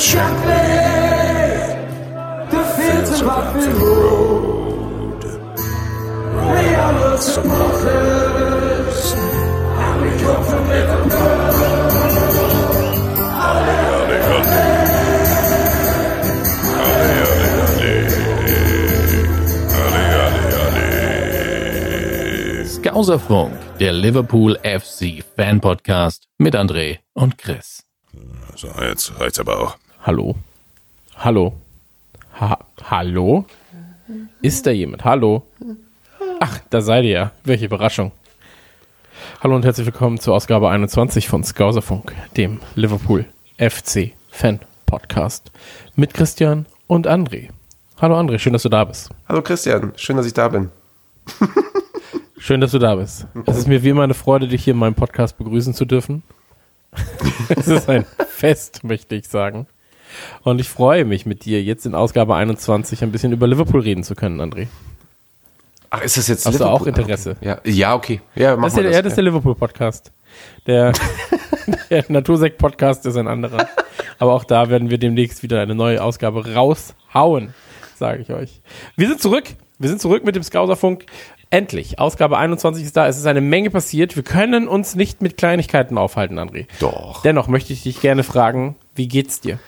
the young chocolate, the fields of Buffalo Road. We are the supporters, and we come from Liverpool. Skauserfunk, der Liverpool FC Fan Podcast mit André und Chris. So, jetzt reicht's aber auch. Hallo. Hallo. Ha Hallo? Ist da jemand? Hallo? Ach, da seid ihr ja. Welche Überraschung. Hallo und herzlich willkommen zur Ausgabe 21 von Skauserfunk, dem Liverpool FC Fan Podcast mit Christian und André. Hallo André, schön, dass du da bist. Hallo Christian, schön, dass ich da bin. Schön, dass du da bist. Es ist mir wie immer eine Freude, dich hier in meinem Podcast begrüßen zu dürfen. es ist ein Fest, möchte ich sagen. Und ich freue mich mit dir jetzt in Ausgabe 21 ein bisschen über Liverpool reden zu können, André. Ach, ist das jetzt Hast du Liverpool? auch Interesse? Ja, ja okay. Ja, mach Das ist, mal der, ja, das ist der Liverpool-Podcast. Der, der Natursekt-Podcast ist ein anderer. Aber auch da werden wir demnächst wieder eine neue Ausgabe raushauen, sage ich euch. Wir sind zurück. Wir sind zurück mit dem Skauserfunk. Endlich. Ausgabe 21 ist da. Es ist eine Menge passiert. Wir können uns nicht mit Kleinigkeiten aufhalten, André. Doch. Dennoch möchte ich dich gerne fragen, wie geht's dir?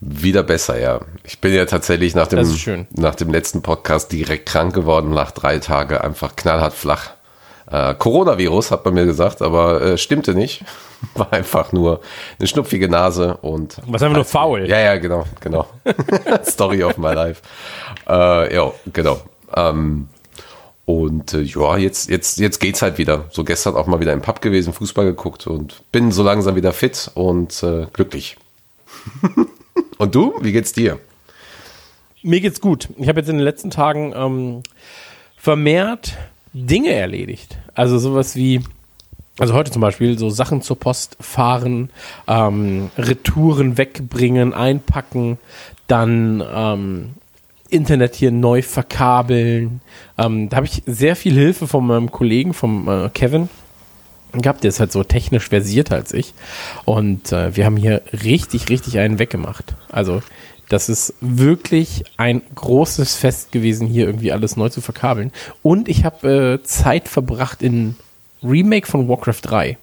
Wieder besser, ja. Ich bin ja tatsächlich nach dem, nach dem letzten Podcast direkt krank geworden, nach drei Tagen einfach knallhart flach. Äh, Coronavirus hat man mir gesagt, aber äh, stimmte nicht. War einfach nur eine schnupfige Nase und. Was einfach nur faul. Ja, ja, genau, genau. Story of my life. Äh, ja, genau. Ähm, und äh, ja, jetzt, jetzt, jetzt geht's halt wieder. So gestern auch mal wieder im Pub gewesen, Fußball geguckt und bin so langsam wieder fit und äh, glücklich. und du? Wie geht's dir? Mir geht's gut. Ich habe jetzt in den letzten Tagen ähm, vermehrt Dinge erledigt. Also sowas wie, also heute zum Beispiel, so Sachen zur Post fahren, ähm, Retouren wegbringen, einpacken, dann ähm, Internet hier neu verkabeln. Ähm, da habe ich sehr viel Hilfe von meinem Kollegen, vom äh, Kevin, gehabt. Der ist halt so technisch versiert als ich. Und äh, wir haben hier richtig, richtig einen weggemacht. Also das ist wirklich ein großes Fest gewesen, hier irgendwie alles neu zu verkabeln. Und ich habe äh, Zeit verbracht in Remake von Warcraft 3.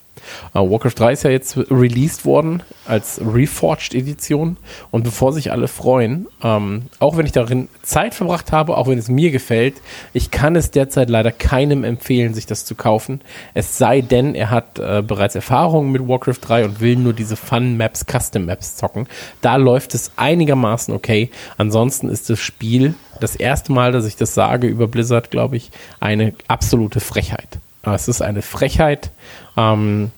Uh, Warcraft 3 ist ja jetzt released worden als Reforged Edition und bevor sich alle freuen, ähm, auch wenn ich darin Zeit verbracht habe, auch wenn es mir gefällt, ich kann es derzeit leider keinem empfehlen, sich das zu kaufen. Es sei denn, er hat äh, bereits Erfahrungen mit Warcraft 3 und will nur diese Fun Maps, Custom Maps zocken. Da läuft es einigermaßen okay. Ansonsten ist das Spiel das erste Mal, dass ich das sage über Blizzard, glaube ich, eine absolute Frechheit. Es ist eine Frechheit, ähm,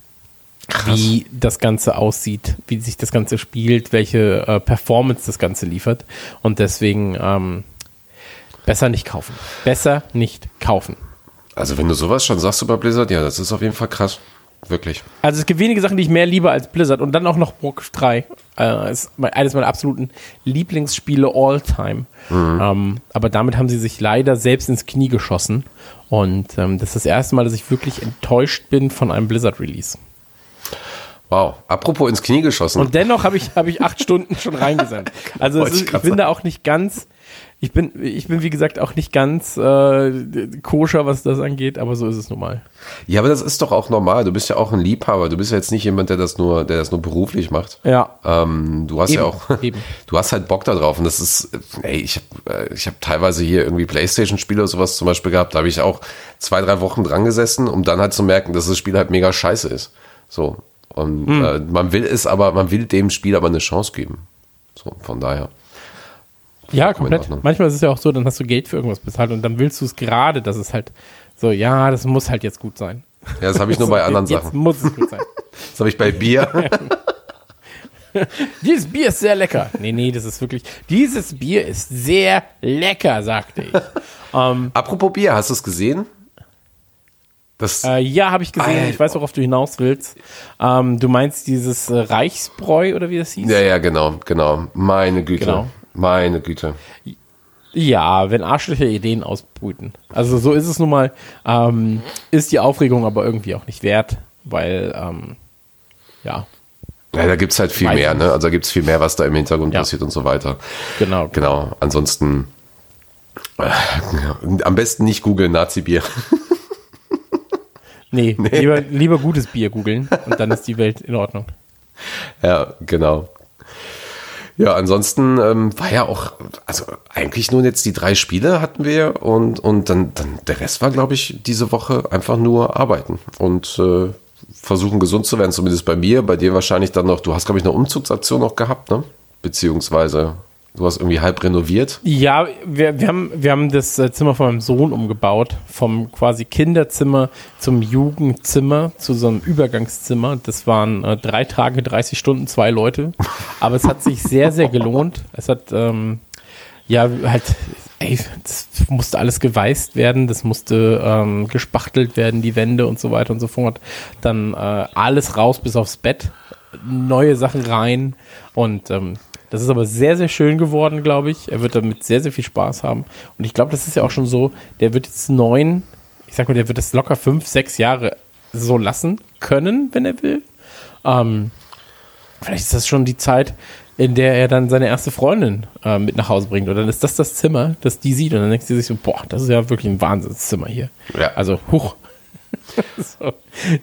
wie das Ganze aussieht, wie sich das Ganze spielt, welche äh, Performance das Ganze liefert. Und deswegen ähm, besser nicht kaufen. Besser nicht kaufen. Also wenn du sowas schon sagst über Blizzard, ja, das ist auf jeden Fall krass. Wirklich. Also es gibt wenige Sachen, die ich mehr liebe als Blizzard. Und dann auch noch Warcraft 3. Äh, ist mein- eines meiner absoluten Lieblingsspiele all time. Ähm, aber damit haben sie sich leider selbst ins Knie geschossen. Und ähm, das ist das erste Mal, dass ich wirklich enttäuscht bin von einem Blizzard-Release. Wow. Apropos ins Knie geschossen. Und dennoch habe ich, habe ich acht Stunden schon reingesendet. Also ist, ich bin da auch nicht ganz, ich bin, ich bin wie gesagt auch nicht ganz äh, koscher, was das angeht, aber so ist es nun mal. ja, aber das ist doch auch normal. Du bist ja auch ein Liebhaber. Du bist ja jetzt nicht jemand, der das nur, der das nur beruflich macht. Ja. Ähm, du hast Eben, ja auch, eben. du hast halt Bock da drauf und das ist, ey, ich habe ich hab teilweise hier irgendwie Playstation-Spiele oder sowas zum Beispiel gehabt, da habe ich auch zwei, drei Wochen dran gesessen, um dann halt zu merken, dass das Spiel halt mega scheiße ist. So. Und Hm. äh, man will es aber, man will dem Spiel aber eine Chance geben. So, von daher. Ja, komplett. Manchmal ist es ja auch so, dann hast du Geld für irgendwas bezahlt und dann willst du es gerade, dass es halt so, ja, das muss halt jetzt gut sein. Ja, das habe ich nur bei anderen jetzt Sachen. muss es gut sein. Das habe ich bei Bier. Dieses Bier ist sehr lecker. Nee, nee, das ist wirklich, dieses Bier ist sehr lecker, sagte ich. ähm, Apropos Bier, hast du es gesehen? Das, Äh, ja, habe ich gesehen. Alter. Ich weiß, worauf du hinaus willst. Ähm, du meinst dieses äh, Reichsbräu oder wie das hieß? ja, ja, genau, genau. Meine Güte. Genau. Meine Güte. Ja, wenn Arschlöcher Ideen ausbrüten. Also so ist es nun mal. Ähm, ist die Aufregung aber irgendwie auch nicht wert, weil, ähm, ja. Ja, da gibt's halt viel mehr, ne? Also da gibt's viel mehr, was da im Hintergrund Ja. passiert und so weiter. Genau. Genau. Ansonsten äh, am besten nicht googeln Nazi-Bier. Nee, Lieber, lieber gutes Bier googeln und dann ist die Welt in Ordnung. Ja, genau. Ja, ansonsten ähm, war ja auch, also eigentlich nur jetzt die drei Spiele hatten wir und, und dann, dann der Rest war, glaube ich, diese Woche einfach nur arbeiten und äh, versuchen gesund zu werden, zumindest bei mir, bei dir wahrscheinlich dann noch, du hast, glaube ich, eine Umzugsaktion noch gehabt, ne? Beziehungsweise du hast irgendwie halb renoviert. Ja, wir, wir, haben, wir haben das äh, Zimmer von meinem Sohn umgebaut, vom quasi Kinderzimmer zum Jugendzimmer, zu so einem Übergangszimmer. Das waren äh, drei Tage, 30 Stunden, zwei Leute. Aber es hat sich sehr, sehr gelohnt. Es hat, ähm, ja, halt, ey, das musste alles geweißt werden, das musste ähm, gespachtelt werden, die Wände und so weiter und so fort. Dann äh, alles raus bis aufs Bett, neue Sachen rein und ähm, das ist aber sehr, sehr schön geworden, glaube ich. Er wird damit sehr, sehr viel Spaß haben. Und ich glaube, das ist ja auch schon so, der wird jetzt neun, ich sag mal, der wird das locker fünf, sechs Jahre so lassen können, wenn er will. Ähm, vielleicht ist das schon die Zeit, in der er dann seine erste Freundin äh, mit nach Hause bringt. Und dann ist das das Zimmer, das die sieht. Und dann denkt sie sich so, boah, das ist ja wirklich ein Wahnsinnszimmer hier. Ja. Also, huch. so.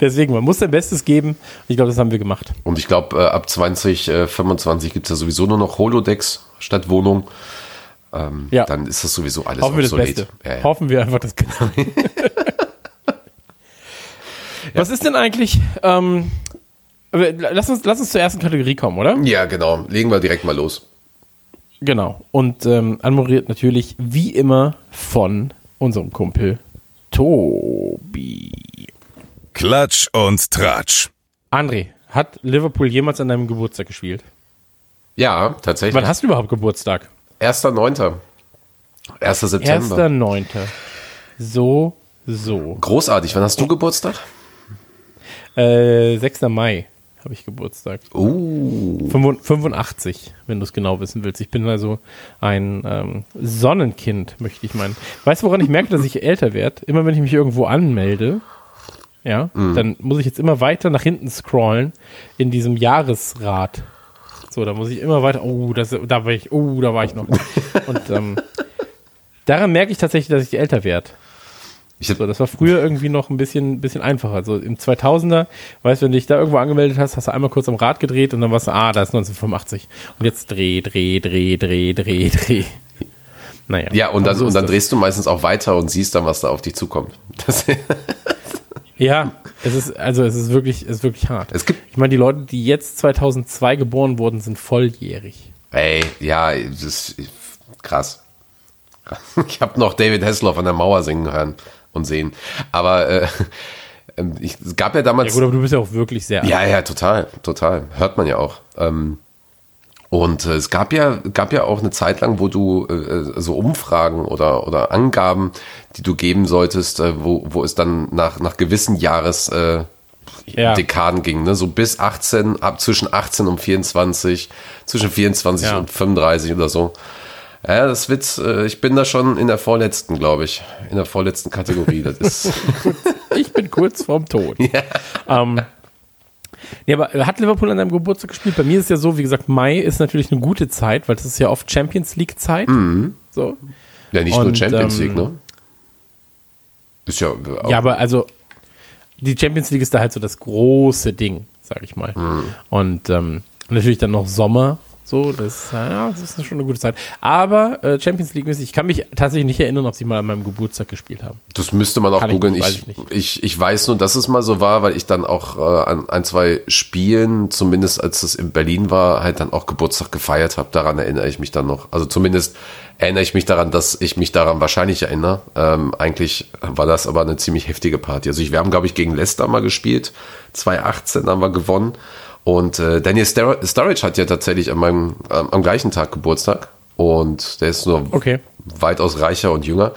Deswegen, man muss sein Bestes geben. Ich glaube, das haben wir gemacht. Und ich glaube, äh, ab 2025 gibt's ja sowieso nur noch Holodecks statt Wohnung. Ähm, Ja. Dann ist das sowieso alles Hoffen wir das obsolet. Beste. Ja, ja. Hoffen wir einfach das Beste. Was ist denn eigentlich, ähm, lass uns, lass uns zur ersten Kategorie kommen, oder? ja, genau. Legen wir direkt mal los. Genau. Und ähm, anmoderiert natürlich wie immer von unserem Kumpel Tobi. Klatsch und Tratsch. André, hat Liverpool jemals an deinem Geburtstag gespielt? Ja, tatsächlich. Wann hast du überhaupt Geburtstag? 1.9. 1. September. 1.9. So, so. Großartig. Wann hast du Geburtstag? Äh, 6. Mai habe ich Geburtstag. Uh. 85, wenn du es genau wissen willst. Ich bin also ein ähm, Sonnenkind, möchte ich meinen. Weißt du, woran ich merke, dass ich älter werde? Immer wenn ich mich irgendwo anmelde, ja, dann muss ich jetzt immer weiter nach hinten scrollen in diesem Jahresrad. So, da muss ich immer weiter. Oh, das, da war ich. Oh, da war ich noch. Und ähm, daran merke ich tatsächlich, dass ich älter werde. So, das war früher irgendwie noch ein bisschen, bisschen einfacher. Also im 2000er, weißt du, wenn du dich da irgendwo angemeldet hast, hast du einmal kurz am Rad gedreht und dann warst du, ah, da ist 1985. Und jetzt dreh, dreh, dreh, dreh, dreh, dreh. Naja. ja, und dann, und dann drehst du meistens auch weiter und siehst dann, was da auf dich zukommt. Das, Ja, es ist, also es ist wirklich, es ist wirklich hart. es gibt, Ich meine, die Leute, die jetzt 2002 geboren wurden, sind volljährig. ey, ja, das ist krass. Ich habe noch David Hasselhoff an der Mauer singen hören und sehen. Aber äh, ähm, ich, es gab ja Ja damals. gut, aber du bist ja auch wirklich sehr alt. Ja, ja, total, total. Hört man ja auch. Ähm, und äh, es gab ja, gab ja auch eine Zeit lang, wo du äh, so Umfragen oder, oder Angaben, die du geben solltest, äh, wo, wo es dann nach, nach gewissen Jahres äh, Ja. Dekaden ging, ne? so bis 18, ab zwischen 18 und 24, zwischen 24 Ja. und 35 oder so. Ja, das Witz, äh, ich bin da schon in der vorletzten, glaube ich, in der vorletzten Kategorie. Das ist, Ich bin kurz vorm Tod. Ähm, ja, aber hat Liverpool an deinem Geburtstag gespielt? Bei mir ist ja so, wie gesagt, Mai ist natürlich eine gute Zeit, weil das ist ja oft Champions League Zeit. So. ja nicht nur Und, Champions ähm, League, ne? Ist ja, auch, Ja, aber also die Champions League ist da halt so das große Ding, sag ich mal. Und ähm, natürlich dann noch Sommer. So, das, ja, das ist schon eine gute Zeit. Aber äh, Champions League-mäßig, ich kann mich tatsächlich nicht erinnern, ob sie mal an meinem Geburtstag gespielt haben. Das müsste man auch Kann googeln. Ich, ich ich, ich weiß nur, dass es mal so war, weil ich dann auch äh, an ein, zwei Spielen, zumindest als es in Berlin war, halt dann auch Geburtstag gefeiert habe. Daran erinnere ich mich dann noch. Also zumindest erinnere ich mich daran, dass ich mich daran wahrscheinlich erinnere. Ähm, eigentlich war das aber eine ziemlich heftige Party. Also ich, wir haben, glaube ich, gegen Leicester mal gespielt. 2018 haben wir gewonnen. Und äh, Daniel Stur- Sturridge hat ja tatsächlich an meinem, ähm, am gleichen Tag Geburtstag. Und der ist nur Okay. weitaus reicher und jünger.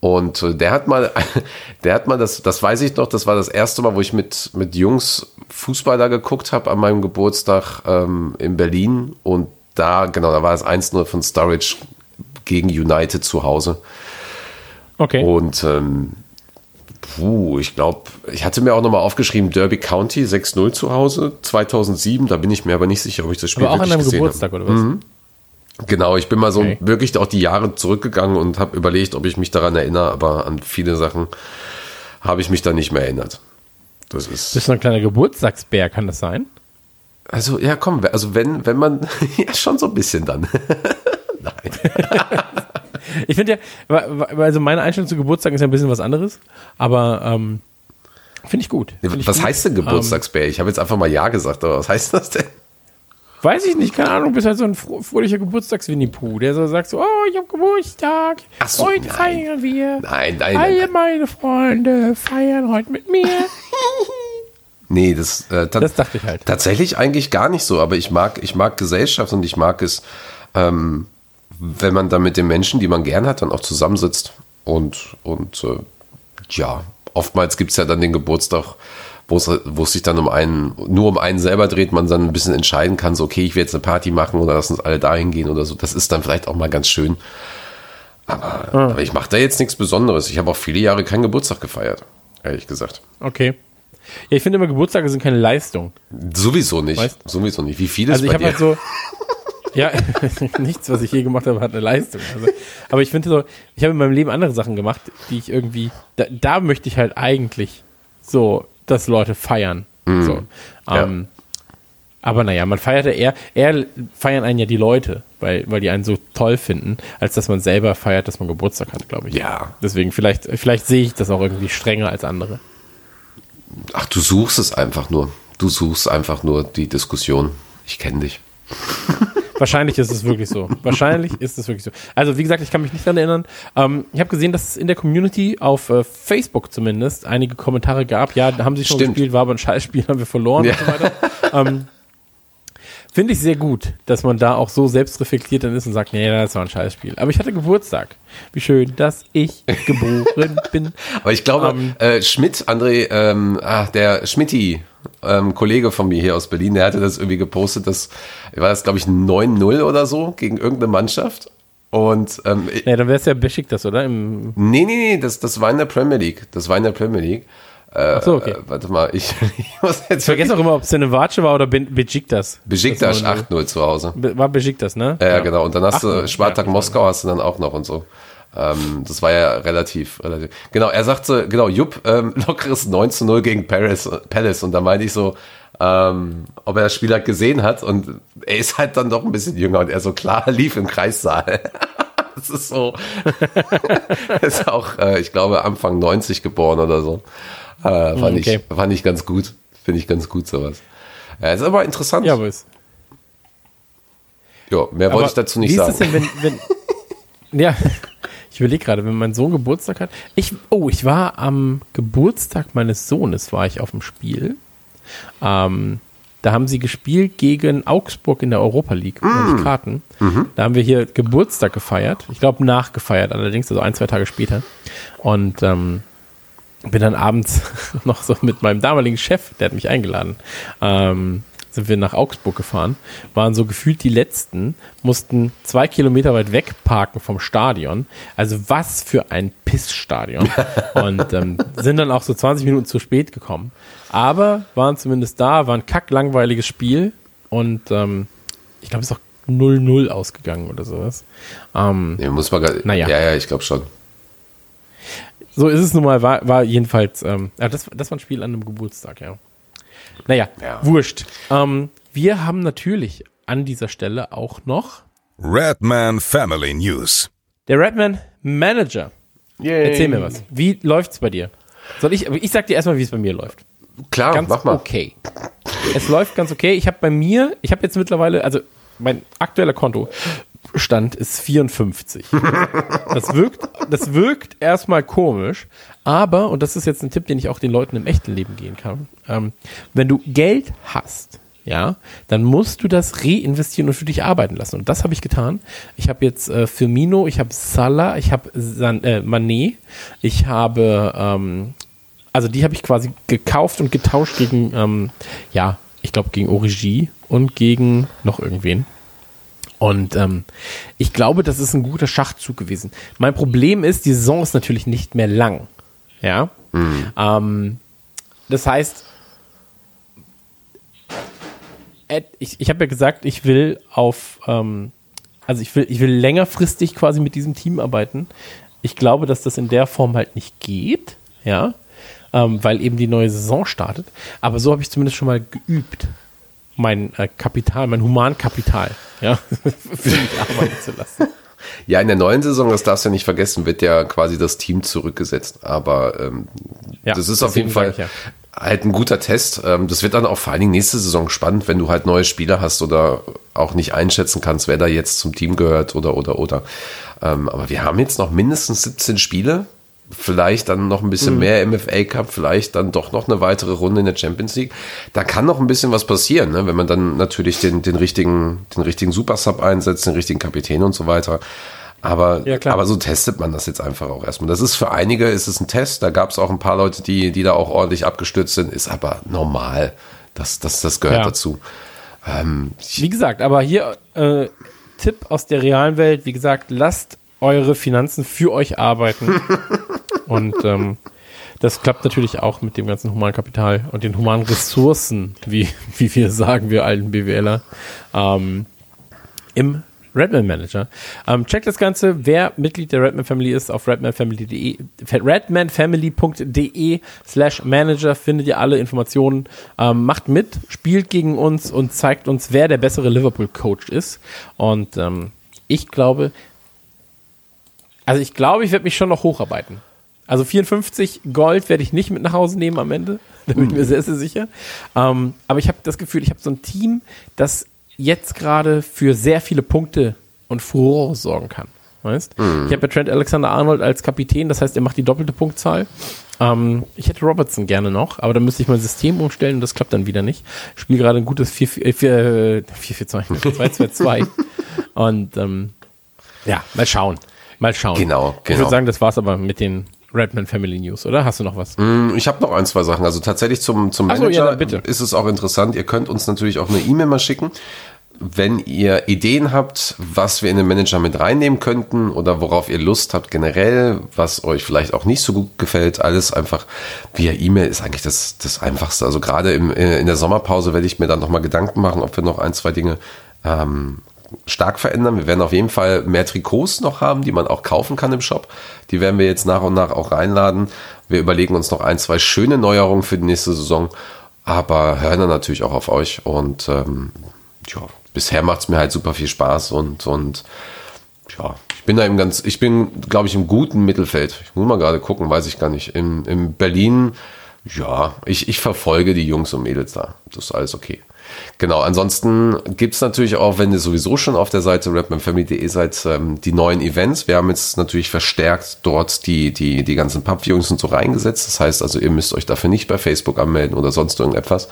Und äh, der hat mal, der hat mal, das, das weiß ich noch, das war das erste Mal, wo ich mit, mit Jungs Fußballer geguckt habe an meinem Geburtstag ähm, in Berlin. Und da, genau, da war es 1-0 von Sturridge gegen United zu Hause. Okay. Und ähm, Puh, ich glaube, ich hatte mir auch nochmal aufgeschrieben, Derby County 6-0 zu Hause, 2007, da bin ich mir aber nicht sicher, ob ich das Spiel Aber auch an wirklich deinem gesehen Geburtstag, habe. oder was? Mhm. Genau, ich bin mal so Okay. wirklich auch die Jahre zurückgegangen und habe überlegt, ob ich mich daran erinnere, aber an viele Sachen habe ich mich da nicht mehr erinnert. Das ist. Bist du ein kleiner Geburtstagsbär, kann das sein? Also, ja, komm, also wenn, wenn man, ja, schon so ein bisschen dann. Ich finde ja, also meine Einstellung zu Geburtstag ist ja ein bisschen was anderes, aber ähm, finde ich gut. Find ich Was gut. heißt denn Geburtstagsbär? Ich habe jetzt einfach mal Ja gesagt, aber was heißt das denn? Ähm, weiß ich nicht, keine Ahnung, du bist halt so ein fröhlicher Geburtstags-Winnie-Pooh, der so sagt so, oh, ich habe Geburtstag, Ach so, heute nein. feiern wir. Nein, nein, Alle nein. meine Freunde feiern heute mit mir. Nee, das, äh, Das dachte ich halt. Tatsächlich eigentlich gar nicht so, aber ich mag, ich mag Gesellschaft und ich mag es, ähm, wenn man dann mit den Menschen, die man gern hat, dann auch zusammensitzt. Und, und äh, ja, oftmals gibt es ja dann den Geburtstag, wo es sich dann um einen, nur um einen selber dreht, man dann ein bisschen entscheiden kann, so, okay, ich will jetzt eine Party machen oder lass uns alle dahin gehen oder so. Das ist dann vielleicht auch mal ganz schön. Aber, Ah. aber ich mache da jetzt nichts Besonderes. Ich habe auch viele Jahre keinen Geburtstag gefeiert, ehrlich gesagt. Okay. Ja, ich finde immer, Geburtstage sind keine Leistung. Sowieso nicht. Weißt- Sowieso nicht. Wie viel ist Also ich habe halt so, ja, nichts, was ich je gemacht habe, hat eine Leistung. Also, aber ich finde so, ich habe in meinem Leben andere Sachen gemacht, die ich irgendwie, da, da möchte ich halt eigentlich so, dass Leute feiern. So. Ähm, Aber naja, man feiert ja eher, eher feiern einen ja die Leute, weil, weil die einen so toll finden, als dass man selber feiert, dass man Geburtstag hat, glaube ich. Ja. Deswegen, vielleicht, vielleicht sehe ich das auch irgendwie strenger als andere. Ach, du suchst es einfach nur. Du suchst einfach nur die Diskussion. Ich kenne dich. Wahrscheinlich ist es wirklich so. Wahrscheinlich ist es wirklich so. Also wie gesagt, ich kann mich nicht daran erinnern. Ähm, ich habe gesehen, dass es in der Community auf äh, Facebook zumindest einige Kommentare gab. Ja, da haben sie schon Stimmt. gespielt, war aber ein Scheißspiel, haben wir verloren Ja. und so weiter. ähm, Finde ich sehr gut, dass man da auch so selbstreflektiert dann ist und sagt, nee, das war ein Scheißspiel. Aber ich hatte Geburtstag. Wie schön, dass ich geboren bin. Aber ich glaube, Ähm. äh, Schmidt, André, ähm, ach, der Schmidti, ähm, Kollege von mir hier aus Berlin, der hatte das irgendwie gepostet, das war das, glaube ich, 9-0 oder so gegen irgendeine Mannschaft. Und ähm, Nee, dann wäre es ja Besiktas, oder? Im, nee, nee, nee, das, das war in der Premier League. Das war in der Premier League. ach so, okay. Äh, warte mal, ich, ich muss jetzt Ich vergesse auch immer, ob es Benevace war oder. Besiktas Das war 8-0 zu Hause. Be- War Besiktas, ne? Ja, genau. Und dann hast Ach, du ja, Spartak ja, Moskau hast du dann auch noch und so. Ähm, das war ja relativ, relativ. Genau, er sagte, genau, Jupp, ähm, lockeres 9 zu 0 gegen Paris, Palace. Und da meinte ich so, ähm, ob er das Spiel halt gesehen hat. Und er ist halt dann doch ein bisschen jünger und er so klar lief im Kreissaal. das ist so. ist auch, äh, ich glaube, Anfang 90 geboren oder so. Äh, fand, Okay. ich, fand ich ganz gut. Finde ich ganz gut, sowas. Ja, ist aber interessant. Ja, aber es. ja mehr wollte Aber ich dazu nicht wie sagen. Ist das denn, wenn, wenn, ja, ich überlege gerade, wenn mein Sohn Geburtstag hat. Ich, oh, ich war am Geburtstag meines Sohnes, war ich auf dem Spiel. Ähm, da haben sie gespielt gegen Augsburg in der Europa League. Mm. ich Karten. Mhm. Da haben wir hier Geburtstag gefeiert. Ich glaube, nachgefeiert allerdings, also ein, zwei Tage später. Und ähm, bin dann abends noch so mit meinem damaligen Chef, der hat mich eingeladen, ähm, sind wir nach Augsburg gefahren, waren so gefühlt die Letzten, mussten zwei Kilometer weit weg parken vom Stadion. Also was für ein Pissstadion. Und ähm, sind dann auch so 20 Minuten zu spät gekommen. Aber waren zumindest da, war ein kacklangweiliges Spiel und ähm, ich glaube, es ist auch 0-0 ausgegangen oder sowas. Ähm, Nee, muss man gar, Naja. Ja, ja, ich glaube schon. So ist es nun mal, war, war jedenfalls, ähm, ja, das, das war ein Spiel an einem Geburtstag, ja. Naja, Ja. wurscht. Ähm, wir haben natürlich an dieser Stelle auch noch Redman Family News. der Redman Manager. Erzähl mir was. Wie läuft's bei dir? Soll ich, ich sag dir erstmal, wie es bei mir läuft. Klar, Ganz mach mal. okay. Es läuft ganz okay. Ich habe bei mir, ich habe jetzt mittlerweile, also mein aktueller Kontostand ist 54. Das wirkt, das wirkt erstmal komisch, aber, und das ist jetzt ein Tipp, den ich auch den Leuten im echten Leben gehen kann, ähm, wenn du Geld hast, ja, dann musst du das reinvestieren und für dich arbeiten lassen. Und das habe ich getan. Ich habe jetzt äh, Firmino, ich habe Salah, ich habe äh, Mané, ich habe ähm, also die habe ich quasi gekauft und getauscht gegen, ähm, ja, ich glaube gegen Origi und gegen noch irgendwen. Und ähm, ich glaube, das ist ein guter Schachzug gewesen. Mein Problem ist, die Saison ist natürlich nicht mehr lang. Ja. Ähm, das heißt, ich, ich habe ja gesagt, ich will auf, ähm, also ich will, ich will längerfristig quasi mit diesem Team arbeiten. Ich glaube, dass das in der Form halt nicht geht, ja, ähm, weil eben die neue Saison startet. Aber so habe ich zumindest schon mal geübt, mein äh, Kapital, mein Humankapital, ja, für mich arbeiten zu lassen. Ja, in der neuen Saison, das darfst du ja nicht vergessen, wird ja quasi das Team zurückgesetzt. Aber ähm, Ja, das ist auf jeden Fall ich halt ein guter Test. Ähm, das wird dann auch vor allen Dingen nächste Saison spannend, wenn du halt neue Spieler hast oder auch nicht einschätzen kannst, wer da jetzt zum Team gehört oder oder oder. Ähm, aber wir haben jetzt noch mindestens 17 Spiele. Vielleicht dann noch ein bisschen mehr im FA Cup, vielleicht dann doch noch eine weitere Runde in der Champions League. Da kann noch ein bisschen was passieren, ne? wenn man dann natürlich den, den richtigen, den richtigen Super-Sub einsetzt, den richtigen Kapitän und so weiter. Aber, Ja, aber so testet man das jetzt einfach auch erstmal. Das ist für einige ist es ein Test. Da gab es auch ein paar Leute, die, die da auch ordentlich abgestürzt sind. Ist aber normal. Das, das, das gehört Ja. dazu. Ähm, Wie gesagt, aber hier äh, Tipp aus der realen Welt, wie gesagt, lasst eure Finanzen für euch arbeiten. und ähm, das klappt natürlich auch mit dem ganzen Humankapital und den humanen Ressourcen, wie, wie wir sagen, wir alten BWLer, ähm, im Redman Manager. Ähm, checkt das Ganze, wer Mitglied der Redman Family ist, auf redmanfamily.de, slash Manager findet ihr alle Informationen. Ähm, macht mit, spielt gegen uns und zeigt uns, wer der bessere Liverpool-Coach ist. Und ähm, ich glaube, also ich glaube, ich werde mich schon noch hocharbeiten. Also 54 Gold werde ich nicht mit nach Hause nehmen am Ende. Da bin ich mir sehr, sehr sicher. Ähm, aber ich habe das Gefühl, ich habe so ein Team, das jetzt gerade für sehr viele Punkte und Furore sorgen kann. Weißt? Ich habe ja Trent Alexander-Arnold als Kapitän, das heißt, er macht die doppelte Punktzahl. Ähm, ich hätte Robertson gerne noch, aber dann müsste ich mein System umstellen und das klappt dann wieder nicht. Ich spiele gerade ein gutes 4-4-2 und ähm, ja, mal schauen. Mal schauen. Genau, Ich genau. würde sagen, das war's aber mit den Redman Family News, oder? Hast du noch was? Ich habe noch ein, zwei Sachen. Also tatsächlich zum, zum Ach so, Manager ja, bitte. ist es auch interessant. Ihr könnt uns natürlich auch eine E-Mail mal schicken. Wenn ihr Ideen habt, was wir in den Manager mit reinnehmen könnten oder worauf ihr Lust habt generell, was euch vielleicht auch nicht so gut gefällt, alles einfach via E-Mail ist eigentlich das, das Einfachste. Also gerade im, äh, in der Sommerpause werde ich mir dann nochmal Gedanken machen, ob wir noch ein, zwei Dinge ähm, stark verändern. Wir werden auf jeden Fall mehr Trikots noch haben, die man auch kaufen kann im Shop. Die werden wir jetzt nach und nach auch reinladen. Wir überlegen uns noch ein, zwei schöne Neuerungen für die nächste Saison, aber hören dann natürlich auch auf euch. Und ähm, ja, bisher macht es mir halt super viel Spaß und, und ja, ich bin da im ganz, ich bin, glaube ich, im guten Mittelfeld. Ich muss mal gerade gucken, weiß ich gar nicht. In, in Berlin, ja, ich, ich verfolge die Jungs und Mädels da. Das ist alles okay. Genau, ansonsten gibt's natürlich auch, wenn ihr sowieso schon auf der Seite rapmanfamily.de seid, ähm, die neuen Events. Wir haben jetzt natürlich verstärkt dort die, die, die ganzen Pub-Viewings und so reingesetzt. Das heißt also, ihr müsst euch dafür nicht bei Facebook anmelden oder sonst irgendetwas.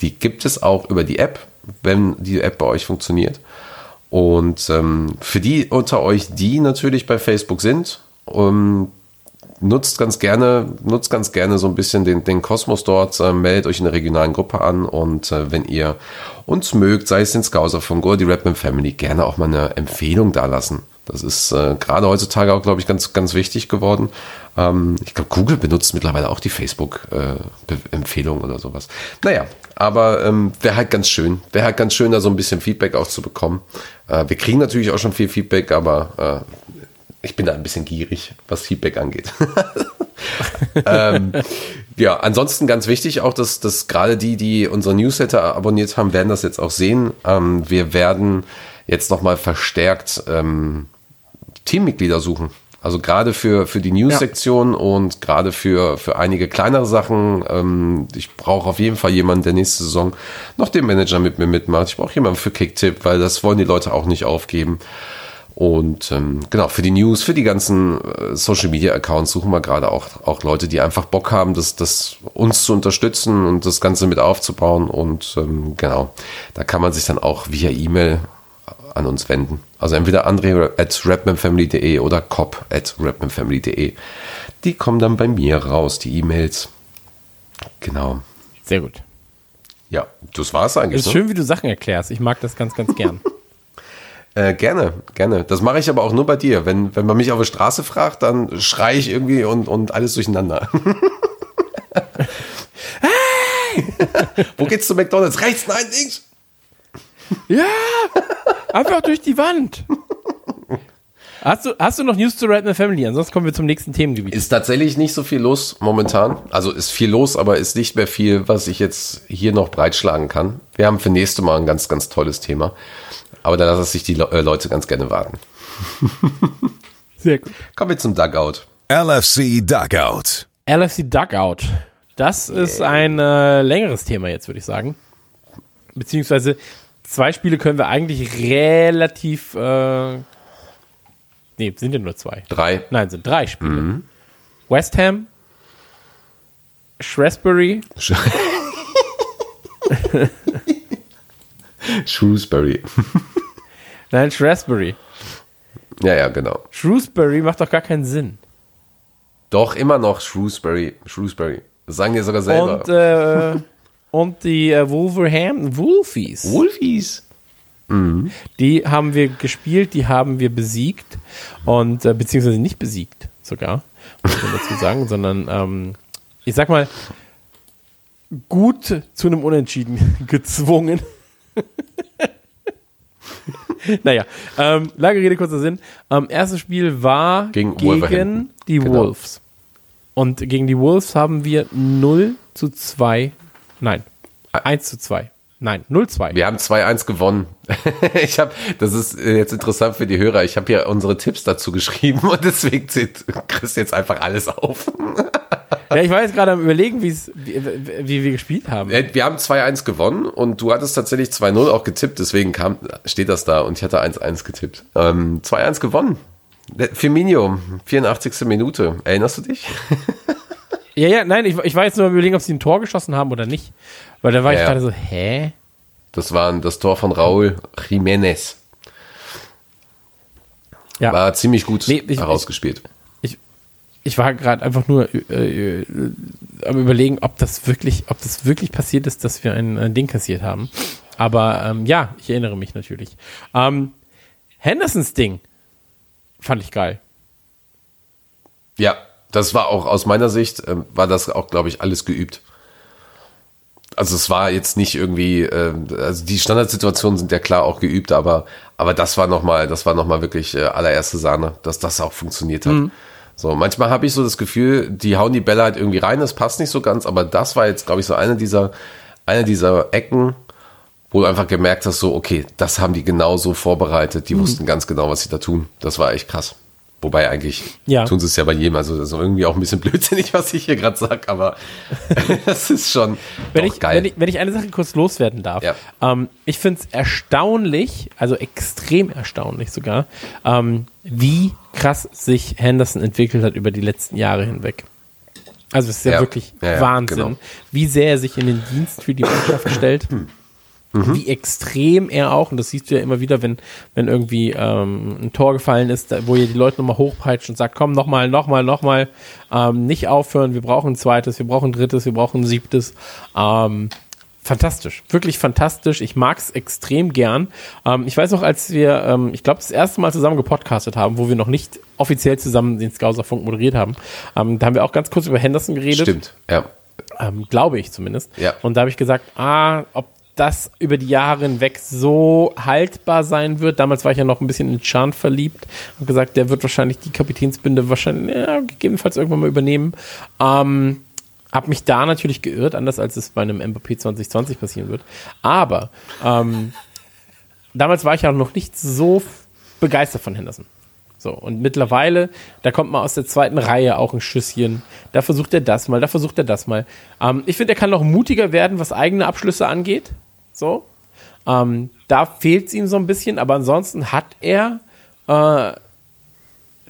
Die gibt es auch über die App, wenn die App bei euch funktioniert. Und ähm, für die unter euch, die natürlich bei Facebook sind, ähm, nutzt ganz gerne, nutzt ganz gerne so ein bisschen den, den Kosmos dort, äh, meldet euch in der regionalen Gruppe an und äh, wenn ihr uns mögt, sei es den Scouser-Funk oder die Rapman Family, gerne auch mal eine Empfehlung dalassen. Das ist äh, gerade heutzutage auch, glaube ich, ganz, ganz wichtig geworden. Ähm, ich glaube, Google benutzt mittlerweile auch die Facebook-Empfehlung oder sowas. Naja, aber ähm, wäre halt ganz schön. Wäre halt ganz schön, da so ein bisschen Feedback auch zu bekommen. Äh, wir kriegen natürlich auch schon viel Feedback, aber äh, ich bin da ein bisschen gierig, was Feedback angeht. ähm, ja, ansonsten ganz wichtig auch, dass, dass gerade die, die unsere Newsletter abonniert haben, werden das jetzt auch sehen. Ähm, wir werden jetzt nochmal verstärkt ähm, Teammitglieder suchen. Also gerade für, für die News-Sektion und gerade für, für einige kleinere Sachen. Ähm, ich brauche auf jeden Fall jemanden, der nächste Saison noch den Manager mit mir mitmacht. Ich brauche jemanden für Kicktipp, weil das wollen die Leute auch nicht aufgeben. Und ähm, genau, für die News, für die ganzen äh, Social Media Accounts suchen wir gerade auch, auch Leute, die einfach Bock haben, das, das uns zu unterstützen und das Ganze mit aufzubauen. Und ähm, genau, da kann man sich dann auch via E-Mail an uns wenden. Also entweder andre at rapmanfamily.de oder cop at rapmanfamily.de. Die kommen dann bei mir raus, die E-Mails. Genau. Sehr gut. Ja, das war's eigentlich. Es ist ne? schön, wie du Sachen erklärst. Ich mag das ganz, ganz gern. Äh, gerne, gerne. Das mache ich aber auch nur bei dir. Wenn, wenn man mich auf der Straße fragt, dann schreie ich irgendwie und, und alles durcheinander. hey! Wo geht's zu McDonalds? Rechts, nein, links. Ja, einfach durch die Wand. Hast du, hast du noch News zu Redman Family? Ansonsten kommen wir zum nächsten Themengebiet. Ist tatsächlich nicht so viel los momentan. Also ist viel los, aber ist nicht mehr viel, was ich jetzt hier noch breitschlagen kann. Wir haben für nächste Mal ein ganz, ganz tolles Thema. Aber da lassen sich die Le äh, Leute ganz gerne warten. Sehr gut. Kommen wir zum Dugout. LFC Dugout. LFC Dugout. Das ist ein äh, längeres Thema jetzt, würde ich sagen. Beziehungsweise zwei Spiele können wir eigentlich relativ. Äh, nee, sind ja nur zwei. Drei. Nein, sind drei Spiele. West Ham, Shrewsbury, Shrewsbury. nein, Shrewsbury. ja, ja, genau. Shrewsbury macht doch gar keinen Sinn. Doch, immer noch Shrewsbury. Shrewsbury. Das sagen wir sogar selber. Und, äh, und die äh, Wolverhampton Wolfies. Wolfies. Die haben wir gespielt, die haben wir besiegt und äh, beziehungsweise nicht besiegt sogar, muss man dazu sagen, sondern ähm, ich sag mal gut zu einem Unentschieden gezwungen. naja, ähm, lange Rede, kurzer Sinn. Ähm, erstes Spiel war Gegen gegen, die Genau. Wolves. Und gegen die Wolves haben wir 0 zu 2, nein, 1 zu 2, nein, 0 2. Wir haben 2-1 gewonnen. ich habe, das ist äh, jetzt interessant für die Hörer. Ich habe hier unsere Tipps dazu geschrieben und deswegen zählt Chris jetzt einfach alles auf. Ja, ich war jetzt gerade am überlegen, wie, wie, wir gespielt haben. Äh, Wir haben 2-1 gewonnen und du hattest tatsächlich 2-0 auch getippt, deswegen kam, steht das da und ich hatte 1-1 getippt. Ähm, 2-1 gewonnen. Der Firmino, 84. Minute. Erinnerst du dich? Ja, ja, nein, ich, ich war jetzt nur überlegen, ob sie ein Tor geschossen haben oder nicht. Weil da war Ja, ich gerade so, hä? Das war das Tor von Raúl Jiménez. Ja, War ziemlich gut Nee, ich- herausgespielt. ich, ich war gerade einfach nur äh, äh, am überlegen, ob das wirklich, ob das wirklich passiert ist, dass wir ein, ein Ding kassiert haben. Aber ähm, ja, ich erinnere mich natürlich. Ähm, Hendersons Ding fand ich geil. Ja, das war auch aus meiner Sicht, ähm, war das auch, glaube ich, alles geübt. Also es war jetzt nicht irgendwie, äh, also die Standardsituationen sind ja klar auch geübt, aber, aber das war nochmal, das war nochmal wirklich äh, allererste Sahne, dass das auch funktioniert hat. So, manchmal habe ich so das Gefühl, die hauen die Bälle halt irgendwie rein, das passt nicht so ganz, aber das war jetzt, glaube ich, so eine dieser, eine dieser Ecken, wo du einfach gemerkt hast, so, okay, das haben die genau so vorbereitet, die wussten ganz genau, was sie da tun. Das war echt krass. Wobei eigentlich Ja. tun sie es ja bei jedem, also das ist irgendwie auch ein bisschen blödsinnig, was ich hier gerade sage, aber das ist schon Wenn ich, geil. wenn, ich, wenn ich eine Sache kurz loswerden darf. Ja. Ähm, ich finde es erstaunlich, also extrem erstaunlich sogar, ähm, wie krass sich Henderson entwickelt hat über die letzten Jahre hinweg. Also es ist ja, Ja. wirklich Wahnsinn, genau. wie sehr er sich in den Dienst für die Mannschaft stellt. Mhm. Wie extrem er auch, und das siehst du ja immer wieder, wenn, wenn irgendwie ähm, ein Tor gefallen ist, wo ihr die Leute nochmal hochpeitscht und sagt, komm, nochmal, nochmal, nochmal, ähm, nicht aufhören, wir brauchen ein zweites, wir brauchen ein drittes, wir brauchen ein siebtes. Ähm, fantastisch, wirklich fantastisch. Ich mag's extrem gern. Ähm, ich weiß noch, als wir, ähm, ich glaube, das erste Mal zusammen gepodcastet haben, wo wir noch nicht offiziell zusammen den Scouser-Funk moderiert haben, ähm, da haben wir auch ganz kurz über Henderson geredet Stimmt, ja. ähm, glaube ich zumindest. Ja. Und da habe ich gesagt, ah, ob das über die Jahre hinweg so haltbar sein wird. Damals war ich ja noch ein bisschen in Chan verliebt. Habe gesagt, der wird wahrscheinlich die Kapitänsbinde wahrscheinlich ja, gegebenenfalls irgendwann mal übernehmen. Ähm, habe mich da natürlich geirrt, anders als es bei einem MVP 2020 passieren wird. Aber ähm, damals war ich ja noch nicht so begeistert von Henderson. So, und mittlerweile, da kommt mal aus der zweiten Reihe auch ein Schüsschen. Da versucht er das mal, da versucht er das mal. Ähm, ich finde, er kann noch mutiger werden, was eigene Abschlüsse angeht. So. Ähm, da fehlt es ihm so ein bisschen, aber ansonsten hat er äh,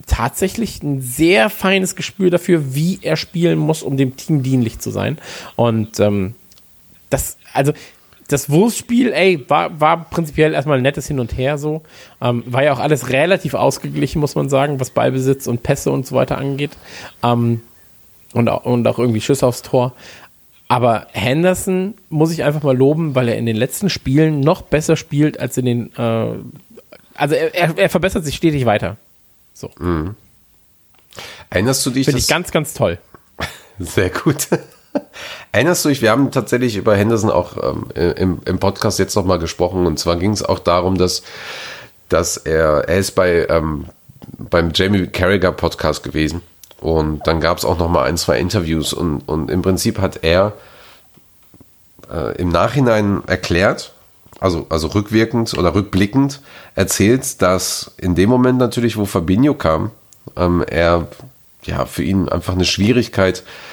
tatsächlich ein sehr feines Gespür dafür, wie er spielen muss, um dem Team dienlich zu sein. Und ähm, das, also das Wurfspiel, ey, war, war prinzipiell erstmal ein nettes Hin und Her so. Ähm, war ja auch alles relativ ausgeglichen, muss man sagen, was Ballbesitz und Pässe und so weiter angeht. Ähm, und, auch, und auch irgendwie Schüsse aufs Tor. Aber Henderson muss ich einfach mal loben, weil er in den letzten Spielen noch besser spielt als in den äh, Also er, er, er verbessert sich stetig weiter. So. Erinnerst du dich, Finde ich ganz, ganz toll. Sehr gut. Erinnerst du dich, wir haben tatsächlich über Henderson auch ähm, im, im Podcast jetzt nochmal gesprochen. Und zwar ging es auch darum, dass, dass er, er ist bei, ähm, beim Jamie Carragher Podcast gewesen. Und dann gab es auch nochmal ein, zwei Interviews. Und, und im Prinzip hat er äh, im Nachhinein erklärt, also, also rückwirkend oder rückblickend erzählt, dass in dem Moment natürlich, wo Fabinho kam, ähm, er ja für ihn einfach eine Schwierigkeit äh,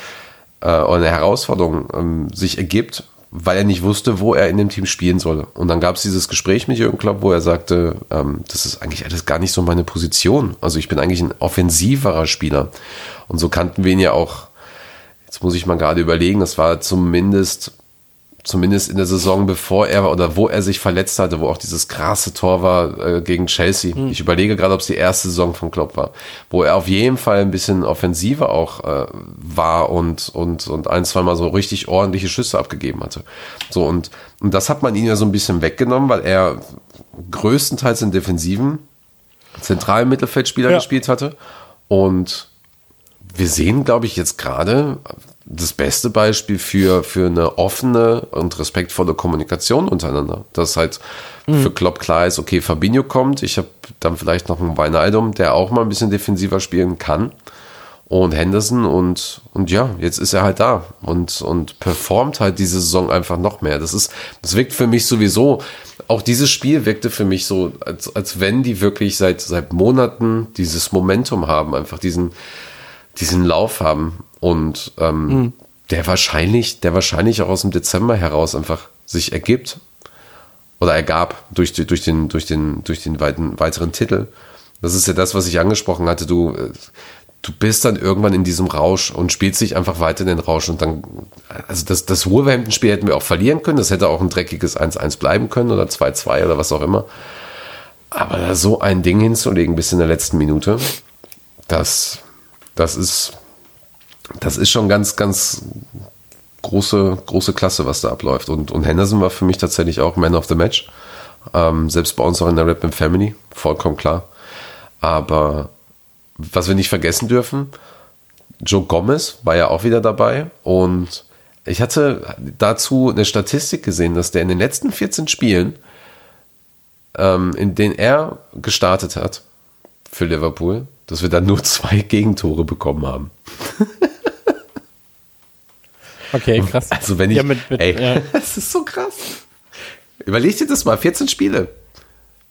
oder eine Herausforderung ähm, sich ergibt, weil er nicht wusste, wo er in dem Team spielen solle. Und dann gab es dieses Gespräch mit Jürgen Klopp, wo er sagte, ähm, das ist eigentlich alles gar nicht so meine Position. Also ich bin eigentlich ein offensiverer Spieler. Und so kannten wir ihn ja auch, jetzt muss ich mal gerade überlegen, das war zumindest zumindest in der Saison, bevor er oder wo er sich verletzt hatte, wo auch dieses krasse Tor war äh, gegen Chelsea. Ich überlege gerade, ob es die erste Saison von Klopp war, wo er auf jeden Fall ein bisschen offensiver auch äh, war und, und, und ein, zweimal so richtig ordentliche Schüsse abgegeben hatte. So, und, und das hat man ihn ja so ein bisschen weggenommen, weil er größtenteils in defensiven zentralen Mittelfeldspieler Ja. gespielt hatte. Und wir sehen, glaube ich, jetzt gerade das beste Beispiel für, für eine offene und respektvolle Kommunikation untereinander. Dass halt für Klopp klar ist, okay, Fabinho kommt, ich habe dann vielleicht noch einen Weinaldum, der auch mal ein bisschen defensiver spielen kann. Und Henderson und, und ja, jetzt ist er halt da und, und performt halt diese Saison einfach noch mehr. Das ist, das wirkt für mich sowieso, auch dieses Spiel wirkte für mich so, als, als wenn die wirklich seit, seit Monaten dieses Momentum haben, einfach diesen, diesen Lauf haben und ähm, der wahrscheinlich, der wahrscheinlich auch aus dem Dezember heraus einfach sich ergibt oder ergab durch, durch den, durch den, durch den weiten, weiteren Titel. Das ist ja das, was ich angesprochen hatte. Du, äh, du bist dann irgendwann in diesem Rausch und spielst dich einfach weiter in den Rausch und dann, also das, das Wolverhampton-Spiel hätten wir auch verlieren können. Das hätte auch ein dreckiges 1-1 bleiben können oder 2-2 oder was auch immer. Aber da so ein Ding hinzulegen bis in der letzten Minute, das, das ist, das ist schon ganz, ganz große, große Klasse, was da abläuft. Und, und Henderson war für mich tatsächlich auch Man of the Match. Ähm, selbst bei uns auch in der Rap Family, vollkommen klar. Aber was wir nicht vergessen dürfen, Joe Gomez war ja auch wieder dabei und ich hatte dazu eine Statistik gesehen, dass der in den letzten 14 Spielen, ähm, in denen er gestartet hat für Liverpool, dass wir dann nur zwei Gegentore bekommen haben. Okay, krass. Also wenn ich, Ja, mit, mit, ey, ja. das ist so krass. Überleg dir das mal, 14 Spiele.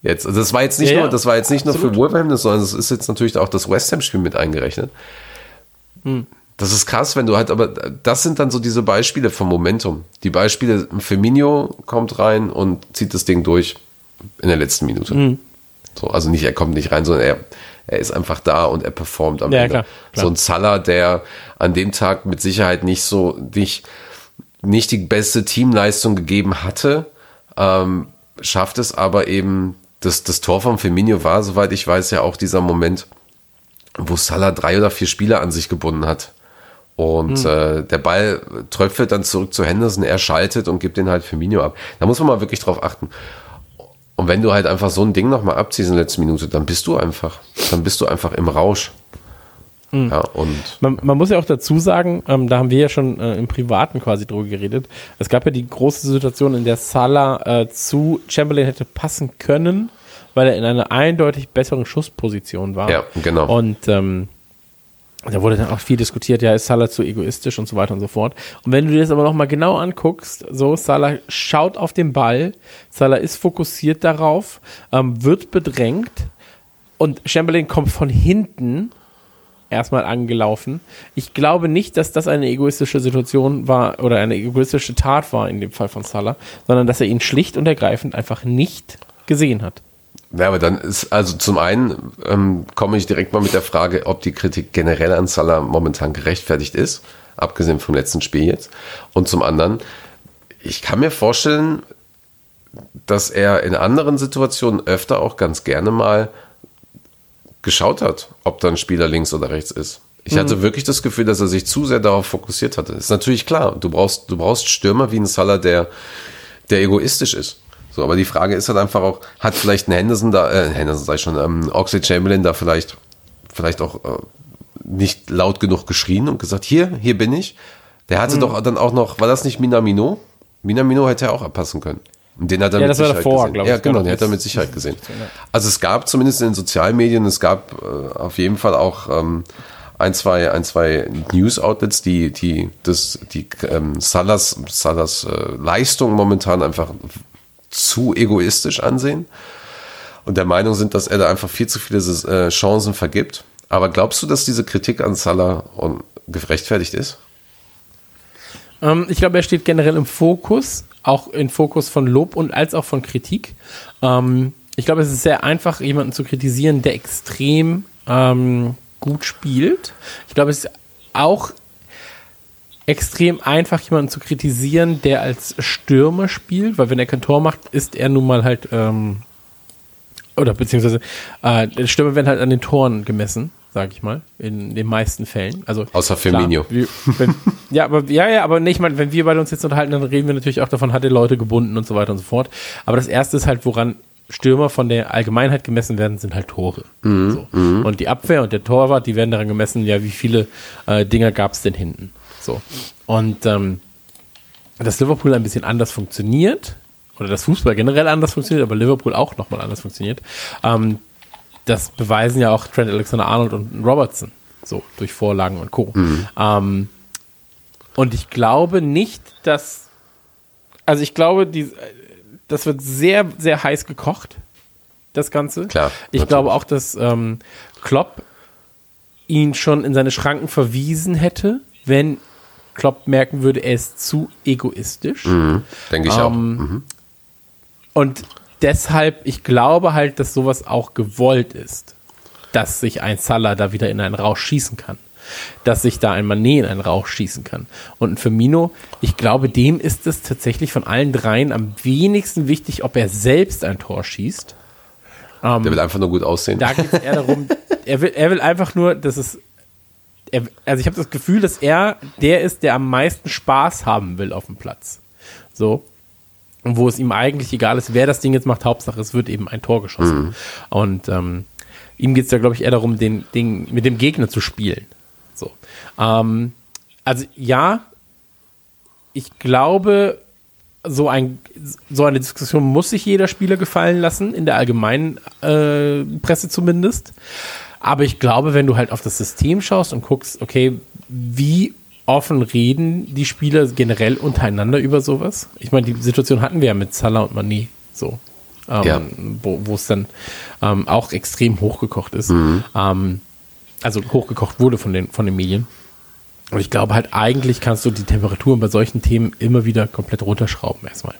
Jetzt, also das war jetzt nicht Ja, nur, das war jetzt nicht nur absolut. für Wolverhampton, sondern das ist jetzt natürlich auch das West Ham Spiel mit eingerechnet. Hm. Das ist krass, wenn du halt, aber das sind dann so diese Beispiele vom Momentum. Die Beispiele, Firmino kommt rein und zieht das Ding durch in der letzten Minute. Hm. So, also nicht, er kommt nicht rein, sondern er, er ist einfach da und er performt am Ja, Ende. klar, klar. So ein Salah, der an dem Tag mit Sicherheit nicht so, nicht, nicht die beste Teamleistung gegeben hatte, ähm, schafft es aber eben, das, das Tor von Firmino war, soweit ich weiß, ja auch dieser Moment, wo Salah drei oder vier Spieler an sich gebunden hat. Und äh, der Ball tröpfelt dann zurück zu Henderson, er schaltet und gibt den halt Firmino ab. Da muss man mal wirklich drauf achten. Und wenn du halt einfach so ein Ding nochmal abziehst in der letzten Minute, dann bist du einfach, dann bist du einfach im Rausch. Ja, und Man, man muss ja auch dazu sagen, ähm, da haben wir ja schon äh, im Privaten quasi drüber geredet. Es gab ja die große Situation, in der Salah äh, zu Chamberlain hätte passen können, weil er in einer eindeutig besseren Schussposition war. Ja, genau. Und ähm, da wurde dann auch viel diskutiert, ja, ist Salah zu egoistisch und so weiter und so fort. Und wenn du dir das aber nochmal genau anguckst, so, Salah schaut auf den Ball, Salah ist fokussiert darauf, ähm, wird bedrängt und Chamberlain kommt von hinten erstmal angelaufen. Ich glaube nicht, dass das eine egoistische Situation war oder eine egoistische Tat war in dem Fall von Salah, sondern dass er ihn schlicht und ergreifend einfach nicht gesehen hat. Ja, aber dann ist, also zum einen ähm, komme ich direkt mal mit der Frage, ob die Kritik generell an Salah momentan gerechtfertigt ist, abgesehen vom letzten Spiel jetzt. Und zum anderen, ich kann mir vorstellen, dass er in anderen Situationen öfter auch ganz gerne mal geschaut hat, ob da ein Spieler links oder rechts ist. Ich hatte wirklich das Gefühl, dass er sich zu sehr darauf fokussiert hatte. Ist natürlich klar, du brauchst, du brauchst Stürmer wie ein Salah, der, der egoistisch ist. So, aber die Frage ist halt einfach auch, hat vielleicht ein Henderson da, äh, Henderson sag ich schon, ähm, Oxley Chamberlain da vielleicht, vielleicht auch äh, nicht laut genug geschrien und gesagt, hier, hier bin ich. Der hatte doch dann auch noch, war das nicht Minamino? Minamino hätte er auch abpassen können. Und den hat er Ja, mit Sicherheit davor, gesehen. glaub ich. Ja, genau, den hat er mit Sicherheit gesehen. Also es gab zumindest in den sozialen Medien, es gab äh, auf jeden Fall auch ähm, ein, zwei, ein, zwei News-Outlets, die, die, das, die ähm, Salas, Salas äh, Leistung momentan einfach zu egoistisch ansehen und der Meinung sind, dass er da einfach viel zu viele äh, Chancen vergibt. Aber glaubst du, dass diese Kritik an Salah gerechtfertigt ist? Ähm, ich glaube, er steht generell im Fokus, auch im Fokus von Lob und als auch von Kritik. Ähm, ich glaube, es ist sehr einfach, jemanden zu kritisieren, der extrem ähm, gut spielt. Ich glaube, es ist auch extrem einfach, jemanden zu kritisieren, der als Stürmer spielt, weil wenn er kein Tor macht, ist er nun mal halt, ähm, oder beziehungsweise, äh, Stürmer werden halt an den Toren gemessen, sage ich mal, in den meisten Fällen. Also Außer Klar, Firmino. wir, wenn, ja, aber ja, ja, aber nee, ich meine, wenn wir beide uns jetzt unterhalten, dann reden wir natürlich auch davon, hat er Leute gebunden und so weiter und so fort. Aber das erste ist halt, woran Stürmer von der Allgemeinheit gemessen werden, sind halt Tore. so. Und die Abwehr und der Torwart, die werden daran gemessen, ja, wie viele äh, Dinger gab es denn hinten. So. Und ähm, dass Liverpool ein bisschen anders funktioniert, oder das Fußball generell anders funktioniert, aber Liverpool auch nochmal anders funktioniert, ähm, das beweisen ja auch Trent Alexander-Arnold und Robertson, so durch Vorlagen und Co. Ähm, und ich glaube nicht, dass, also ich glaube, die, das wird sehr, sehr heiß gekocht, das Ganze. Klar, Ich natürlich. glaube auch, dass ähm, Klopp ihn schon in seine Schranken verwiesen hätte, wenn Klopp merken würde, er ist zu egoistisch. Denke ich auch. Ähm, Und deshalb, ich glaube halt, dass sowas auch gewollt ist, dass sich ein Salah da wieder in einen Rausch schießen kann. Dass sich da ein Manet in einen Rausch schießen kann. Und ein Firmino, ich glaube, dem ist es tatsächlich von allen dreien am wenigsten wichtig, ob er selbst ein Tor schießt. Der will einfach nur gut aussehen. Da geht es eher darum, er will, er will einfach nur, dass es. Er, also ich habe das Gefühl, dass er der ist, der am meisten Spaß haben will auf dem Platz. So. Und wo es ihm eigentlich egal ist, wer das Ding jetzt macht, Hauptsache es wird eben ein Tor geschossen. Und ähm, ihm geht es da, glaube ich, eher darum, den Ding mit dem Gegner zu spielen. So. Ähm, also ja, ich glaube, so, ein, so eine Diskussion muss sich jeder Spieler gefallen lassen, in der allgemeinen äh, Presse zumindest. Aber ich glaube, wenn du halt auf das System schaust und guckst, okay, wie offen reden die Spieler generell untereinander über sowas? Ich meine, die Situation hatten wir ja mit Salah und Mané so. Ähm, Ja. Wo es dann ähm, auch extrem hochgekocht ist. Ähm, also hochgekocht wurde von den, von den Medien. Und ich glaube halt, eigentlich kannst du die Temperaturen bei solchen Themen immer wieder komplett runterschrauben erstmal.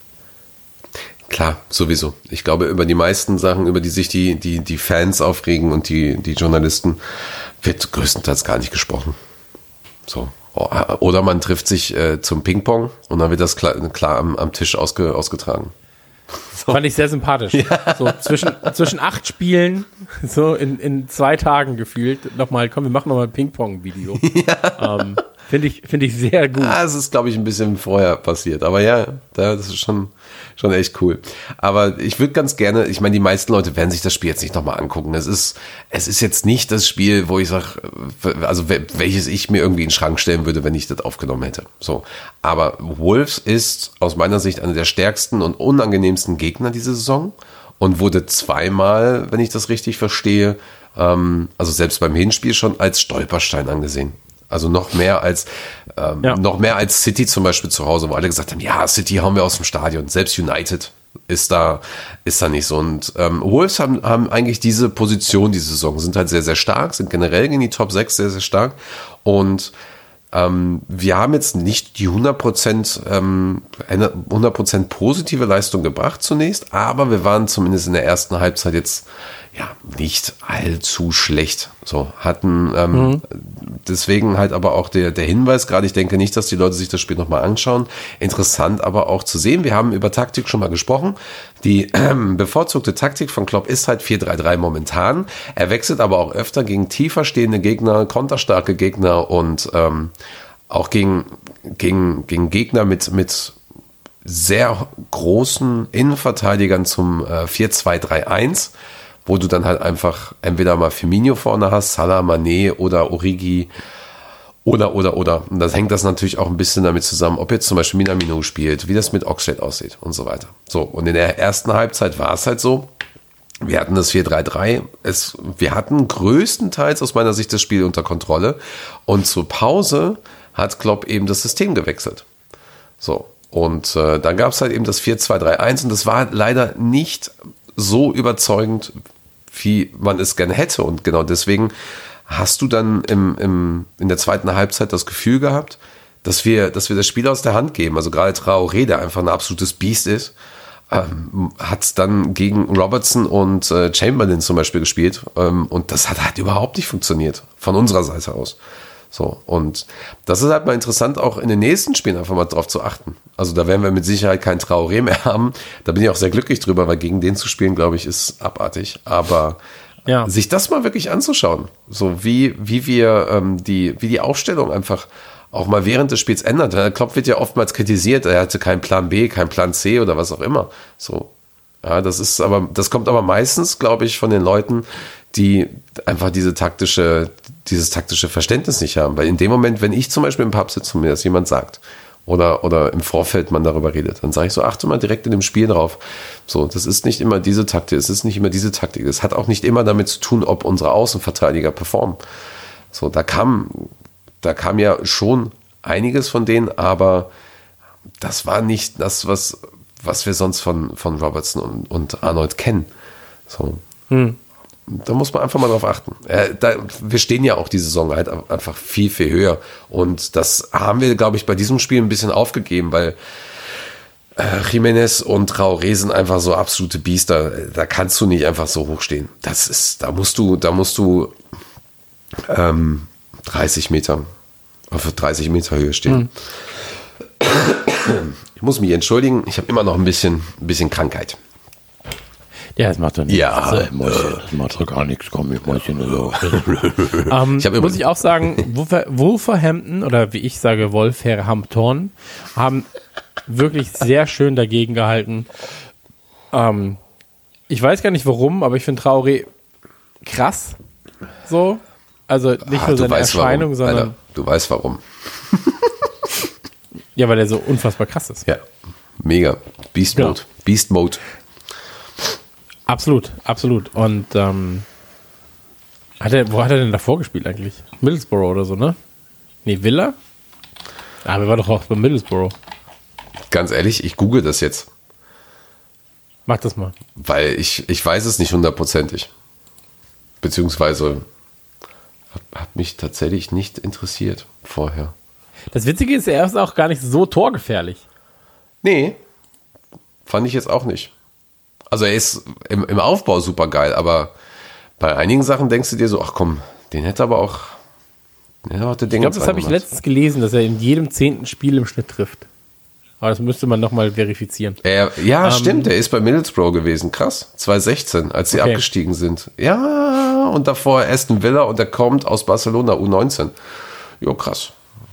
Klar, sowieso. Ich glaube, über die meisten Sachen, über die sich die, die, die Fans aufregen und die, die Journalisten, wird größtenteils gar nicht gesprochen. So. Oder man trifft sich äh, zum Ping-Pong und dann wird das klar, klar am, am Tisch ausge, ausgetragen. Fand ich sehr sympathisch. So zwischen, zwischen acht Spielen, so in, in zwei Tagen gefühlt, nochmal, komm, wir machen nochmal ein Ping-Pong-Video. Ähm, Finde ich, finde ich sehr gut. Ah, es ist, glaube ich, ein bisschen vorher passiert. Aber ja, da- das ist schon, schon echt cool. Aber ich würde ganz gerne, ich meine, die meisten Leute werden sich das Spiel jetzt nicht nochmal angucken. Es ist, es ist jetzt nicht das Spiel, wo ich sage, also wel- welches ich mir irgendwie in den Schrank stellen würde, wenn ich das aufgenommen hätte. So. Aber Wolves ist aus meiner Sicht einer der stärksten und unangenehmsten Gegner diese Saison und wurde zweimal, wenn ich das richtig verstehe, ähm, also selbst beim Hinspiel schon als Stolperstein angesehen. Also noch mehr als ähm, Ja. noch mehr als City zum Beispiel zu Hause, wo alle gesagt haben, ja, City hauen wir aus dem Stadion. Selbst United ist da, ist da nicht so. Und ähm, Wolves haben, haben eigentlich diese Position diese Saison, sind halt sehr, sehr stark, sind generell in die Top 6 sehr, sehr stark. Und ähm, wir haben jetzt nicht die 100%, ähm, eine 100% positive Leistung gebracht zunächst, aber wir waren zumindest in der ersten Halbzeit jetzt ja nicht allzu schlecht. So hatten ähm, deswegen halt aber auch der, der Hinweis gerade, ich denke nicht, dass die Leute sich das Spiel nochmal anschauen. Interessant aber auch zu sehen, wir haben über Taktik schon mal gesprochen. Die ähm, bevorzugte Taktik von Klopp ist halt 4-3-3 momentan. Er wechselt aber auch öfter gegen tiefer stehende Gegner, konterstarke Gegner und ähm, auch gegen, gegen, gegen Gegner mit, mit sehr großen Innenverteidigern zum äh, 4-2-3-1, wo du dann halt einfach entweder mal Firmino vorne hast, Salah, Mané oder Origi oder, oder, oder. Und das hängt das natürlich auch ein bisschen damit zusammen, ob jetzt zum Beispiel Minamino spielt, wie das mit Oxlade aussieht und so weiter. So, und in der ersten Halbzeit war es halt so, wir hatten das 4-3-3. Es, wir hatten größtenteils aus meiner Sicht das Spiel unter Kontrolle. Und zur Pause hat Klopp eben das System gewechselt. So. Und äh, dann gab es halt eben das 4-2-3-1 und das war leider nicht so überzeugend, wie man es gerne hätte. Und genau deswegen hast du dann im, im, in der zweiten Halbzeit das Gefühl gehabt, dass wir, dass wir das Spiel aus der Hand geben. Also gerade Traoré, der einfach ein absolutes Biest ist, ähm, hat dann gegen Robertson und äh, Chamberlain zum Beispiel gespielt. Ähm, und das hat halt überhaupt nicht funktioniert, von unserer Seite aus. So, und das ist halt mal interessant, auch in den nächsten Spielen einfach mal drauf zu achten. Also da werden wir mit Sicherheit kein Traoré mehr haben. Da bin ich auch sehr glücklich drüber, weil gegen den zu spielen, glaube ich, ist abartig. Aber Ja. sich das mal wirklich anzuschauen, so wie, wie wir ähm, die, wie die Aufstellung einfach auch mal während des Spiels ändert. Der Klopp wird ja oftmals kritisiert, er hatte keinen Plan B, keinen Plan C oder was auch immer. So. Ja, das ist aber, das kommt aber meistens, glaube ich, von den Leuten, die einfach diese taktische, dieses taktische Verständnis nicht haben. Weil in dem Moment, wenn ich zum Beispiel im Pub sitze und mir das jemand sagt, oder, oder im Vorfeld man darüber redet, dann sage ich so, achte mal direkt in dem Spiel drauf. So, das ist nicht immer diese Taktik, es ist nicht immer diese Taktik. Es hat auch nicht immer damit zu tun, ob unsere Außenverteidiger performen. So, da kam, da kam ja schon einiges von denen, aber das war nicht das, was, was wir sonst von, von Robertson und, und Arnold kennen. So. Da muss man einfach mal drauf achten. Äh, da, wir stehen ja auch die Saison halt einfach viel, viel höher. Und das haben wir, glaube ich, bei diesem Spiel ein bisschen aufgegeben, weil äh, Jiménez und Traoré sind einfach so absolute Biester. Da kannst du nicht einfach so hoch stehen. Das ist, da musst du, da musst du ähm, 30 Meter auf 30 Meter Höhe stehen. Ich muss mich entschuldigen, ich habe immer noch ein bisschen, ein bisschen Krankheit. Ja, das macht doch nichts. Ja. Also, das macht doch gar nichts. Komm, ich muss hier nur so. ähm, Ich muss ich auch sagen, Wolver- Wolverhampton oder wie ich sage, Wolverhampton haben wirklich sehr schön dagegen gehalten. Ähm, ich weiß gar nicht warum, aber ich finde Traoré krass. So. Also nicht Ah, nur seine Erscheinung, warum. sondern Alter, du weißt warum. ja, weil er so unfassbar krass ist. Ja, mega. Beast Genau. Mode. Beast Mode. Absolut, absolut. Und ähm, hat er, wo hat er denn davor gespielt eigentlich? Middlesbrough oder so, ne? Nee, Villa? Ah, wir waren doch auch bei Middlesbrough. Ganz ehrlich, ich google das jetzt, Mach das mal. weil ich, ich weiß es nicht hundertprozentig. Beziehungsweise hat, hat mich tatsächlich nicht interessiert vorher. Das Witzige ist, er ist auch gar nicht so torgefährlich. Nee, fand ich jetzt auch nicht. Also er ist im, im Aufbau super geil, aber bei einigen Sachen denkst du dir so, ach komm, den hätte aber auch, den hätte auch der Ding Ich glaube, das habe ich letztens gelesen, dass er in jedem zehnten Spiel im Schnitt trifft. Aber das müsste man nochmal verifizieren. Er, ja, stimmt, er ist bei Middlesbrough gewesen. Krass. 2016, als sie Okay. abgestiegen sind. Ja, und davor Aston Villa und er kommt aus Barcelona, U19. Jo, krass.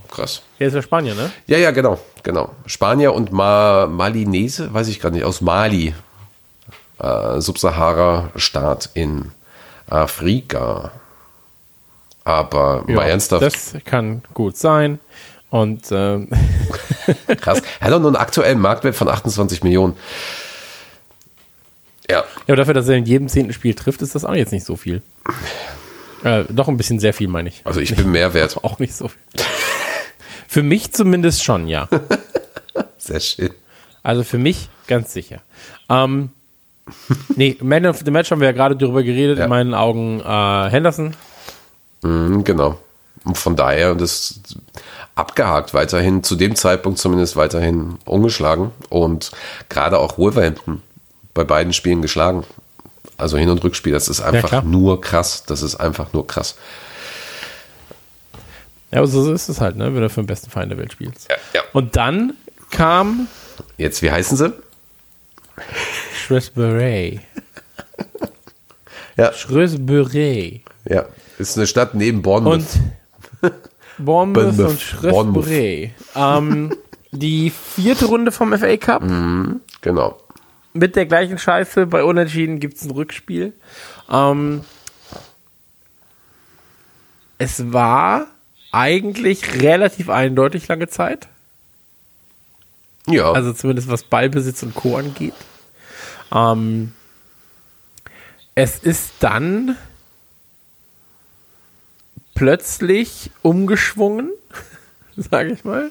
Krass. Er ist ja Spanier, ne? Ja, ja, genau, genau. Spanier und Ma Malinese, weiß ich gerade nicht, aus Mali. Äh, Subsahara-Staat in Afrika. Aber Ja, mal ernsthaft, Das kann gut sein. Und ähm, krass. Er hat doch nur einen aktuellen Marktwert von 28 Millionen. Ja, ja, aber dafür, dass er in jedem zehnten Spiel trifft, ist das auch jetzt nicht so viel. Äh, doch ein bisschen sehr viel, meine ich. also ich bin mehr wert. Auch nicht so viel. Für mich zumindest schon, ja. Sehr schön. Also für mich ganz sicher. Ähm, nee, Man of the Match haben wir ja gerade darüber geredet. Ja. In meinen Augen äh, Henderson. Mhm, genau. Und von daher das abgehakt weiterhin, zu dem Zeitpunkt zumindest weiterhin ungeschlagen und gerade auch Wolverhampton bei beiden Spielen geschlagen. Also Hin- und Rückspiel, das ist einfach klar. nur krass. Das ist einfach nur krass. Ja, aber so ist es halt, ne, wenn du für den besten Feind der Welt spielst. Ja, ja. Und dann kam Jetzt, wie heißen sie? Shrewsbury. Ja, Shrewsbury. ja. Ist eine Stadt neben Bournemouth. Und Bournemouth Bournemouth. und Shrewsbury. Ähm, die vierte Runde vom FA Cup. Genau. Mit der gleichen Scheiße. Bei Unentschieden gibt es ein Rückspiel. Ähm, es war eigentlich relativ eindeutig lange Zeit. Ja. Also zumindest was Ballbesitz und Co. angeht. Ähm, es ist dann plötzlich umgeschwungen, sage ich mal.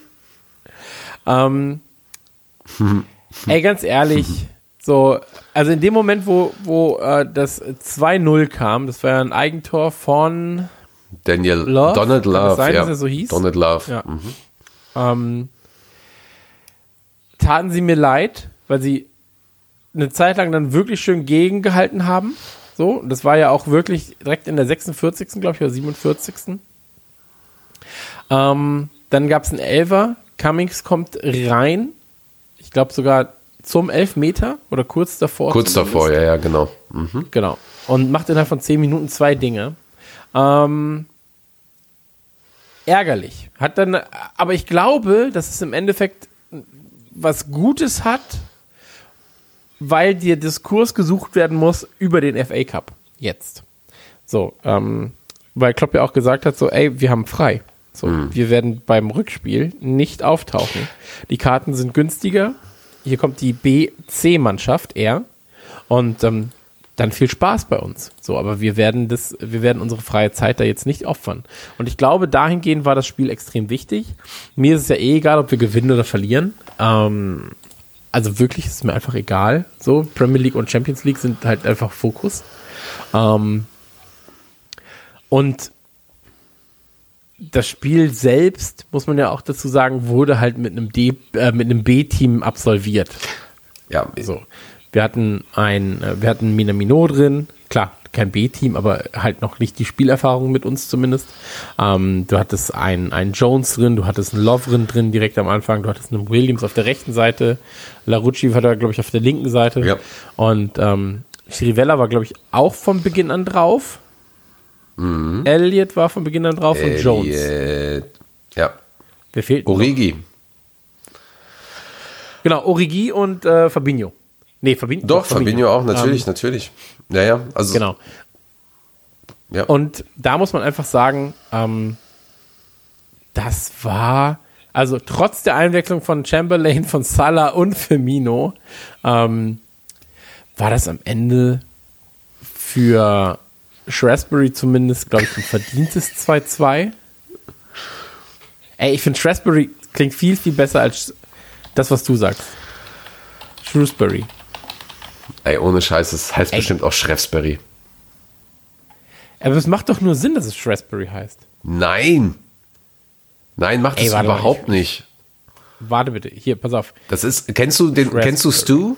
Ähm, ey, ganz ehrlich, so, also in dem Moment, wo, wo äh, das 2-0 kam, das war ja ein Eigentor von Daniel Love? Donald Love. sein, ja. dass er so hieß? Donald Love. Ja. Mhm. ähm, taten sie mir leid, weil sie eine Zeit lang dann wirklich schön gegengehalten haben. So, und das war ja auch wirklich direkt in der 46. glaube ich, oder 47. Ähm, dann gab es einen Elfer. Cummings kommt rein. Ich glaube sogar zum Elfmeter oder kurz davor. Kurz davor, ja, ja, genau. Mhm. Genau. Und macht innerhalb von 10 Minuten zwei Dinge. Ähm, ärgerlich. Hat dann, aber ich glaube, dass es im Endeffekt was Gutes hat, weil der Diskurs gesucht werden muss über den FA Cup. Jetzt. So, ähm, weil Klopp ja auch gesagt hat, so, ey, wir haben frei. So, wir werden beim Rückspiel nicht auftauchen. Die Karten sind günstiger. Hier kommt die B-C-Mannschaft, er. Und ähm, dann viel Spaß bei uns. So, aber wir werden das, wir werden unsere freie Zeit da jetzt nicht opfern. Und ich glaube, dahingehend war das Spiel extrem wichtig. Mir ist es ja eh egal, ob wir gewinnen oder verlieren. Ähm, also wirklich ist es mir einfach egal. So, Premier League und Champions League sind halt einfach Fokus. Ähm, und das Spiel selbst, muss man ja auch dazu sagen, wurde halt mit einem D, äh, mit einem B-Team absolviert. Ja, So. Wir hatten ein, äh, wir hatten Minamino drin, klar, kein B-Team, aber halt noch nicht die Spielerfahrung mit uns zumindest. Ähm, du hattest einen, einen Jones drin, du hattest einen Lovren drin direkt am Anfang, du hattest einen Williams auf der rechten Seite, Larucci war da, glaube ich, auf der linken Seite. Ja. Und ähm, Chirivella war, glaube ich, auch von Beginn an drauf. Elliot war von Beginn an drauf und Jones. Elliot. Ja. Wer fehlt? noch? Origi. Genau, Origi und äh, Fabinho. Nee, Fabinho. Doch, Fabinho auch, natürlich, Ähm, natürlich. Ja, ja. Also, Genau. Ja. Und da muss man einfach sagen, ähm, das war, also trotz der Einwechslung von Chamberlain, von Salah und Firmino, ähm, war das am Ende für Shrewsbury zumindest, glaube ich, ein verdientes 2-2. Ey, ich finde Shrewsbury klingt viel, viel besser als das, was du sagst. Shrewsbury. Ey, ohne Scheiß, das heißt Ey. bestimmt auch Shrewsbury. Aber es macht doch nur Sinn, dass es Shrewsbury heißt. Nein. Nein, macht Ey, mal, überhaupt nicht. Warte bitte, hier, pass auf. Das ist, kennst du den, kennst du Stu?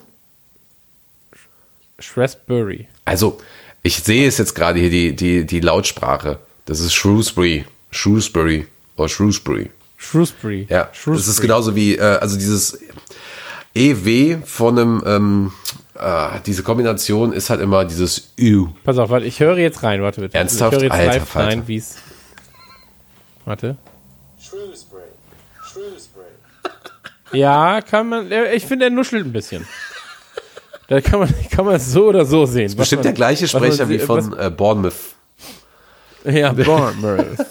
Shrewsbury. Also, ich sehe es jetzt gerade hier, die, die, die Lautsprache. Das ist Shrewsbury. Shrewsbury. Oder Shrewsbury. Shrewsbury. Ja, Shrewsbury. das ist genauso wie, äh, also dieses EW von einem, ähm, äh, diese Kombination ist halt immer dieses Ü. Pass auf, warte, ich höre jetzt rein, warte bitte. Ernsthaft? Ich höre jetzt Alter live Falter. rein, wie es. Warte. Shrewsbury. Shrewsbury. Ja, kann man, ich finde, er nuschelt ein bisschen. Da kann man, kann man es so oder so sehen. Was Bestimmt man- der gleiche was man Sprecher wie von äh, Bournemouth. Ja, Bournemouth.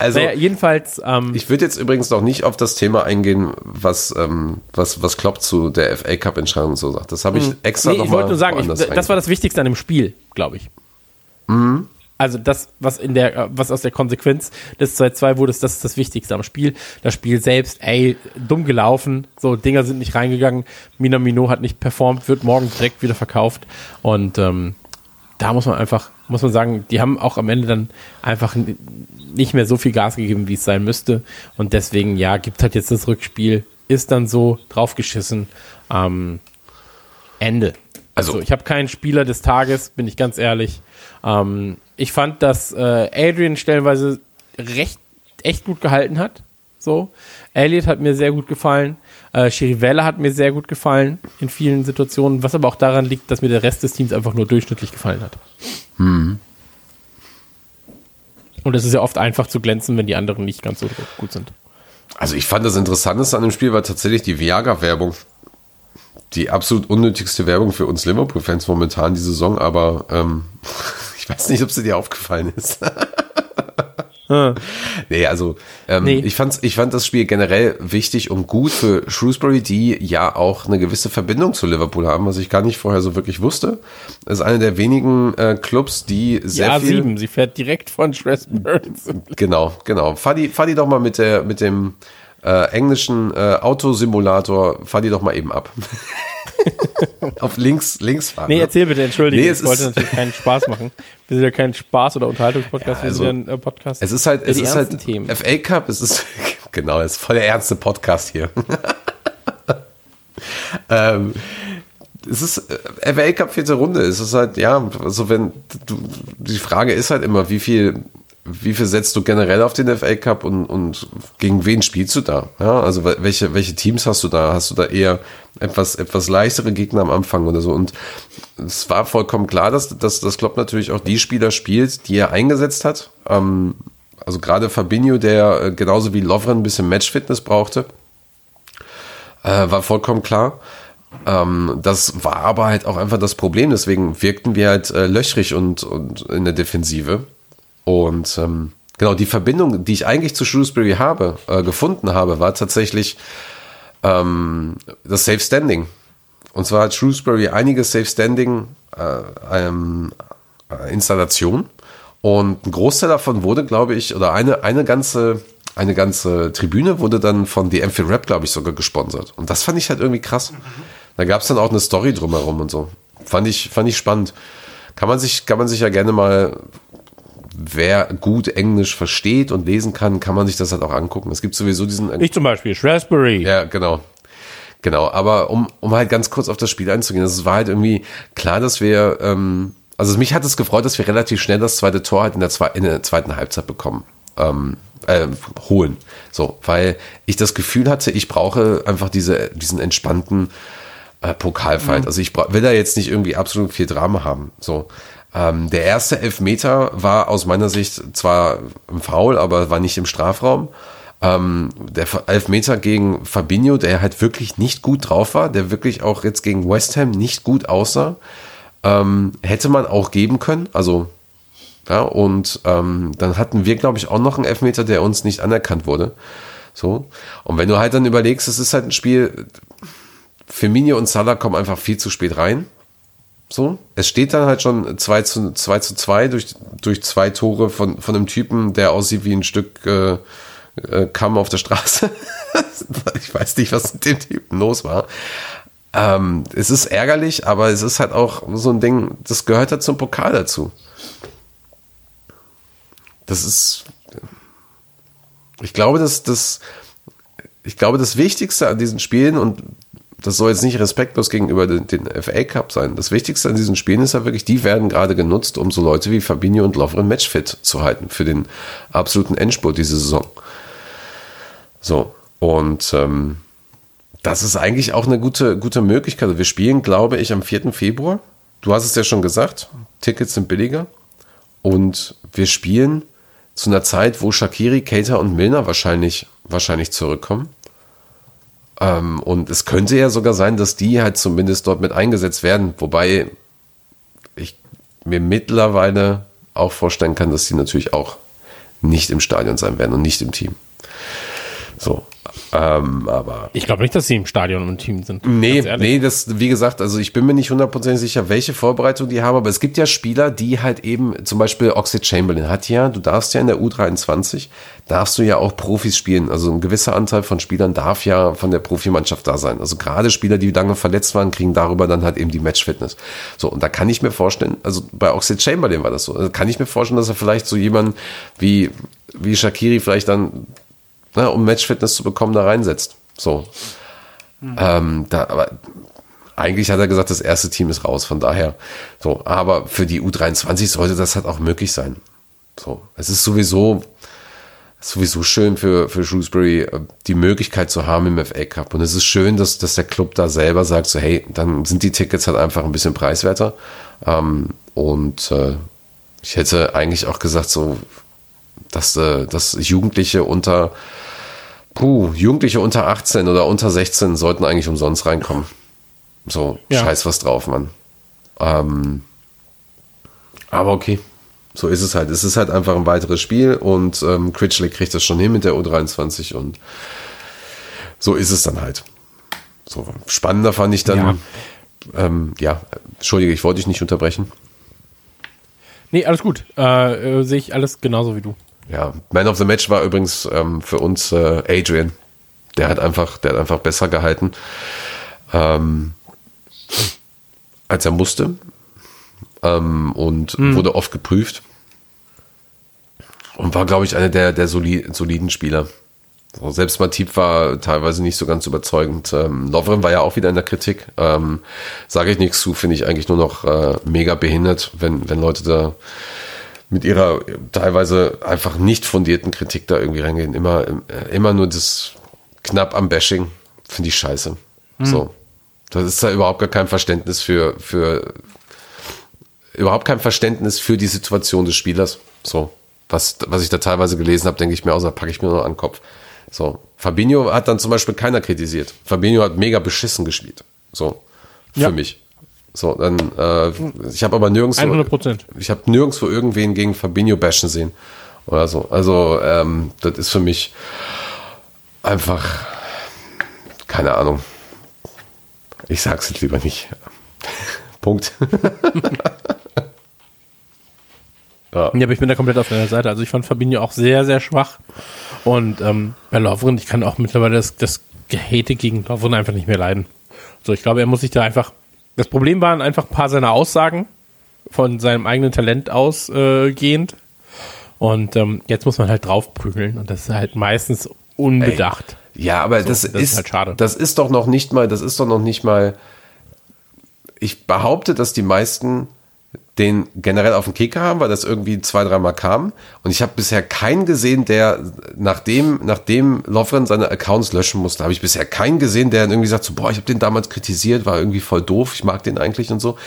Also, naja, jedenfalls, ähm, ich würde jetzt übrigens noch nicht auf das Thema eingehen, was, ähm, was, was Klopp zu der FA Cup Entscheidung so sagt. Das habe ich extra Hm. nee, noch ich wollte nur sagen, ich, das war das Wichtigste an dem Spiel, glaube ich. Also das, was in der, äh, was aus der Konsequenz des 2-2 wurde, ist das ist das Wichtigste am Spiel. Das Spiel selbst, ey, dumm gelaufen, so Dinger sind nicht reingegangen, Minamino hat nicht performt, wird morgen direkt wieder verkauft und ähm, da muss man einfach, muss man sagen, die haben auch am Ende dann einfach nicht mehr so viel Gas gegeben, wie es sein müsste und deswegen, ja, gibt halt jetzt das Rückspiel, ist dann so draufgeschissen, ähm, Ende. Also- Also, ich habe keinen Spieler des Tages, bin ich ganz ehrlich. Ähm, ich fand, dass äh, Adrian stellenweise recht, echt gut gehalten hat. So. Elliot hat mir sehr gut gefallen. Äh, Chirivella hat mir sehr gut gefallen in vielen Situationen, was aber auch daran liegt, dass mir der Rest des Teams einfach nur durchschnittlich gefallen hat. Und es ist ja oft einfach zu glänzen, wenn die anderen nicht ganz so gut sind. Also ich fand das Interessanteste an dem Spiel war tatsächlich die Viagra-Werbung. Die absolut unnötigste Werbung für uns Liverpool-Fans momentan die Saison, aber ähm, ich weiß nicht, ob sie dir aufgefallen ist. nee, also ähm, Nee. ich, fand's, ich fand das Spiel generell wichtig und gut für Shrewsbury, die ja auch eine gewisse Verbindung zu Liverpool haben, was ich gar nicht vorher so wirklich wusste. Das ist einer der wenigen äh, Clubs, die sehr ja, viel... sieben. Sie fährt direkt von Shrewsbury. Genau, genau. Fahr die, fahr die doch mal mit, der, mit dem äh, englischen äh, Autosimulator, fahr die doch mal eben ab. Auf links, links fahren. Nee, ne? erzähl bitte, entschuldige. Nee, ich es wollte ist- natürlich keinen Spaß machen. Wir sind ja kein Spaß- oder Unterhaltungspodcast, Ja, wir also, sind ja ein äh, Podcast. Es ist halt, es ist halt Themen. FA Cup, es ist, genau, es ist voll der ernste Podcast hier. ähm, es ist äh, FA Cup vierte Runde. Es ist halt, ja, also wenn du, die Frage ist halt immer, wie viel, wie viel setzt du generell auf den FA Cup und, und gegen wen spielst du da? Ja, also wel- welche, welche Teams hast du da? Hast du da eher etwas, etwas leichtere Gegner am Anfang oder so? Und es war vollkommen klar, dass, dass das Klopp natürlich auch die Spieler spielt, die er eingesetzt hat. Ähm, also gerade Fabinho, der äh, genauso wie Lovren ein bisschen Matchfitness brauchte, äh, war vollkommen klar. Ähm, das war aber halt auch einfach das Problem. Deswegen wirkten wir halt äh, löchrig und, und in der Defensive. Und ähm, genau die Verbindung, die ich eigentlich zu Shrewsbury habe, äh, gefunden habe, war tatsächlich ähm, das Safe Standing. Und zwar hat Shrewsbury einige Safe Standing äh, ähm, äh, Installationen. Und ein Großteil davon wurde, glaube ich, oder eine, eine ganze, eine ganze Tribüne wurde dann von The Amphi Rap, glaube ich, sogar gesponsert. Und das fand ich halt irgendwie krass. Da gab es dann auch eine Story drumherum und so. Fand ich, fand ich spannend. Kann man sich, kann man sich ja gerne mal, wer gut Englisch versteht und lesen kann, kann man sich das halt auch angucken. Es gibt sowieso diesen, Ich zum Beispiel, Shrewsbury. ja, genau. Genau, aber um, um halt ganz kurz auf das Spiel einzugehen, es war halt irgendwie klar, dass wir, ähm, also mich hat es gefreut, dass wir relativ schnell das zweite Tor halt in der, zwei, in der zweiten Halbzeit bekommen, ähm, äh, holen. So, weil ich das Gefühl hatte, ich brauche einfach diese, diesen entspannten äh, Pokalfight. Also ich will da jetzt nicht irgendwie absolut viel Drama haben. So. Ähm, der erste Elfmeter war aus meiner Sicht zwar ein Foul, aber war nicht im Strafraum. Ähm, der Elfmeter gegen Fabinho, der halt wirklich nicht gut drauf war, der wirklich auch jetzt gegen West Ham nicht gut aussah, ähm, hätte man auch geben können. Also, ja, und ähm, dann hatten wir, glaube ich, auch noch einen Elfmeter, der uns nicht anerkannt wurde. So. Und wenn du halt dann überlegst, es ist halt ein Spiel, Firmino und Salah kommen einfach viel zu spät rein. So. Es steht dann halt schon 2 zu 2, zu 2 durch, durch zwei Tore von, von einem Typen, der aussieht wie ein Stück äh, äh, Kamm auf der Straße. ich weiß nicht, was mit dem Typen los war. Ähm, es ist ärgerlich, aber es ist halt auch so ein Ding, das gehört halt zum Pokal dazu. Das ist, ich glaube, dass das, ich glaube, das Wichtigste an diesen Spielen und das soll jetzt nicht respektlos gegenüber den, den FA Cup sein. Das Wichtigste an diesen Spielen ist ja wirklich, die werden gerade genutzt, um so Leute wie Fabinho und Lovren matchfit zu halten für den absoluten Endspurt diese Saison. So, und ähm, das ist eigentlich auch eine gute, gute Möglichkeit. Wir spielen, glaube ich, am 4. Februar. Du hast es ja schon gesagt, Tickets sind billiger. Und wir spielen zu einer Zeit, wo Shakiri, Keita und Milner wahrscheinlich, wahrscheinlich zurückkommen. Ähm, und es könnte ja sogar sein, dass die halt zumindest dort mit eingesetzt werden. Wobei ich mir mittlerweile auch vorstellen kann, dass die natürlich auch nicht im Stadion sein werden und nicht im Team. So, ähm, aber Ich glaube nicht, dass sie im Stadion im Team sind. Nee, nee, das, wie gesagt, also ich bin mir nicht hundertprozentig sicher, welche Vorbereitung die haben, aber es gibt ja Spieler, die halt eben, zum Beispiel Oxlade Chamberlain hat ja, du darfst ja in der U23, darfst du ja auch Profis spielen. Also ein gewisser Anteil von Spielern darf ja von der Profimannschaft da sein. Also gerade Spieler, die lange verletzt waren, kriegen darüber dann halt eben die Matchfitness. So, und da kann ich mir vorstellen, also bei Oxlade Chamberlain war das so, also kann ich mir vorstellen, dass er vielleicht so jemanden wie, wie Shakiri vielleicht dann, ne, um Matchfitness zu bekommen, da reinsetzt. So. Ähm, da, aber eigentlich hat er gesagt, das erste Team ist raus, von daher. So, aber für die U23 sollte das halt auch möglich sein. So, es ist sowieso, sowieso schön für, für Shrewsbury, äh, die Möglichkeit zu haben im FA Cup. Und es ist schön, dass, dass der Club da selber sagt, so, hey, dann sind die Tickets halt einfach ein bisschen preiswerter. Ähm, und äh, ich hätte eigentlich auch gesagt, so, dass, äh, dass Jugendliche unter puh, Jugendliche unter 18 oder unter 16 sollten eigentlich umsonst reinkommen. So, Ja. scheiß was drauf, Mann. Ähm, aber okay, so ist es halt. Es ist halt einfach ein weiteres Spiel und ähm, Critchley kriegt das schon hin mit der U23 und so ist es dann halt. So, spannender fand ich dann, Ja. ähm, ja entschuldige, ich wollte dich nicht unterbrechen. Nee, alles gut. Äh, äh, Sehe ich alles genauso wie du. Ja, Man of the Match war übrigens ähm, für uns äh, Adrian. Der hat einfach, der hat einfach besser gehalten, ähm, als er musste. Ähm, und wurde oft geprüft. Und war, glaube ich, einer der, der soli soliden Spieler. So, selbst Matip war teilweise nicht so ganz überzeugend. Ähm, Lovren war ja auch wieder in der Kritik. Ähm, Sage ich nichts zu, finde ich eigentlich nur noch äh, mega behindert, wenn, wenn Leute da mit ihrer teilweise einfach nicht fundierten Kritik da irgendwie reingehen. Immer, äh, immer nur das knapp am Bashing. Finde ich scheiße. So. Das ist da überhaupt gar kein Verständnis für, für, überhaupt kein Verständnis für die Situation des Spielers. So. Was, was ich da teilweise gelesen habe, denke ich mir, außer packe ich mir nur an den Kopf. So. Fabinho hat dann zum Beispiel keiner kritisiert. Fabinho hat mega beschissen gespielt. So. Für Ja. mich. So, dann, äh, ich habe aber nirgends 100 Prozent. ich habe nirgendwo irgendwen gegen Fabinho bashen sehen oder so. Also ähm, das ist für mich einfach keine Ahnung. Ich sag's jetzt lieber nicht. Punkt. Ja, aber ich bin da komplett auf deiner Seite. Also ich fand Fabinho auch sehr, sehr schwach. Und ähm, bei Lovren, ich kann auch mittlerweile das, das Gehate gegen Lovren einfach nicht mehr leiden. So, ich glaube, er muss sich da einfach. Das Problem waren einfach ein paar seiner Aussagen von seinem eigenen Talent ausgehend. Und ähm, jetzt muss man halt draufprügeln. Und das ist halt meistens unbedacht. Ja, aber das, das ist, ist halt schade. Das ist doch noch nicht mal, das ist doch noch nicht mal. Ich behaupte, dass die meisten den generell auf dem Kicker haben, weil das irgendwie zwei, dreimal kam. Und ich habe bisher keinen gesehen, der, nachdem, nachdem Lovren seine Accounts löschen musste, habe ich bisher keinen gesehen, der irgendwie sagt, so, boah, ich habe den damals kritisiert, war irgendwie voll doof, ich mag den eigentlich und so.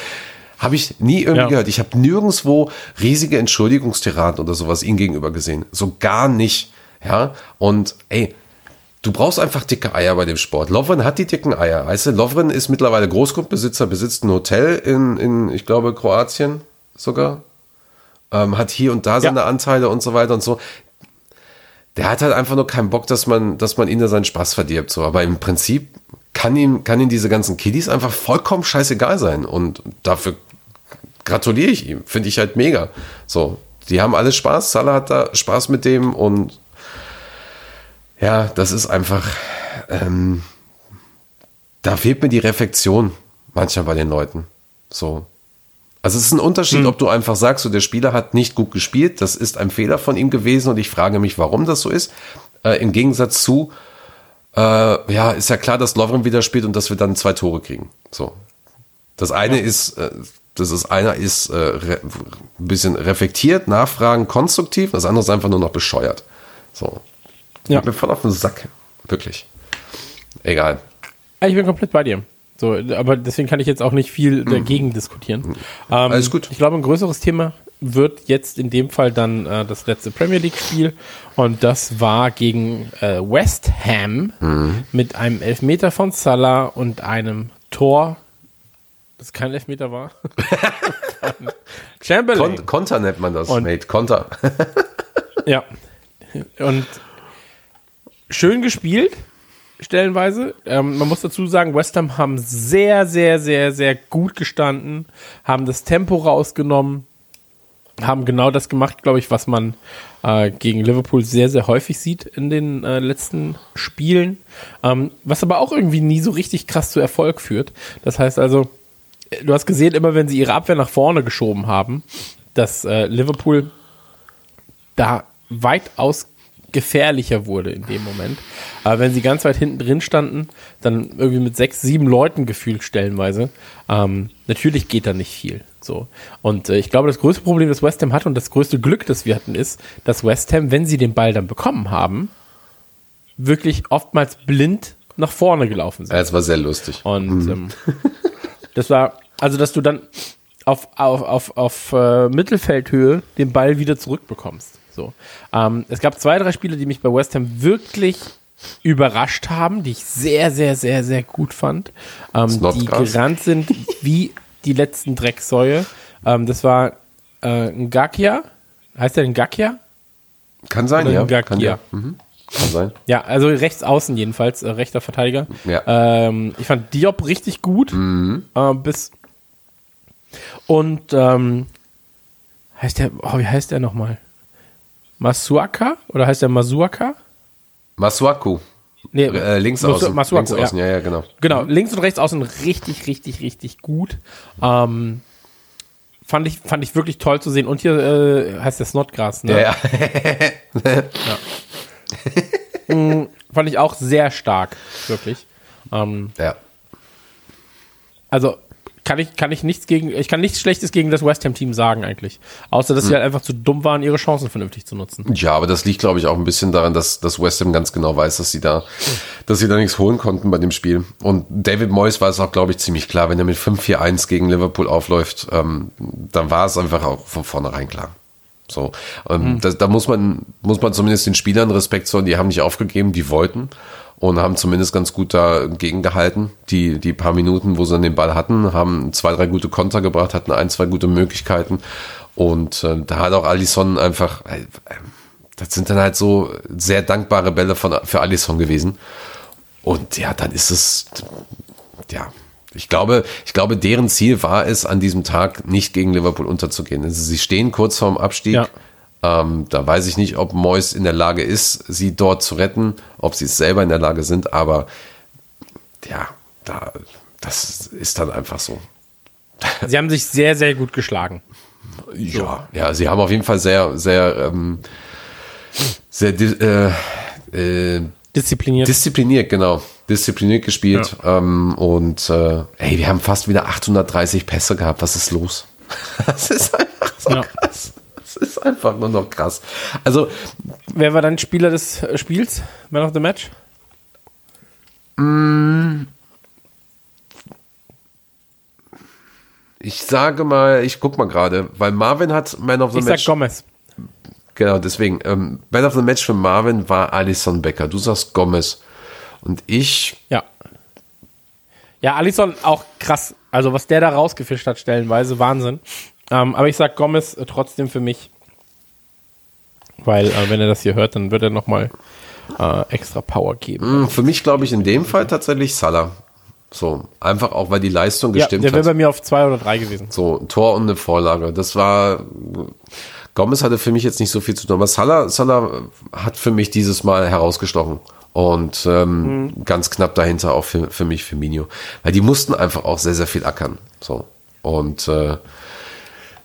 Habe ich nie irgendwie Ja. gehört. Ich habe nirgendwo riesige Entschuldigungstiraden oder sowas ihm gegenüber gesehen. So gar nicht. Ja. Und ey, Du brauchst einfach dicke Eier bei dem Sport. Lovren hat die dicken Eier. Weißt du, Lovren ist mittlerweile Großgrundbesitzer, besitzt ein Hotel in, in ich glaube, Kroatien sogar. Ähm, hat hier und da seine Anteile und so weiter und so. Der hat halt einfach nur keinen Bock, dass man, dass man ihn da seinen Spaß verdirbt. So. Aber im Prinzip kann ihm, kann ihm diese ganzen Kiddies einfach vollkommen scheißegal sein. Und dafür gratuliere ich ihm. Finde ich halt mega. So. Die haben alle Spaß. Salah hat da Spaß mit dem und ja, das ist einfach, ähm, da fehlt mir die Reflexion manchmal bei den Leuten. So. Also es ist ein Unterschied, ob du einfach sagst, so der Spieler hat nicht gut gespielt, das ist ein Fehler von ihm gewesen und ich frage mich, warum das so ist. Äh, Im Gegensatz zu, äh, ja, ist ja klar, dass Lovren wieder spielt und dass wir dann zwei Tore kriegen. So. Das eine ist, äh, das ist einer ist äh, ein bisschen reflektiert, nachfragen, konstruktiv, das andere ist einfach nur noch bescheuert. So. Ja. Ich bin voll auf den Sack. Wirklich. Egal. Ja, Ich bin komplett bei dir. So, aber deswegen kann ich jetzt auch nicht viel dagegen diskutieren. Ähm, Mhm. Alles gut. Ich glaube, ein größeres Thema wird jetzt in dem Fall dann äh, das letzte Premier League-Spiel. Und das war gegen äh, West Ham Mhm. mit einem Elfmeter von Salah und einem Tor, das kein Elfmeter war. Chamberlain. Kon Konter nennt man das, Und- Mate. Konter. Ja. Und schön gespielt, stellenweise. Ähm, man muss dazu sagen, West Ham haben sehr, sehr, sehr, sehr gut gestanden, haben das Tempo rausgenommen, haben genau das gemacht, glaube ich, was man äh, gegen Liverpool sehr, sehr häufig sieht in den äh, letzten Spielen. Ähm, was aber auch irgendwie nie so richtig krass zu Erfolg führt. Das heißt also, äh, du hast gesehen, immer wenn sie ihre Abwehr nach vorne geschoben haben, dass äh, Liverpool da weitaus gefährlicher wurde in dem Moment. Aber wenn sie ganz weit hinten drin standen, dann irgendwie mit sechs, sieben Leuten gefühlt stellenweise, ähm, natürlich geht da nicht viel. So. Und äh, ich glaube, das größte Problem, das West Ham hat und das größte Glück, das wir hatten, ist, dass West Ham, wenn sie den Ball dann bekommen haben, wirklich oftmals blind nach vorne gelaufen sind. Ja, es war sehr lustig. Und ähm, das war, also dass du dann auf, auf, auf, auf äh, Mittelfeldhöhe den Ball wieder zurückbekommst. So. Ähm, es gab zwei, drei Spiele, die mich bei West Ham wirklich überrascht haben, die ich sehr, sehr, sehr, sehr gut fand, ähm, die gerannt sind wie die letzten Drecksäue. Ähm, das war äh, Ngakia. Heißt der Ngakia? Kann sein, Oder ja. Ngakia. Kann, ja. Mhm. Kann sein. Ja, also rechts außen jedenfalls, äh, rechter Verteidiger. Ja. Ähm, ich fand Diop richtig gut. Äh, bis und ähm, heißt der, oh, wie heißt der nochmal? Masuaka? Oder heißt der Masuaka? Masuaku. Nee, Äh, links Masu- außen. Masuaku, links außen, ja, ja, genau. Genau, links und rechts außen richtig, richtig, richtig gut. Ähm, fand, ich, fand ich wirklich toll zu sehen. Und hier äh, heißt der Snodgrass, ne? Ja, ja. Fand ich auch sehr stark, wirklich. Ähm, ja. also kann ich, kann ich nichts gegen, ich kann nichts Schlechtes gegen das West Ham Team sagen eigentlich. Außer, dass sie halt einfach zu dumm waren, ihre Chancen vernünftig zu nutzen. Ja, aber das liegt, glaube ich, auch ein bisschen daran, dass, dass West Ham ganz genau weiß, dass sie da, dass sie da nichts holen konnten bei dem Spiel. Und David Moyes war es auch, glaube ich, ziemlich klar, wenn er mit 5-4-1 gegen Liverpool aufläuft, ähm, dann war es einfach auch von vornherein klar. So, ähm, da, da muss man, muss man zumindest den Spielern Respekt zollen, die haben nicht aufgegeben, die wollten und haben zumindest ganz gut dagegen gehalten. Die, die paar Minuten, wo sie den Ball hatten, haben zwei, drei gute Konter gebracht, hatten ein, zwei gute Möglichkeiten. Und äh, da hat auch Alisson einfach, äh, das sind dann halt so sehr dankbare Bälle von, für Alisson gewesen. Und ja, dann ist es, ja, ich glaube, ich glaube, deren Ziel war es, an diesem Tag nicht gegen Liverpool unterzugehen. Also sie stehen kurz vorm Abstieg. Ja. Ähm, da weiß ich nicht, ob Moyes in der Lage ist, sie dort zu retten, ob sie es selber in der Lage sind, aber ja, da, das ist dann einfach so. Sie haben sich sehr, sehr gut geschlagen. Ja, ja, sie haben auf jeden Fall sehr, sehr, ähm, sehr äh, äh, Diszipliniert. diszipliniert, genau. Diszipliniert gespielt. Ähm, und äh, ey, wir haben fast wieder 830 Pässe gehabt. Was ist los? Das ist einfach so Ja. krass. Ist einfach nur noch krass. Also, Wer war dein Spieler des äh, Spiels? Man of the Match? ich sage mal, ich guck mal gerade, weil Marvin hat Man of the Ich sag Match. Gomez. Genau, deswegen. Ähm, Man of the Match für Marvin war Alison Becker. Du sagst Gomez. Und ich, Ja. Ja, Alisson auch krass. Also was der da rausgefischt hat, stellenweise, Wahnsinn. Ähm, aber ich sag Gomez äh, trotzdem für mich. Weil, äh, wenn er das hier hört, dann wird er nochmal äh, extra Power geben. mh, für mich glaube ich in dem Fall tatsächlich Salah. So, einfach auch, weil die Leistung Ja, gestimmt der wäre hat. bei mir auf zwei oder drei gewesen. So, ein Tor und eine Vorlage. Das war. Gomez hatte für mich jetzt nicht so viel zu tun, aber Salah, Salah hat für mich dieses Mal herausgestochen. Und ähm, Mhm. ganz knapp dahinter auch für, für mich Firmino. Weil die mussten einfach auch sehr, sehr viel ackern. So. Und äh,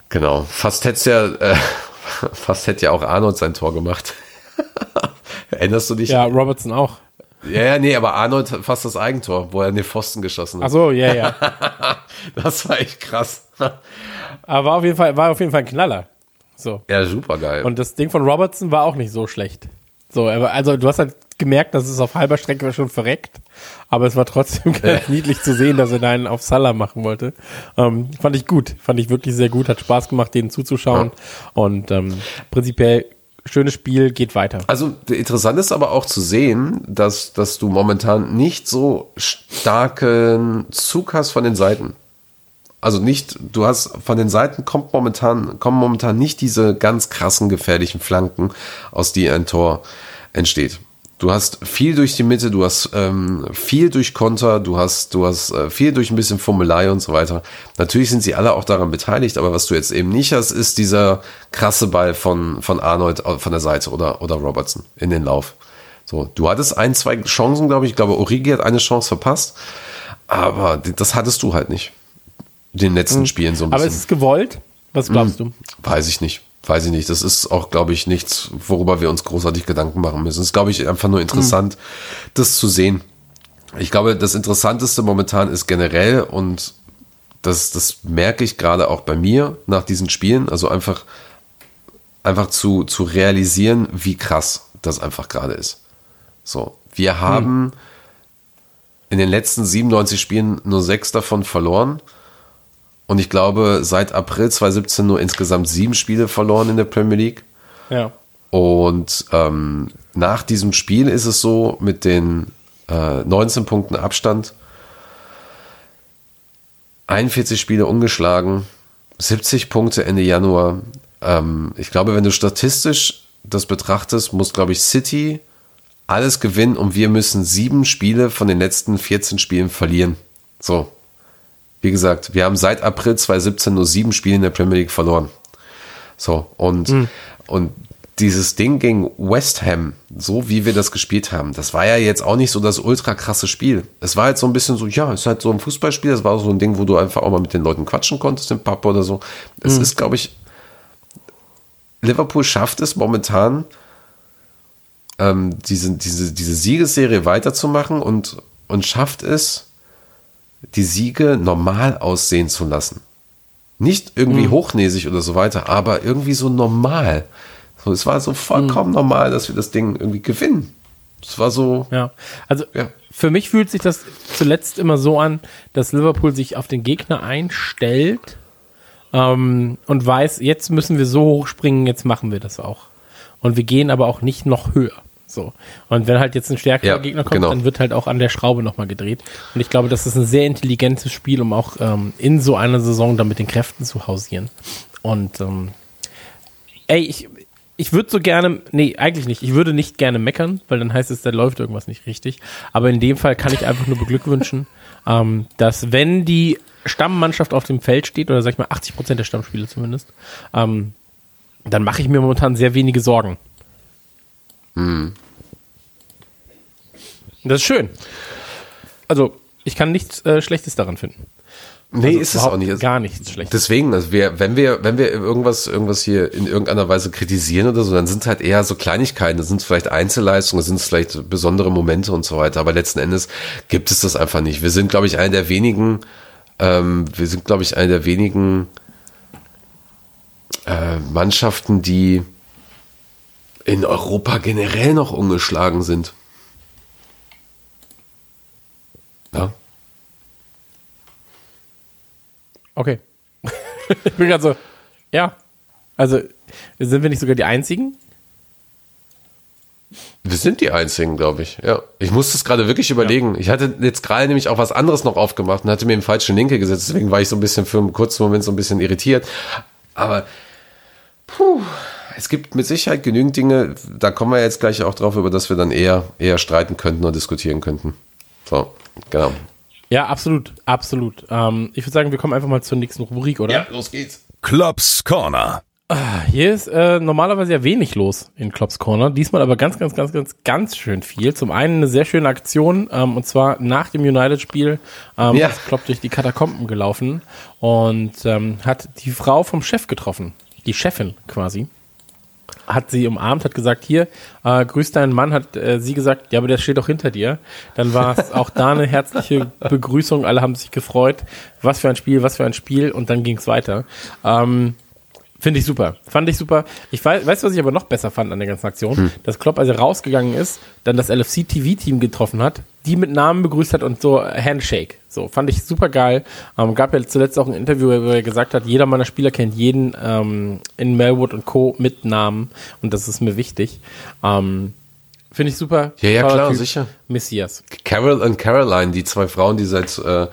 genau, fast hätte ja, äh, fast hätte ja auch Arnold sein Tor gemacht. Erinnerst du dich? Ja, Robertson auch. ja, ja, nee, aber Arnold hat fast das Eigentor, wo er in den Pfosten geschossen hat. Ach so, ja, ja. Das war echt krass. Aber war auf jeden Fall, war auf jeden Fall ein Knaller. So. Ja, super geil. Und das Ding von Robertson war auch nicht so schlecht. So, also du hast halt gemerkt, dass es auf halber Strecke schon verreckt, aber es war trotzdem ganz niedlich zu sehen, dass er da einen auf Salah machen wollte. Ähm, fand ich gut, fand ich wirklich sehr gut, hat Spaß gemacht, denen zuzuschauen und ähm, prinzipiell schönes Spiel, geht weiter. Also interessant ist aber auch zu sehen, dass, dass du momentan nicht so starken Zug hast von den Seiten. Also nicht, du hast von den Seiten kommt momentan, kommen momentan nicht diese ganz krassen, gefährlichen Flanken, aus die ein Tor entsteht. Du hast viel durch die Mitte, du hast ähm, viel durch Konter, du hast, du hast äh, viel durch ein bisschen Formelei und so weiter. Natürlich sind sie alle auch daran beteiligt, aber was du jetzt eben nicht hast, ist dieser krasse Ball von, von Arnold äh, von der Seite oder, oder Robertson in den Lauf. So, du hattest ein, zwei Chancen, glaube ich. Ich glaube, Origi hat eine Chance verpasst, aber das hattest du halt nicht. In den letzten Spielen so ein Aber bisschen. es ist gewollt. Was glaubst du? Weiß ich nicht. Weiß ich nicht. Das ist auch, glaube ich, nichts, worüber wir uns großartig Gedanken machen müssen. Es ist, glaube ich, einfach nur interessant, das zu sehen. Ich glaube, das Interessanteste momentan ist generell und das, das merke ich gerade auch bei mir nach diesen Spielen, also einfach, einfach zu, zu realisieren, wie krass das einfach gerade ist. So, wir haben in den letzten 97 Spielen nur sechs davon verloren. Und ich glaube, seit April 2017 nur insgesamt sieben Spiele verloren in der Premier League. Ja. Und ähm, nach diesem Spiel ist es so mit den äh, 19 Punkten Abstand, 41 Spiele ungeschlagen, 70 Punkte Ende Januar. Ähm, ich glaube, wenn du statistisch das betrachtest, muss, glaube ich, City alles gewinnen und wir müssen sieben Spiele von den letzten 14 Spielen verlieren. So. Wie gesagt, wir haben seit April 2017 nur sieben Spiele in der Premier League verloren. So, und, und dieses Ding gegen West Ham, so wie wir das gespielt haben, das war ja jetzt auch nicht so das ultra krasse Spiel. Es war halt so ein bisschen so, ja, es ist halt so ein Fußballspiel, das war so ein Ding, wo du einfach auch mal mit den Leuten quatschen konntest im Pub oder so. Es ist, glaube ich, Liverpool schafft es momentan, ähm, diese, diese, diese Siegesserie weiterzumachen und, und schafft es, die Siege normal aussehen zu lassen. Nicht irgendwie hochnäsig oder so weiter, aber irgendwie so normal. So, es war so vollkommen normal, dass wir das Ding irgendwie gewinnen. Es war so, Ja, also Ja. für mich fühlt sich das zuletzt immer so an, dass Liverpool sich auf den Gegner einstellt ähm, und weiß, jetzt müssen wir so hoch springen, jetzt machen wir das auch. Und wir gehen aber auch nicht noch höher. So. Und wenn halt jetzt ein stärkerer Ja, Gegner kommt, genau. dann wird halt auch an der Schraube nochmal gedreht. Und ich glaube, das ist ein sehr intelligentes Spiel, um auch ähm, in so einer Saison dann mit den Kräften zu hausieren. Und ähm, ey, ich, ich würde so gerne, nee, eigentlich nicht. Ich würde nicht gerne meckern, weil dann heißt es, da läuft irgendwas nicht richtig. Aber in dem Fall kann ich einfach nur beglückwünschen, ähm, dass wenn die Stammmannschaft auf dem Feld steht, oder sag ich mal 80 Prozent der Stammspiele zumindest, ähm, dann mache ich mir momentan sehr wenige Sorgen. Das ist schön. Also, ich kann nichts äh, Schlechtes daran finden. nee, Also ist es auch nicht. Es- Gar nichts Schlechtes. Deswegen, also wir, wenn wir, wenn wir irgendwas, irgendwas hier in irgendeiner Weise kritisieren oder so, dann sind es halt eher so Kleinigkeiten, das sind vielleicht Einzelleistungen, sind vielleicht besondere Momente und so weiter. Aber letzten Endes gibt es das einfach nicht. Wir sind, glaube ich, einer der wenigen, ähm, wir sind, glaube ich, einer der wenigen äh, Mannschaften, die in Europa generell noch ungeschlagen sind. Ja. Okay. ich bin gerade so, ja. Also, sind wir nicht sogar die Einzigen? Wir sind die Einzigen, glaube ich. Ja. Ich musste es gerade wirklich überlegen. Ich hatte jetzt gerade nämlich auch was anderes noch aufgemacht und hatte mir den falschen Linke gesetzt. Deswegen war ich so ein bisschen für einen kurzen Moment so ein bisschen irritiert. Aber puh, es gibt mit Sicherheit genügend Dinge, da kommen wir jetzt gleich auch drauf, über das wir dann eher, eher streiten könnten oder diskutieren könnten. So, genau. Ja, absolut, absolut. Ähm, ich würde sagen, wir kommen einfach mal zur nächsten Rubrik, oder? los geht's. Klops Corner. Hier ist äh, normalerweise ja wenig los in Klops Corner. Diesmal aber ganz, ganz, ganz, ganz, ganz schön viel. Zum einen eine sehr schöne Aktion, ähm, und zwar nach dem United-Spiel ähm, Ja. ist Klopp durch die Katakomben gelaufen und ähm, hat die Frau vom Chef getroffen. Die Chefin quasi. Hat sie umarmt, hat gesagt, hier, äh, grüß deinen Mann, hat äh, sie gesagt, ja, aber der steht doch hinter dir. Dann war es auch da eine herzliche Begrüßung, alle haben sich gefreut. Was für ein Spiel, was für ein Spiel und dann ging es weiter. Ähm, Finde ich super. Fand ich super. Ich weiß, weißt du, was ich aber noch besser fand an der ganzen Aktion? Dass Klopp, als er rausgegangen ist, dann das LFC-TV-Team getroffen hat, die mit Namen begrüßt hat und so Handshake. So, fand ich super geil. Ähm, gab ja zuletzt auch ein Interview, wo er gesagt hat, jeder meiner Spieler kennt jeden ähm, in Melwood und Co. mit Namen und das ist mir wichtig. Ähm, Finde ich super. Ja, ja, klar, Typ. sicher. Messias. Carol und Caroline, die zwei Frauen, die seit äh,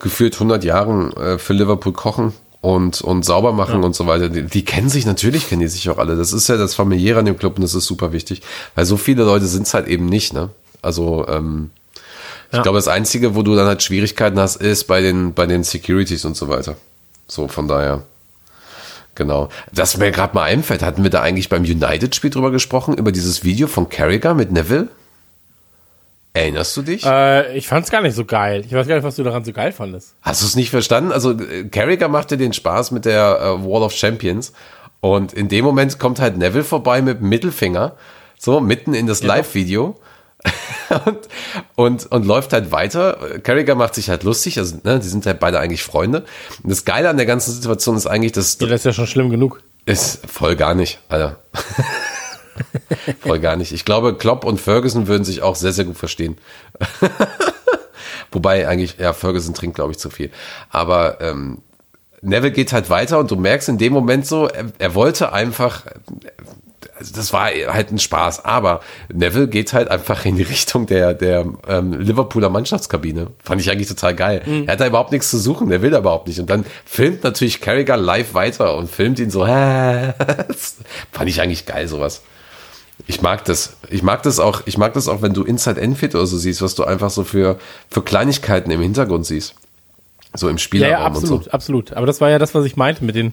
gefühlt 100 Jahren äh, für Liverpool kochen und, und sauber machen und so weiter, die, die kennen sich, natürlich kennen die sich auch alle. Das ist ja das Familiäre an dem Club und das ist super wichtig. Weil so viele Leute sind es halt eben nicht, ne? Also, ähm, ich Ja. glaube, das Einzige, wo du dann halt Schwierigkeiten hast, ist bei den, bei den Securities und so weiter. So, von daher. Genau. Das mir gerade mal einfällt, hatten wir da eigentlich beim United-Spiel drüber gesprochen, über dieses Video von Carragher mit Neville? Erinnerst du dich? Äh, ich fand's gar nicht so geil. Ich weiß gar nicht, was du daran so geil fandest. Hast du es nicht verstanden? Also äh, machte den Spaß mit der äh, Wall of Champions und in dem Moment kommt halt Neville vorbei mit dem Mittelfinger, so mitten in das Live-Video und, und, und läuft halt weiter. Carragher macht sich halt lustig, also ne, die sind halt beide eigentlich Freunde. Und das Geile an der ganzen Situation ist eigentlich, dass Ja, das ist ja schon schlimm genug. ist voll gar nicht, Alter. voll gar nicht. Ich glaube, Klopp und Ferguson würden sich auch sehr, sehr gut verstehen. Wobei eigentlich, ja, Ferguson trinkt, glaube ich, zu viel. Aber ähm, Neville geht halt weiter und du merkst in dem Moment so, er, er wollte einfach, also das war halt ein Spaß. Aber Neville geht halt einfach in die Richtung der, der ähm, Liverpooler Mannschaftskabine. Fand ich eigentlich total geil. Er hat da überhaupt nichts zu suchen, der will da überhaupt nicht. Und dann filmt natürlich Carragher live weiter und filmt ihn so. fand ich eigentlich geil, sowas. Ich mag das. Ich mag das auch, ich mag das auch, wenn du Inside Enfit oder so siehst, was du einfach so für, für Kleinigkeiten im Hintergrund siehst. So im Ja, Spielerraum ja, absolut, und so. absolut. Aber das war ja das, was ich meinte mit den,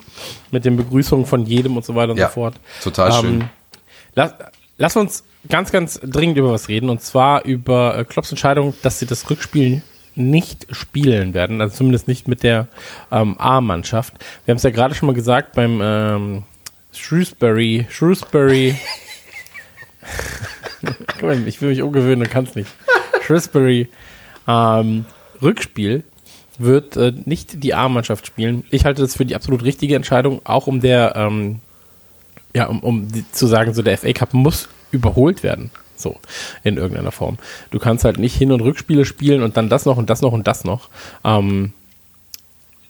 mit den Begrüßungen von jedem und so weiter und Ja, so fort. total schön. Ähm, lass, lass uns ganz, ganz dringend über was reden und zwar über äh, Klopps Entscheidung, dass sie das Rückspiel nicht spielen werden, also zumindest nicht mit der ähm, A-Mannschaft. Wir haben es ja gerade schon mal gesagt beim ähm, Shrewsbury, Shrewsbury. Ich will mich umgewöhnen und kann es nicht. Shrewsbury ähm, Rückspiel wird äh, nicht die A-Mannschaft spielen. Ich halte das für die absolut richtige Entscheidung, auch um der, ähm, ja, um, um zu sagen, so der FA Cup muss überholt werden. So, in irgendeiner Form. Du kannst halt nicht Hin- und Rückspiele spielen und dann das noch und das noch und das noch. Ähm,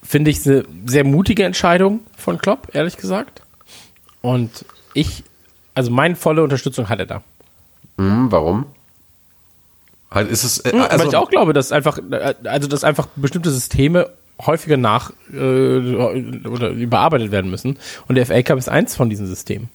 Finde ich eine sehr mutige Entscheidung von Klopp, ehrlich gesagt. Und ich, also meine volle Unterstützung hat er da. Hm, warum? Halt ist es, äh, Weil also, ich auch glaube, dass einfach, äh, also dass einfach bestimmte Systeme häufiger nach äh, oder überarbeitet werden müssen. Und der FA Cup ist eins von diesen Systemen.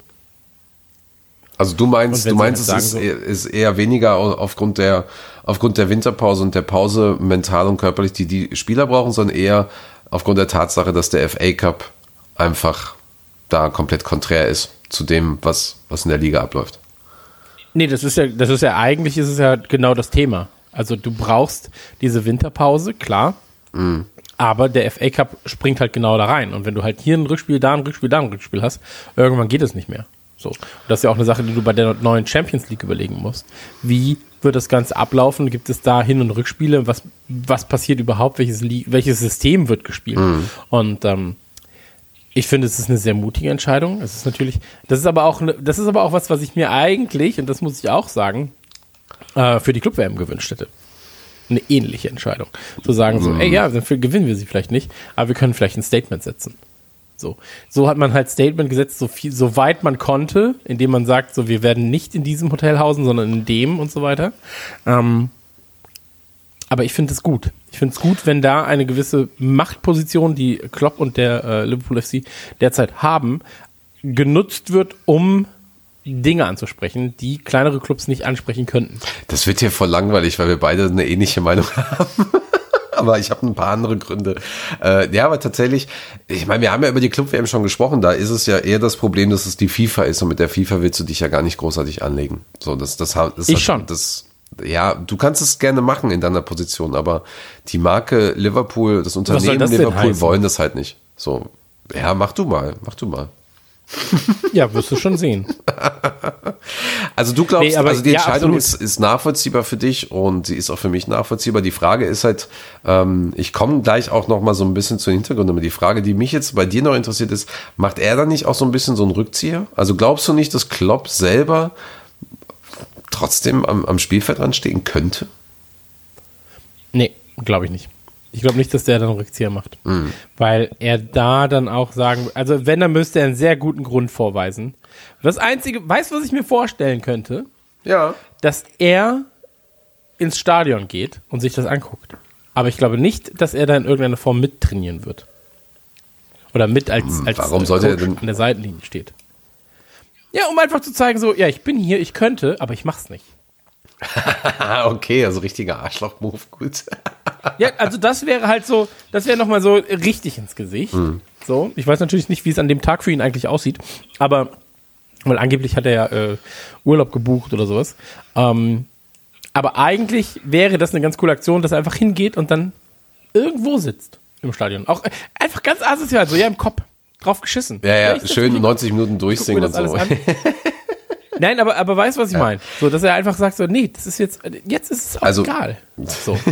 Also du meinst, du meinst, halt es ist, ist eher weniger au- aufgrund der, aufgrund der Winterpause und der Pause mental und körperlich, die die Spieler brauchen, sondern eher aufgrund der Tatsache, dass der FA Cup einfach da komplett konträr ist zu dem, was, was in der Liga abläuft. Nee, das ist ja, das ist ja eigentlich ist es ja genau das Thema. Also du brauchst diese Winterpause, klar. Aber der FA Cup springt halt genau da rein. Und wenn du halt hier ein Rückspiel, da ein Rückspiel, da ein Rückspiel hast, irgendwann geht es nicht mehr. So. Und das ist ja auch eine Sache, die du bei der neuen Champions League überlegen musst. Wie wird das Ganze ablaufen? Gibt es da Hin- und Rückspiele? Was, was passiert überhaupt? Welches, welches System wird gespielt? Und ähm, ich finde, es ist eine sehr mutige Entscheidung. Es ist natürlich, das ist aber auch, das ist aber auch was, was ich mir eigentlich, und das muss ich auch sagen, äh, für die Club-WM gewünscht hätte. Eine ähnliche Entscheidung. Zu sagen so, ey, ja, dann gewinnen wir sie vielleicht nicht, aber wir können vielleicht ein Statement setzen. So, so hat man halt Statement gesetzt, so viel, so weit man konnte, indem man sagt, so, wir werden nicht in diesem Hotel hausen, sondern in dem und so weiter. Ähm, aber ich finde es gut. Ich finde es gut, wenn da eine gewisse Machtposition, die Klopp und der äh, Liverpool FC derzeit haben, genutzt wird, um Dinge anzusprechen, die kleinere Clubs nicht ansprechen könnten. Das wird hier voll langweilig, weil wir beide eine ähnliche Meinung haben. aber ich habe ein paar andere Gründe. Äh, ja, aber tatsächlich, ich meine, wir haben ja über die Club-WM schon gesprochen, da ist es ja eher das Problem, dass es die FIFA ist und mit der FIFA willst du dich ja gar nicht großartig anlegen. So, das, das, das Ich hat- schon. Das, ja, du kannst es gerne machen in deiner Position, aber die Marke Liverpool, das Unternehmen das Liverpool wollen das halt nicht. So, ja, mach du mal, mach du mal. Ja, wirst du schon sehen. Also du glaubst, Nee, aber- also die ja, Entscheidung absolut. ist, ist nachvollziehbar für dich und sie ist auch für mich nachvollziehbar. Die Frage ist halt, ähm, ich komme gleich auch noch mal so ein bisschen zu den Hintergründen, aber die Frage, die mich jetzt bei dir noch interessiert ist, macht er dann nicht auch so ein bisschen so einen Rückzieher? Also glaubst du nicht, dass Klopp selber trotzdem am, am Spielfeld anstehen könnte? Nee, glaube ich nicht. Ich glaube nicht, dass der dann Rückzieher macht. Weil er da dann auch sagen, also wenn, dann müsste er einen sehr guten Grund vorweisen. Das Einzige, weißt du, was ich mir vorstellen könnte? Ja. Dass er ins Stadion geht und sich das anguckt. Aber ich glaube nicht, dass er da in irgendeiner Form mittrainieren wird. Oder mit als, als warum sollte er Coach denn- an der Seitenlinie steht. Ja, um einfach zu zeigen, so, ja, ich bin hier, ich könnte, aber ich mach's nicht. Okay, also richtiger Arschloch-Move, gut. Ja, also das wäre halt so, das wäre nochmal so richtig ins Gesicht. So, ich weiß natürlich nicht, wie es an dem Tag für ihn eigentlich aussieht, aber, weil angeblich hat er ja äh, Urlaub gebucht oder sowas. Ähm, aber eigentlich wäre das eine ganz coole Aktion, dass er einfach hingeht und dann irgendwo sitzt im Stadion. Auch äh, einfach ganz asozial, so ja im Kopf, drauf geschissen. Ja, ja, schön mich- 90 Minuten durchsingen und so. Nein, aber, aber weißt du, was ich meine? So, dass er einfach sagt, so, nee, das ist jetzt, jetzt ist es auch Also- egal. So.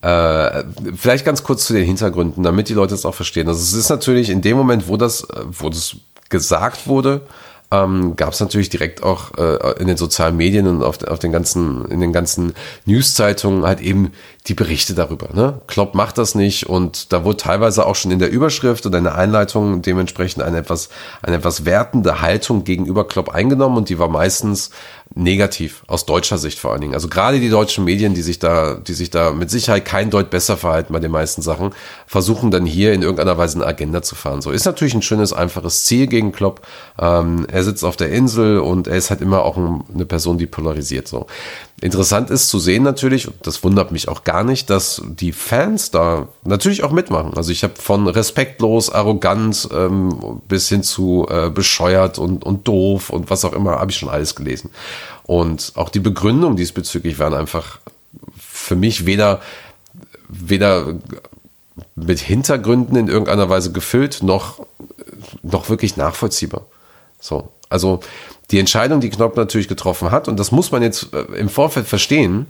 Äh, vielleicht ganz kurz zu den Hintergründen, damit die Leute es auch verstehen. Also es ist natürlich in dem Moment, wo das, äh, wo das gesagt wurde, ähm, gab es natürlich direkt auch äh, in den sozialen Medien und auf, auf den ganzen, in den ganzen Newszeitungen halt eben die Berichte darüber. Ne? Klopp macht das nicht und da wurde teilweise auch schon in der Überschrift oder in der Einleitung dementsprechend eine etwas, eine etwas wertende Haltung gegenüber Klopp eingenommen und die war meistens negativ, aus deutscher Sicht vor allen Dingen. Also gerade die deutschen Medien, die sich da, die sich da mit Sicherheit kein Deut besser verhalten bei den meisten Sachen, versuchen dann hier in irgendeiner Weise eine Agenda zu fahren. So ist natürlich ein schönes, einfaches Ziel gegen Klopp. Ähm, er sitzt auf der Insel und er ist halt immer auch ein, eine Person, die polarisiert. So interessant ist zu sehen natürlich, und das wundert mich auch gar nicht, dass die Fans da natürlich auch mitmachen. Also ich habe von respektlos, arrogant ähm, bis hin zu äh, bescheuert und, und doof und was auch immer, habe ich schon alles gelesen. Und auch die Begründung diesbezüglich waren einfach für mich weder, weder mit Hintergründen in irgendeiner Weise gefüllt, noch, noch wirklich nachvollziehbar. So. Also die Entscheidung, die Knopf natürlich getroffen hat, und das muss man jetzt äh, im Vorfeld verstehen,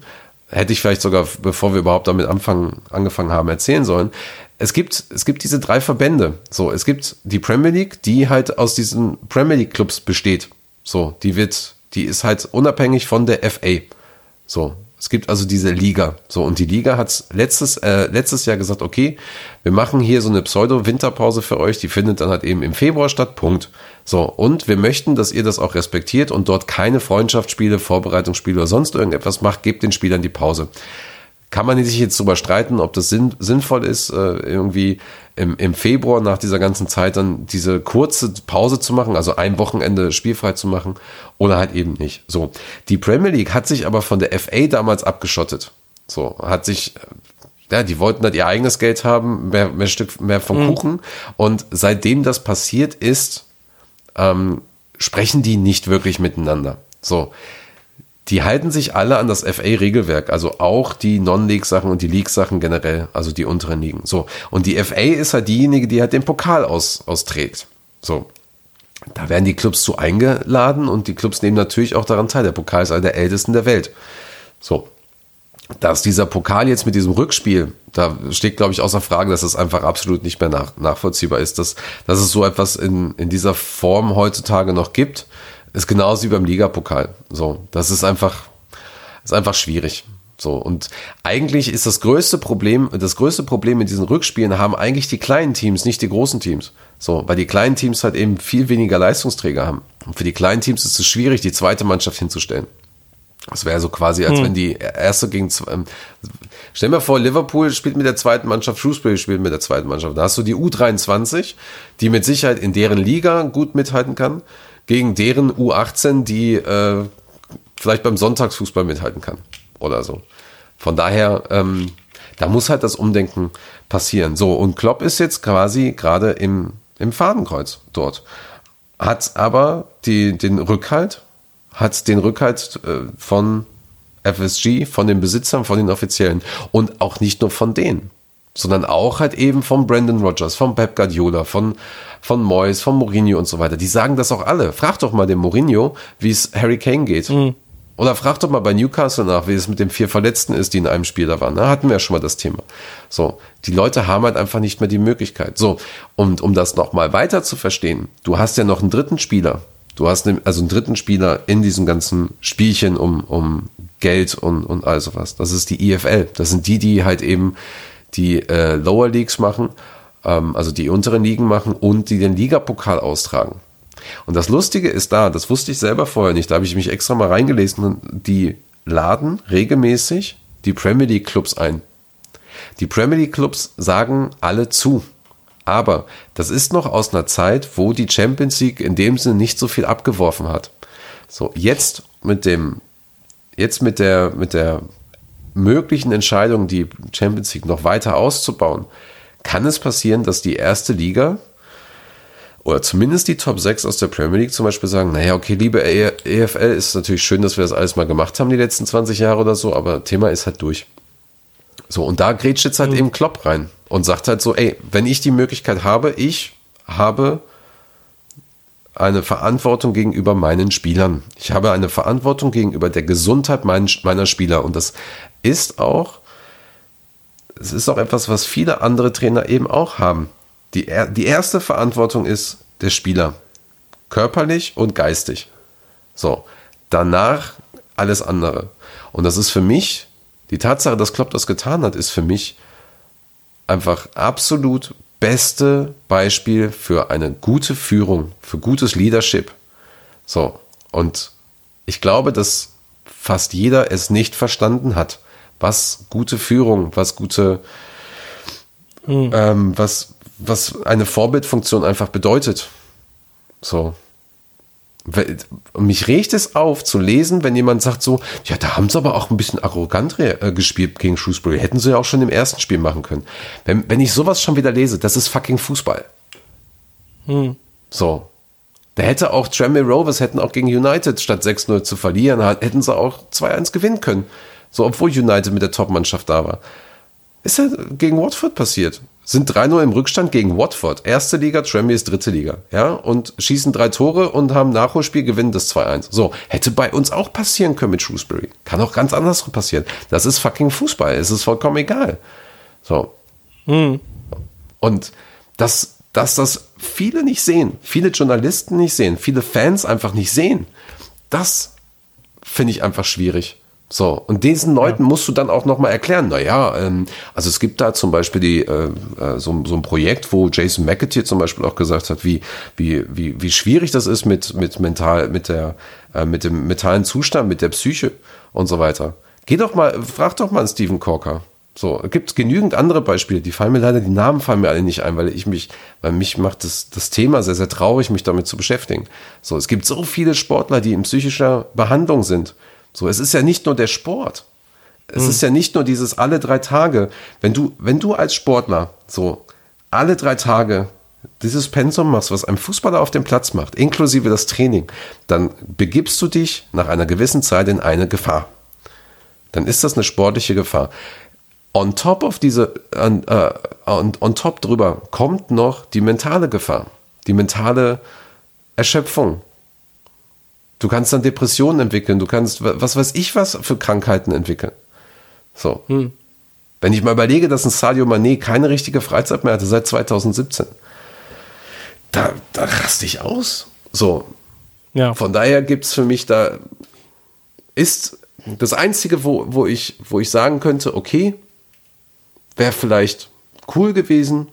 hätte ich vielleicht sogar, bevor wir überhaupt damit anfangen, angefangen haben, erzählen sollen. Es gibt, es gibt diese drei Verbände. So, es gibt die Premier League, die halt aus diesen Premier League Clubs besteht. So, die wird, die ist halt unabhängig von der FA. So, es gibt also diese Liga. So, und die Liga hat letztes, äh, letztes Jahr gesagt, okay, wir machen hier so eine Pseudo-Winterpause für euch, die findet dann halt eben im Februar statt, Punkt. So, und wir möchten, dass ihr das auch respektiert und dort keine Freundschaftsspiele, Vorbereitungsspiele oder sonst irgendetwas macht, gebt den Spielern die Pause kann man sich jetzt darüber streiten, ob das sinn, sinnvoll ist, äh, irgendwie im, im Februar nach dieser ganzen Zeit dann diese kurze Pause zu machen, also ein Wochenende spielfrei zu machen oder halt eben nicht. So. Die Premier League hat sich aber von der FA damals abgeschottet. So, hat sich, ja, die wollten halt ihr eigenes Geld haben, mehr, mehr Stück, mehr vom mhm. Kuchen. Und seitdem das passiert ist, ähm, sprechen die nicht wirklich miteinander. So die halten sich alle an das FA-Regelwerk, also auch die Non-League-Sachen und die League-Sachen generell, also die unteren Ligen. So. Und die FA ist halt diejenige, die halt den Pokal aus, austrägt. So. Da werden die Clubs zu eingeladen und die Clubs nehmen natürlich auch daran teil. Der Pokal ist einer der ältesten der Welt. So. Dass dieser Pokal jetzt mit diesem Rückspiel, da steht, glaube ich, außer Frage, dass es einfach absolut nicht mehr nach, nachvollziehbar ist, dass, dass es so etwas in, in dieser Form heutzutage noch gibt ist genauso wie beim Ligapokal. So, das ist einfach, ist einfach schwierig. So, und eigentlich ist das größte Problem, das größte Problem in diesen Rückspielen haben eigentlich die kleinen Teams, nicht die großen Teams. So, weil die kleinen Teams halt eben viel weniger Leistungsträger haben. Und für die kleinen Teams ist es schwierig, die zweite Mannschaft hinzustellen. Das wäre so quasi, als hm. wenn die erste gegen zwei. Ähm, stell mir vor, Liverpool spielt mit der zweiten Mannschaft, Shrewsbury spielt mit der zweiten Mannschaft. Da hast du die U23, die mit Sicherheit in deren Liga gut mithalten kann gegen deren U18, die äh, vielleicht beim Sonntagsfußball mithalten kann oder so. Von daher, ähm, da muss halt das Umdenken passieren. So, und Klopp ist jetzt quasi gerade im, im Fadenkreuz dort. Hat aber die, den Rückhalt, hat den Rückhalt äh, von FSG, von den Besitzern, von den Offiziellen und auch nicht nur von denen sondern auch halt eben von Brandon Rogers, von Pep Guardiola, von, von Moyes, von Mourinho und so weiter. Die sagen das auch alle. Frag doch mal den Mourinho, wie es Harry Kane geht. Mhm. Oder frag doch mal bei Newcastle nach, wie es mit den vier Verletzten ist, die in einem Spiel da waren. Da hatten wir ja schon mal das Thema. So, die Leute haben halt einfach nicht mehr die Möglichkeit. So, und um das nochmal weiter zu verstehen, du hast ja noch einen dritten Spieler. Du hast also einen dritten Spieler in diesem ganzen Spielchen um, um Geld und, und all sowas. Das ist die IFL. Das sind die, die halt eben die äh, Lower Leagues machen, ähm, also die unteren Ligen machen und die den Ligapokal austragen. Und das Lustige ist da, das wusste ich selber vorher nicht, da habe ich mich extra mal reingelesen die laden regelmäßig die Premier League Clubs ein. Die Premier League Clubs sagen alle zu. Aber das ist noch aus einer Zeit, wo die Champions League in dem Sinne nicht so viel abgeworfen hat. So, jetzt mit dem, jetzt mit der, mit der möglichen Entscheidung, die Champions League noch weiter auszubauen, kann es passieren, dass die erste Liga oder zumindest die Top 6 aus der Premier League zum Beispiel sagen, naja, okay, liebe EFL, ist natürlich schön, dass wir das alles mal gemacht haben die letzten 20 Jahre oder so, aber Thema ist halt durch. So, und da grätscht jetzt halt mhm. eben Klopp rein und sagt halt so, ey, wenn ich die Möglichkeit habe, ich habe eine Verantwortung gegenüber meinen Spielern. Ich habe eine Verantwortung gegenüber der Gesundheit meiner Spieler. Und das ist auch, es ist auch etwas, was viele andere Trainer eben auch haben. Die, die erste Verantwortung ist der Spieler. Körperlich und geistig. So. Danach alles andere. Und das ist für mich, die Tatsache, dass Klopp das getan hat, ist für mich einfach absolut beste Beispiel für eine gute Führung, für gutes Leadership. So. Und ich glaube, dass fast jeder es nicht verstanden hat, was gute Führung, was gute, ähm, was, was eine Vorbildfunktion einfach bedeutet. So. Und mich regt es auf zu lesen, wenn jemand sagt so, ja, da haben sie aber auch ein bisschen arrogant äh, gespielt gegen Shrewsbury. Hätten sie ja auch schon im ersten Spiel machen können. Wenn, wenn ich sowas schon wieder lese, das ist fucking Fußball. So. Da hätte auch Tranmere Rovers hätten auch gegen United statt 6-0 zu verlieren, hätten sie auch 2-1 gewinnen können. So, obwohl United mit der Top-Mannschaft da war. Ist ja gegen Watford passiert. Sind 3-0 im Rückstand gegen Watford. Erste Liga, Tranmere ist dritte Liga. Ja, und schießen drei Tore und haben Nachholspiel, gewinnen das 2-1. So, hätte bei uns auch passieren können mit Shrewsbury. Kann auch ganz anders passieren. Das ist fucking Fußball. Es ist vollkommen egal. So. Und dass, dass das viele nicht sehen, viele Journalisten nicht sehen, viele Fans einfach nicht sehen, das finde ich einfach schwierig. So, und diesen Leuten musst du dann auch nochmal erklären, naja, ähm, also es gibt da zum Beispiel die, äh, äh, so, so ein Projekt, wo Jason McAteer zum Beispiel auch gesagt hat, wie, wie, wie, wie schwierig das ist mit, mit mental, mit der, äh, mit dem mentalen Zustand, mit der Psyche und so weiter. Geh doch mal, frag doch mal einen Stephen Corker. So, es gibt genügend andere Beispiele, die fallen mir leider, die Namen fallen mir alle nicht ein, weil ich mich, weil mich macht das, das Thema sehr, sehr traurig, mich damit zu beschäftigen. So, es gibt so viele Sportler, die in psychischer Behandlung sind. So, es ist ja nicht nur der Sport. Es ist ja nicht nur dieses alle drei Tage. Wenn du, wenn du als Sportler so alle drei Tage dieses Pensum machst, was ein Fußballer auf dem Platz macht, inklusive das Training, dann begibst du dich nach einer gewissen Zeit in eine Gefahr dann ist das eine sportliche Gefahr. On top of diese, on, äh, on, on top drüber kommt noch die mentale Gefahr, die mentale Erschöpfung. Du kannst dann Depressionen entwickeln, du kannst, wa- was weiß ich was für Krankheiten entwickeln. So. Wenn ich mal überlege, dass ein Sadio Mané keine richtige Freizeit mehr hatte seit 2017, da, da raste ich aus. So, Ja. von daher gibt es für mich da, ist das Einzige, wo, wo, ich, wo ich sagen könnte, okay, wäre vielleicht cool gewesen,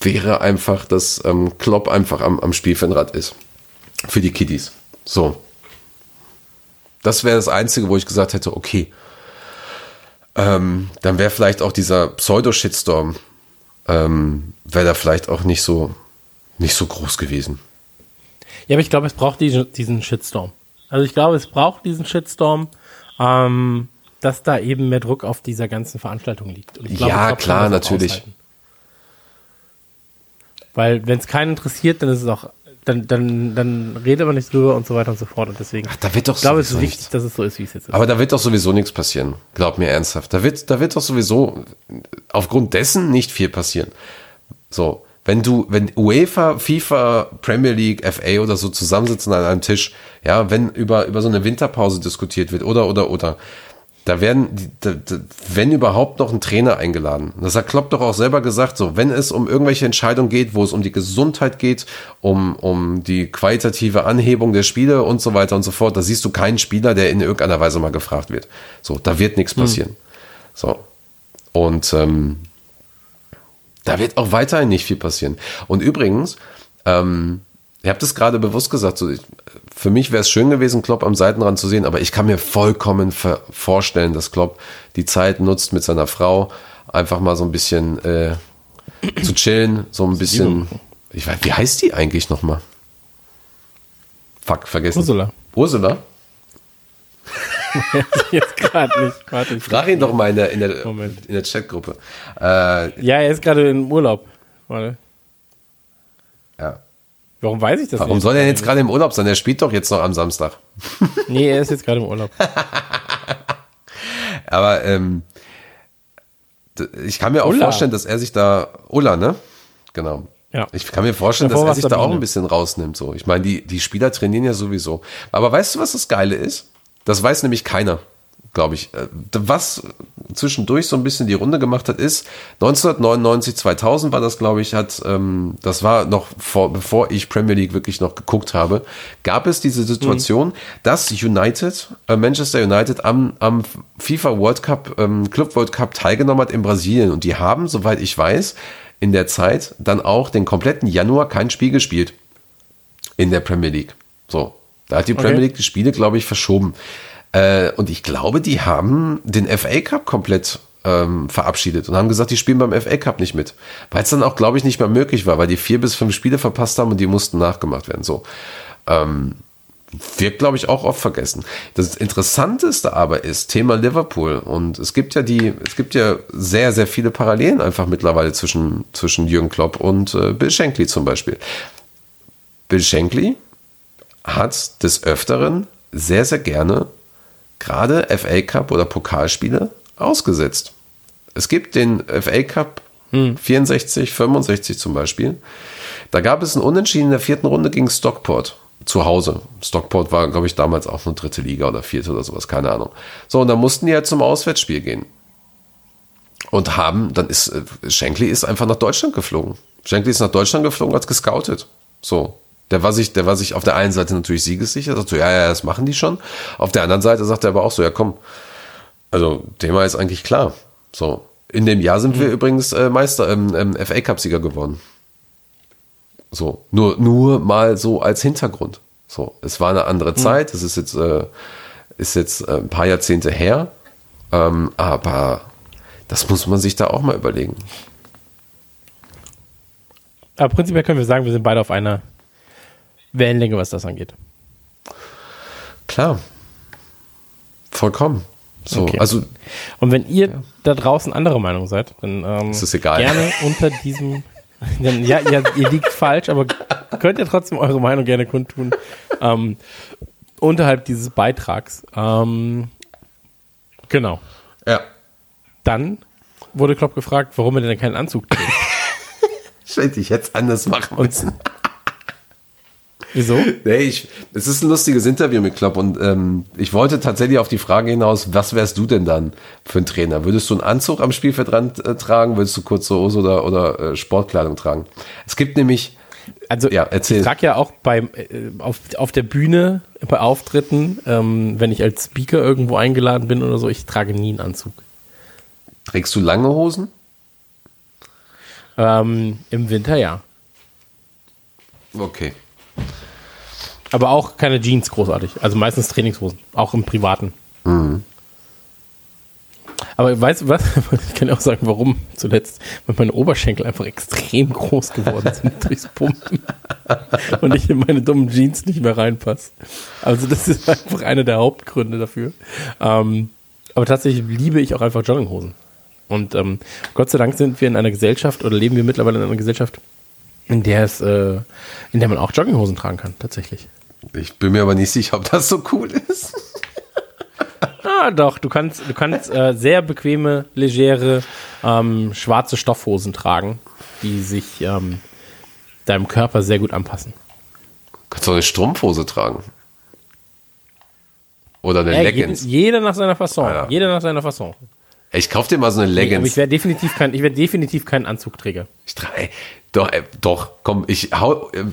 wäre einfach, dass ähm, Klopp einfach am, am Spielfeldrad ist. Für die Kiddies. So. Das wäre das Einzige, wo ich gesagt hätte, okay, ähm, dann wäre vielleicht auch dieser Pseudo-Shitstorm, ähm, wäre da vielleicht auch nicht so, nicht so groß gewesen. Ja, aber ich glaube, es braucht diesen, diesen Shitstorm. Also ich glaube, es braucht diesen Shitstorm, ähm, dass da eben mehr Druck auf dieser ganzen Veranstaltung liegt. Glaube, Ja, klar, natürlich. Weil wenn es keinen interessiert, dann ist es auch, dann, dann, dann redet man nicht drüber und so weiter und so fort. Und deswegen, da wird doch ich glaube, es ist wichtig, dass es so ist, wie es jetzt ist. Aber da wird doch sowieso nichts passieren. Glaub mir ernsthaft. Da wird, da wird doch sowieso aufgrund dessen nicht viel passieren. So. Wenn du, wenn UEFA, FIFA, Premier League, FA oder so zusammensitzen an einem Tisch, ja, wenn über, über so eine Winterpause diskutiert wird oder, oder, oder, da werden, da, da, wenn überhaupt noch ein Trainer eingeladen. Das hat Klopp doch auch selber gesagt, so, wenn es um irgendwelche Entscheidungen geht, wo es um die Gesundheit geht, um, um die qualitative Anhebung der Spiele und so weiter und so fort, da siehst du keinen Spieler, der in irgendeiner Weise mal gefragt wird. So, da wird nichts passieren. So. Und ähm, da wird auch weiterhin nicht viel passieren. Und übrigens, ähm, ihr habt es gerade bewusst gesagt, so, ich- für mich wäre es schön gewesen, Klopp am Seitenrand zu sehen, aber ich kann mir vollkommen vorstellen, dass Klopp die Zeit nutzt mit seiner Frau, einfach mal so ein bisschen äh, zu chillen, so ein bisschen. Ich weiß, wie heißt die eigentlich nochmal? Fuck, vergessen. Ursula. Ursula? jetzt gerade nicht. Warte, ich Frag ihn doch mal in der, in der, Moment. in der Chatgruppe. Äh, Ja, er ist gerade im Urlaub. Warte. Warum weiß ich das Warum nicht? soll er jetzt gerade im Urlaub sein? Er spielt doch jetzt noch am Samstag. Nee, er ist jetzt gerade im Urlaub. Aber ähm, ich kann mir auch Ulla. vorstellen, dass er sich da Ulla, ne? Genau. Ja. Ich kann mir vorstellen, Davor dass er sich da auch ein bisschen rausnimmt. So, ich meine, die die Spieler trainieren ja sowieso. Aber weißt du, was das Geile ist? Das weiß nämlich keiner. Glaube ich. Äh, Was zwischendurch so ein bisschen die Runde gemacht hat, ist 1999, 2000 war das, glaube ich, hat, ähm, das war noch vor, bevor ich Premier League wirklich noch geguckt habe, gab es diese Situation, dass United, äh, Manchester United am, am FIFA World Cup, ähm, Club World Cup teilgenommen hat in Brasilien und die haben, soweit ich weiß, in der Zeit dann auch den kompletten Januar kein Spiel gespielt in der Premier League. So, da hat die Premier League die Spiele, glaube ich, verschoben. Äh, und ich glaube, die haben den FA Cup komplett ähm, verabschiedet und haben gesagt, die spielen beim FA Cup nicht mit. Weil es dann auch, glaube ich, nicht mehr möglich war, weil die vier bis fünf Spiele verpasst haben und die mussten nachgemacht werden. So. Ähm, wird, glaube ich, auch oft vergessen. Das Interessanteste aber ist Thema Liverpool. Und es gibt ja die, es gibt ja sehr, sehr viele Parallelen einfach mittlerweile zwischen, zwischen Jürgen Klopp und äh, Bill Shankly zum Beispiel. Bill Shankly hat des Öfteren sehr, sehr gerne gerade FA Cup oder Pokalspiele ausgesetzt. Es gibt den FA Cup 64, 65 zum Beispiel. Da gab es ein Unentschieden in der vierten Runde gegen Stockport zu Hause. Stockport war, glaube ich, damals auch nur dritte Liga oder vierte oder sowas, keine Ahnung. So, und dann mussten die halt zum Auswärtsspiel gehen. Und haben, dann ist, äh, Shankly ist einfach nach Deutschland geflogen. Shankly ist nach Deutschland geflogen, hat gescoutet. So. Der war sich, der war sich auf der einen Seite natürlich siegessicher, sagt so, ja, ja, das machen die schon. Auf der anderen Seite sagt er aber auch so, ja, komm. Also, Thema ist eigentlich klar. So. In dem Jahr sind wir übrigens äh, Meister, ähm, ähm, FA Cup-Sieger geworden. So, nur, nur mal so als Hintergrund. So, es war eine andere Zeit, es ist jetzt, äh, ist jetzt äh, ein paar Jahrzehnte her, ähm, aber das muss man sich da auch mal überlegen. Aber prinzipiell können wir sagen, wir sind beide auf einer Wellenlänge, was das angeht. Klar. Vollkommen. So, Okay. also Und wenn ihr da draußen anderer Meinung seid, dann ähm, Ist es egal. gerne unter diesem. Dann, ja, ja, ihr liegt falsch, aber könnt ihr trotzdem eure Meinung gerne kundtun. Ähm, unterhalb dieses Beitrags. Ähm, genau. ja. Dann wurde Klopp gefragt, warum er denn keinen Anzug trägt. Ich hätte jetzt anders machen müssen. Wieso? Nee, ich, es ist ein lustiges Interview mit Klopp und ähm, ich wollte tatsächlich auf die Frage hinaus, was wärst du denn dann für ein Trainer? Würdest du einen Anzug am Spielfeldrand äh, tragen? Würdest du kurze Hose oder, oder äh, Sportkleidung tragen? Es gibt nämlich, Also Ja, erzähl. ich trage ja auch beim, äh, auf, auf der Bühne bei Auftritten, ähm, wenn ich als Speaker irgendwo eingeladen bin oder so, ich trage nie einen Anzug. trägst du lange Hosen? Ähm, Im Winter ja. Okay. Aber auch keine Jeans großartig. Also meistens Trainingshosen. Auch im Privaten. Aber weißt du was? Ich kann auch sagen, warum zuletzt. Weil meine Oberschenkel einfach extrem groß geworden sind durchs Pumpen. Und ich in meine dummen Jeans nicht mehr reinpasse. Also das ist einfach einer der Hauptgründe dafür. Ähm, aber tatsächlich liebe ich auch einfach Jogginghosen. Und ähm, Gott sei Dank sind wir in einer Gesellschaft oder leben wir mittlerweile in einer Gesellschaft, in der es, äh, in der man auch Jogginghosen tragen kann, tatsächlich. Ich bin mir aber nicht sicher, ob das so cool ist. Ah, doch, du kannst, du kannst äh, sehr bequeme, legere, ähm, schwarze Stoffhosen tragen, die sich ähm, deinem Körper sehr gut anpassen. Kannst du eine Strumpfhose tragen? Oder eine Äh, Leggings? jeder, jeder nach seiner Fasson. Ah, ja. Jeder nach seiner Fasson. Ich kauf dir mal so eine Aber Leggings. ich wäre definitiv kein, ich wäre definitiv kein Anzugträger. Ich trage, doch, ey, doch, komm, ich hau äh, äh,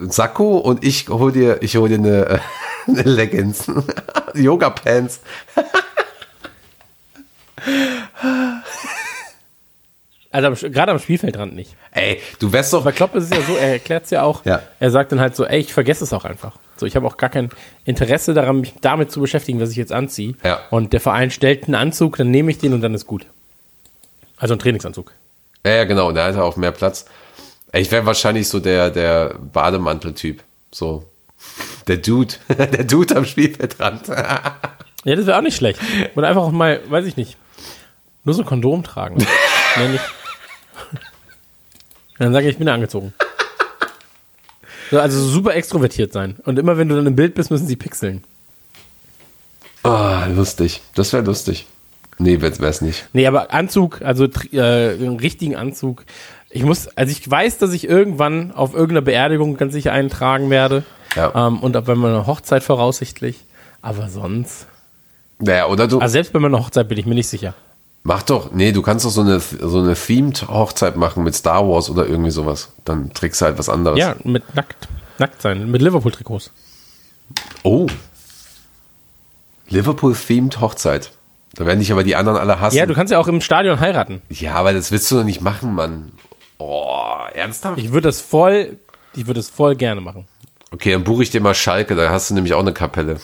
Sakko und ich hol dir, ich hol dir eine, äh, eine Leggings, Yoga Pants. Also gerade am Spielfeldrand nicht. Ey, du wärst doch, Bei Klopp ist es ja so, er erklärt es ja auch. Ja. Er sagt dann halt so, ey, ich vergesse es auch einfach. So, ich habe auch gar kein Interesse daran, mich damit zu beschäftigen, was ich jetzt anziehe. Ja. Und der Verein stellt einen Anzug, dann nehme ich den und dann ist gut. Also ein Trainingsanzug. ja, ja, genau, und da hat er auch mehr Platz. Ich wäre wahrscheinlich so der, der Bademantel-Typ, so. Der Dude, der Dude am Spielfeldrand. Ja, das wäre auch nicht schlecht. Oder einfach auch mal, weiß ich nicht, nur so ein Kondom tragen. Dann sage ich, ich bin angezogen. So, also super extrovertiert sein. Und immer wenn du dann im Bild bist, müssen sie pixeln. Ah, lustig. Das wäre lustig. Nee, wär's wär's nicht. Nee, aber Anzug, also äh, einen richtigen Anzug. Ich muss, also ich weiß, dass ich irgendwann auf irgendeiner Beerdigung ganz sicher einen tragen werde. Ja. Ähm, und auch bei meiner Hochzeit voraussichtlich. Aber sonst, Naja, oder du, Also selbst bei meiner Hochzeit bin ich mir nicht sicher. mach doch, nee, du kannst doch so eine, so eine themed Hochzeit machen mit Star Wars oder irgendwie sowas. Dann trägst du halt was anderes. Ja, mit nackt. Nackt sein. Mit Liverpool-Trikots. Oh. Liverpool-themed Hochzeit. Da werden dich aber die anderen alle hassen. Ja, du kannst ja auch im Stadion heiraten. ja, aber das willst du doch nicht machen, Mann. Oh, ernsthaft? Ich würde das voll, ich würde das voll gerne machen. Okay, dann buche ich dir mal Schalke, da hast du nämlich auch eine Kapelle.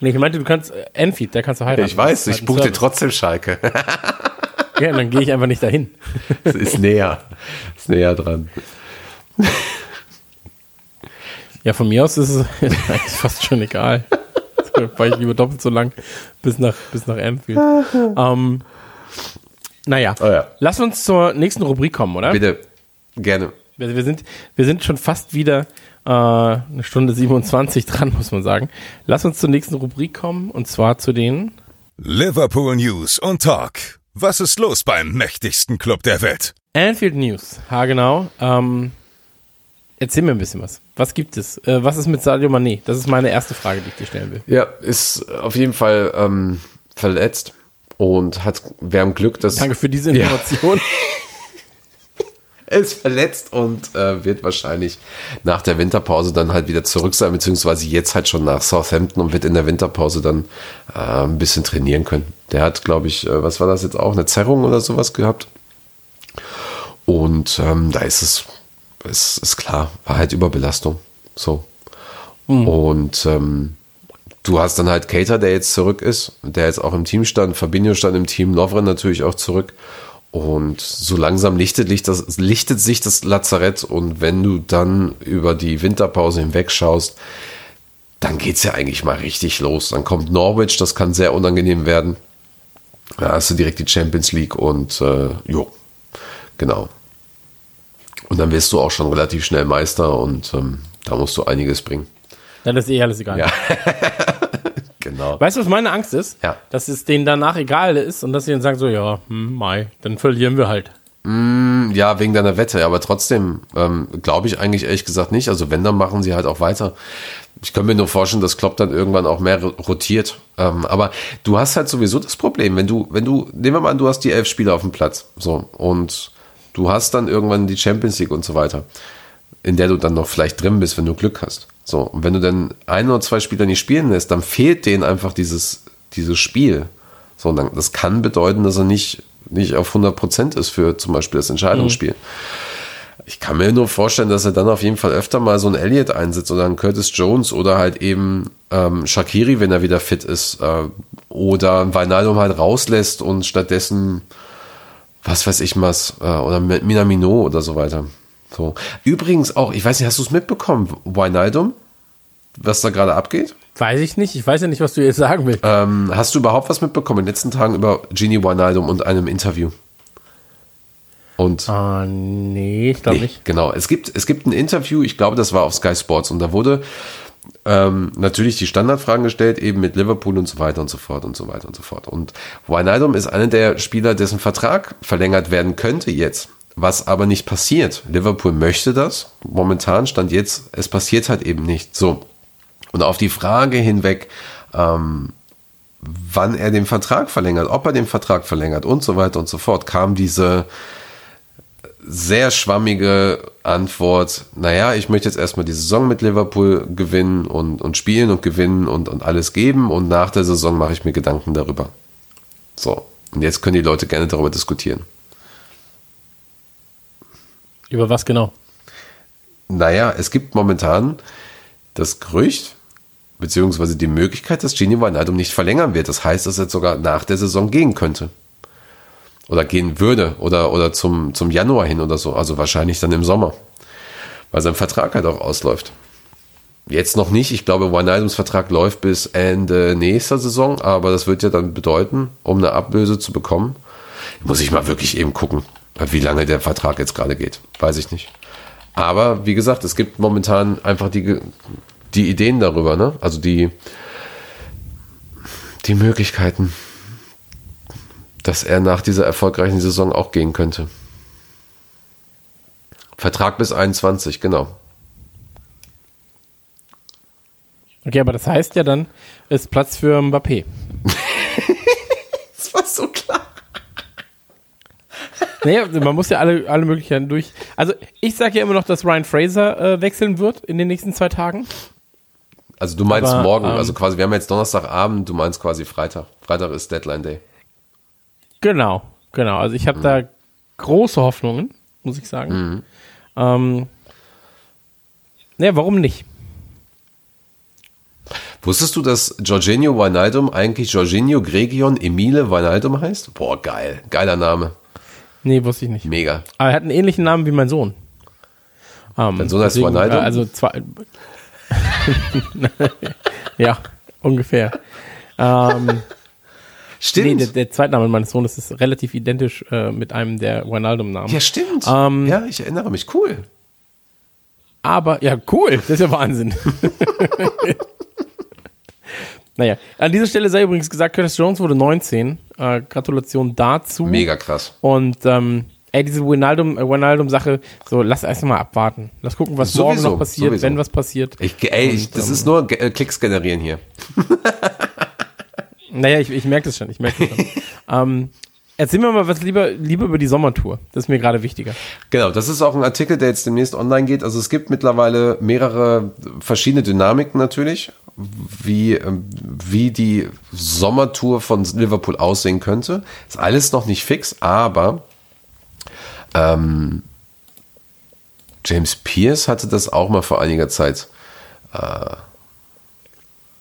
Nee, ich meinte, du kannst äh, Enfield, da kannst du heiraten. ich weiß, ich halt buche dir trotzdem Schalke. Ja, dann gehe ich einfach nicht dahin. Das ist näher. Ist näher dran. Ja, von mir aus ist es eigentlich fast schon egal. Da fahre ich lieber doppelt so lang bis nach, bis nach Anfield. ähm, naja, Oh ja. lass uns zur nächsten Rubrik kommen, oder? Bitte, gerne. Wir, wir, sind, wir sind schon fast wieder äh, eine Stunde 27 dran, muss man sagen. Lass uns zur nächsten Rubrik kommen und zwar zu den. Liverpool News und Talk. Was ist los beim mächtigsten Club der Welt? Anfield News, ha genau. Ähm, erzähl mir ein bisschen was. Was gibt es? Äh, was ist mit Sadio Mané? Das ist meine erste Frage, die ich dir stellen will. Ja, ist auf jeden Fall ähm, verletzt und hat, wir haben Glück, dass Danke für diese Ja. Information. er ist verletzt und äh, wird wahrscheinlich nach der Winterpause dann halt wieder zurück sein, beziehungsweise jetzt halt schon nach Southampton und wird in der Winterpause dann äh, ein bisschen trainieren können. Der hat, glaube ich, äh, was war das jetzt auch, eine Zerrung oder sowas gehabt. Und ähm, da ist es, es ist klar, war halt Überbelastung. So. Und ähm, du hast dann halt Cater, der jetzt zurück ist, der jetzt auch im Team stand, Fabinho stand im Team, Lovren natürlich auch zurück. Und so langsam lichtet, licht das, lichtet sich das Lazarett und wenn du dann über die Winterpause hinweg schaust, dann geht's ja eigentlich mal richtig los. Dann kommt Norwich, das kann sehr unangenehm werden. Da hast du direkt die Champions League und äh, jo, genau. Und dann wirst du auch schon relativ schnell Meister und ähm, da musst du einiges bringen. Dann ist eh alles egal. Ja. Genau. Weißt du, was meine Angst ist? Ja. Dass es denen danach egal ist und dass sie dann sagen so, ja, hm, Mai, dann verlieren wir halt. Ja, wegen deiner Wette, aber trotzdem ähm, glaube ich eigentlich ehrlich gesagt nicht. Also wenn, dann machen sie halt auch weiter. Ich kann mir nur vorstellen, dass Klopp dann irgendwann auch mehr rotiert. Ähm, aber du hast halt sowieso das Problem, wenn du, wenn du, nehmen wir mal an, du hast die elf Spieler auf dem Platz, so, und du hast dann irgendwann die Champions League und so weiter, in der du dann noch vielleicht drin bist, wenn du Glück hast. So, und wenn du dann ein oder zwei Spieler nicht spielen lässt, dann fehlt denen einfach dieses, dieses Spiel. So, und dann, das kann bedeuten, dass er nicht, nicht auf 100% ist für zum Beispiel das Entscheidungsspiel. Ich kann mir nur vorstellen, dass er dann auf jeden Fall öfter mal so einen Elliott einsetzt oder einen Curtis Jones oder halt eben ähm, Shakiri, wenn er wieder fit ist, äh, oder einen Wijnaldum halt rauslässt und stattdessen was weiß ich was, äh, oder Minamino oder so weiter. So. Übrigens auch, ich weiß nicht, hast du es mitbekommen, Wijnaldum, was da gerade abgeht? Weiß ich nicht. Ich weiß ja nicht, was du jetzt sagen willst. Ähm, hast du überhaupt was mitbekommen in den letzten Tagen über Genie Wijnaldum und einem Interview? Und Ah, nee, ich glaube Nee, nicht. Genau. Es gibt, es gibt ein Interview, ich glaube, das war auf Sky Sports und da wurde ähm, natürlich die Standardfragen gestellt, eben mit Liverpool und so weiter und so fort und so weiter und so fort. Und Wijnaldum ist einer der Spieler, dessen Vertrag verlängert werden könnte jetzt, was aber nicht passiert. Liverpool möchte das. Momentan stand jetzt, es passiert halt eben nicht. So. Und auf die Frage hinweg, ähm, wann er den Vertrag verlängert, ob er den Vertrag verlängert und so weiter und so fort, kam diese sehr schwammige Antwort, naja, ich möchte jetzt erstmal die Saison mit Liverpool gewinnen und, und spielen und gewinnen und, und alles geben und nach der Saison mache ich mir Gedanken darüber. So, und jetzt können die Leute gerne darüber diskutieren. Über was genau? Naja, es gibt momentan das Gerücht, beziehungsweise die Möglichkeit, dass Gini Wijnaldum nicht verlängern wird. Das heißt, dass er sogar nach der Saison gehen könnte. Oder gehen würde. Oder, oder zum, zum Januar hin oder so. Also wahrscheinlich dann im Sommer. Weil sein Vertrag halt auch ausläuft. Jetzt noch nicht. Ich glaube, Wijnaldums Vertrag läuft bis Ende nächster Saison. Aber das wird ja dann bedeuten, um eine Ablöse zu bekommen, muss ich mal wirklich eben gucken, wie lange der Vertrag jetzt gerade geht. Weiß ich nicht. Aber wie gesagt, es gibt momentan einfach die, die Ideen darüber, ne? Also die, die Möglichkeiten, dass er nach dieser erfolgreichen Saison auch gehen könnte. Vertrag bis 21, genau. Okay, aber das heißt ja dann, ist Platz für Mbappé. Das war so klar. Naja, man muss ja alle, alle Möglichkeiten durch. Also, ich sage ja immer noch, dass Ryan Fraser äh, wechseln wird in den nächsten zwei Tagen. Also du meinst Aber, morgen, ähm, also quasi, wir haben jetzt Donnerstagabend, du meinst quasi Freitag. Freitag ist Deadline Day. Genau, genau. Also, ich habe da große Hoffnungen, muss ich sagen. Ähm, naja, warum nicht? Wusstest du, dass Jorginho Wijnaldum eigentlich Jorginho Gregion Emile Wijnaldum heißt? Boah, geil. Geiler Name. Nee, wusste ich nicht. Mega. Aber er hat einen ähnlichen Namen wie mein Sohn. Ähm, Dein Sohn heißt deswegen, Ronaldo? äh, Also zwei. ja, ungefähr. Ähm, nee, Stimmt. der, der Zweitname meines Sohnes ist relativ identisch äh, mit einem der Wijnaldum-Namen. ja, stimmt. Ähm, ja, ich erinnere mich. Cool. Aber, ja, cool, das ist ja Wahnsinn. naja, an dieser Stelle sei übrigens gesagt, Curtis Jones wurde 19. Äh, Gratulation dazu. Mega krass. Und ähm, ey, diese äh, Wijnaldum-Sache, so lass erst mal abwarten. Lass gucken, was morgen Sowieso, noch passiert, sowieso. wenn was passiert. Ich, ey, ich, das Und, ist nur äh, Klicks generieren hier. Naja, ich, ich merke das schon, ich merke das schon. ähm, erzähl mir mal was lieber, lieber über die Sommertour. Das ist mir gerade wichtiger. Genau, das ist auch ein Artikel, der jetzt demnächst online geht. Also es gibt mittlerweile mehrere verschiedene Dynamiken natürlich, wie, ähm, wie die Sommertour von Liverpool aussehen könnte. Ist alles noch nicht fix, aber ähm, James Pierce hatte das auch mal vor einiger Zeit äh,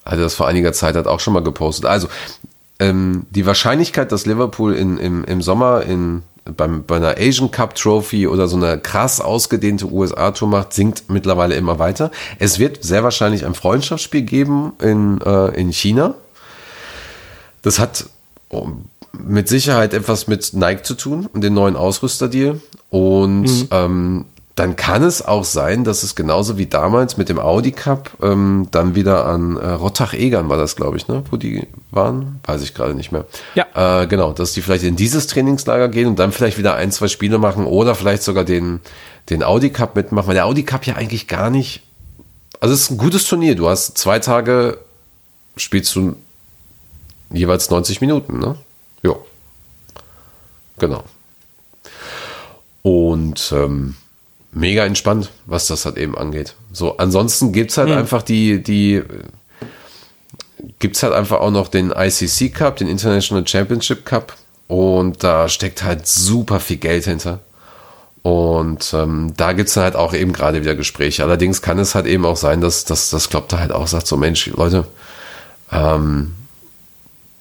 hatte das vor einiger Zeit hat auch schon mal gepostet. Also ähm, die Wahrscheinlichkeit, dass Liverpool in, im, im Sommer in, beim, bei einer Asian Cup Trophy oder so eine krass ausgedehnte USA-Tour macht, sinkt mittlerweile immer weiter. Es wird sehr wahrscheinlich ein Freundschaftsspiel geben in, äh, in China. Das hat oh, mit Sicherheit etwas mit Nike zu tun und den neuen Ausrüsterdeal. Und ähm, dann kann es auch sein, dass es genauso wie damals mit dem Audi Cup ähm, dann wieder an äh, Rottach-Egern war das, glaube ich, ne? Wo die waren? Weiß ich gerade nicht mehr. Ja. Äh, genau, dass die vielleicht in dieses Trainingslager gehen und dann vielleicht wieder ein, zwei Spiele machen oder vielleicht sogar den, den Audi Cup mitmachen, weil der Audi Cup ja eigentlich gar nicht. Also es ist ein gutes Turnier. Du hast zwei Tage, spielst du jeweils 90 Minuten, ne? Ja. Genau. Und ähm, mega entspannt, was das halt eben angeht. So, ansonsten gibt's halt einfach die, die, äh, gibt's halt einfach auch noch den ICC Cup, den International Championship Cup. Und da steckt halt super viel Geld hinter. Und ähm, da gibt's dann halt auch eben gerade wieder Gespräche. Allerdings kann es halt eben auch sein, dass, dass das Klopp da halt auch sagt, so Mensch, Leute, ähm,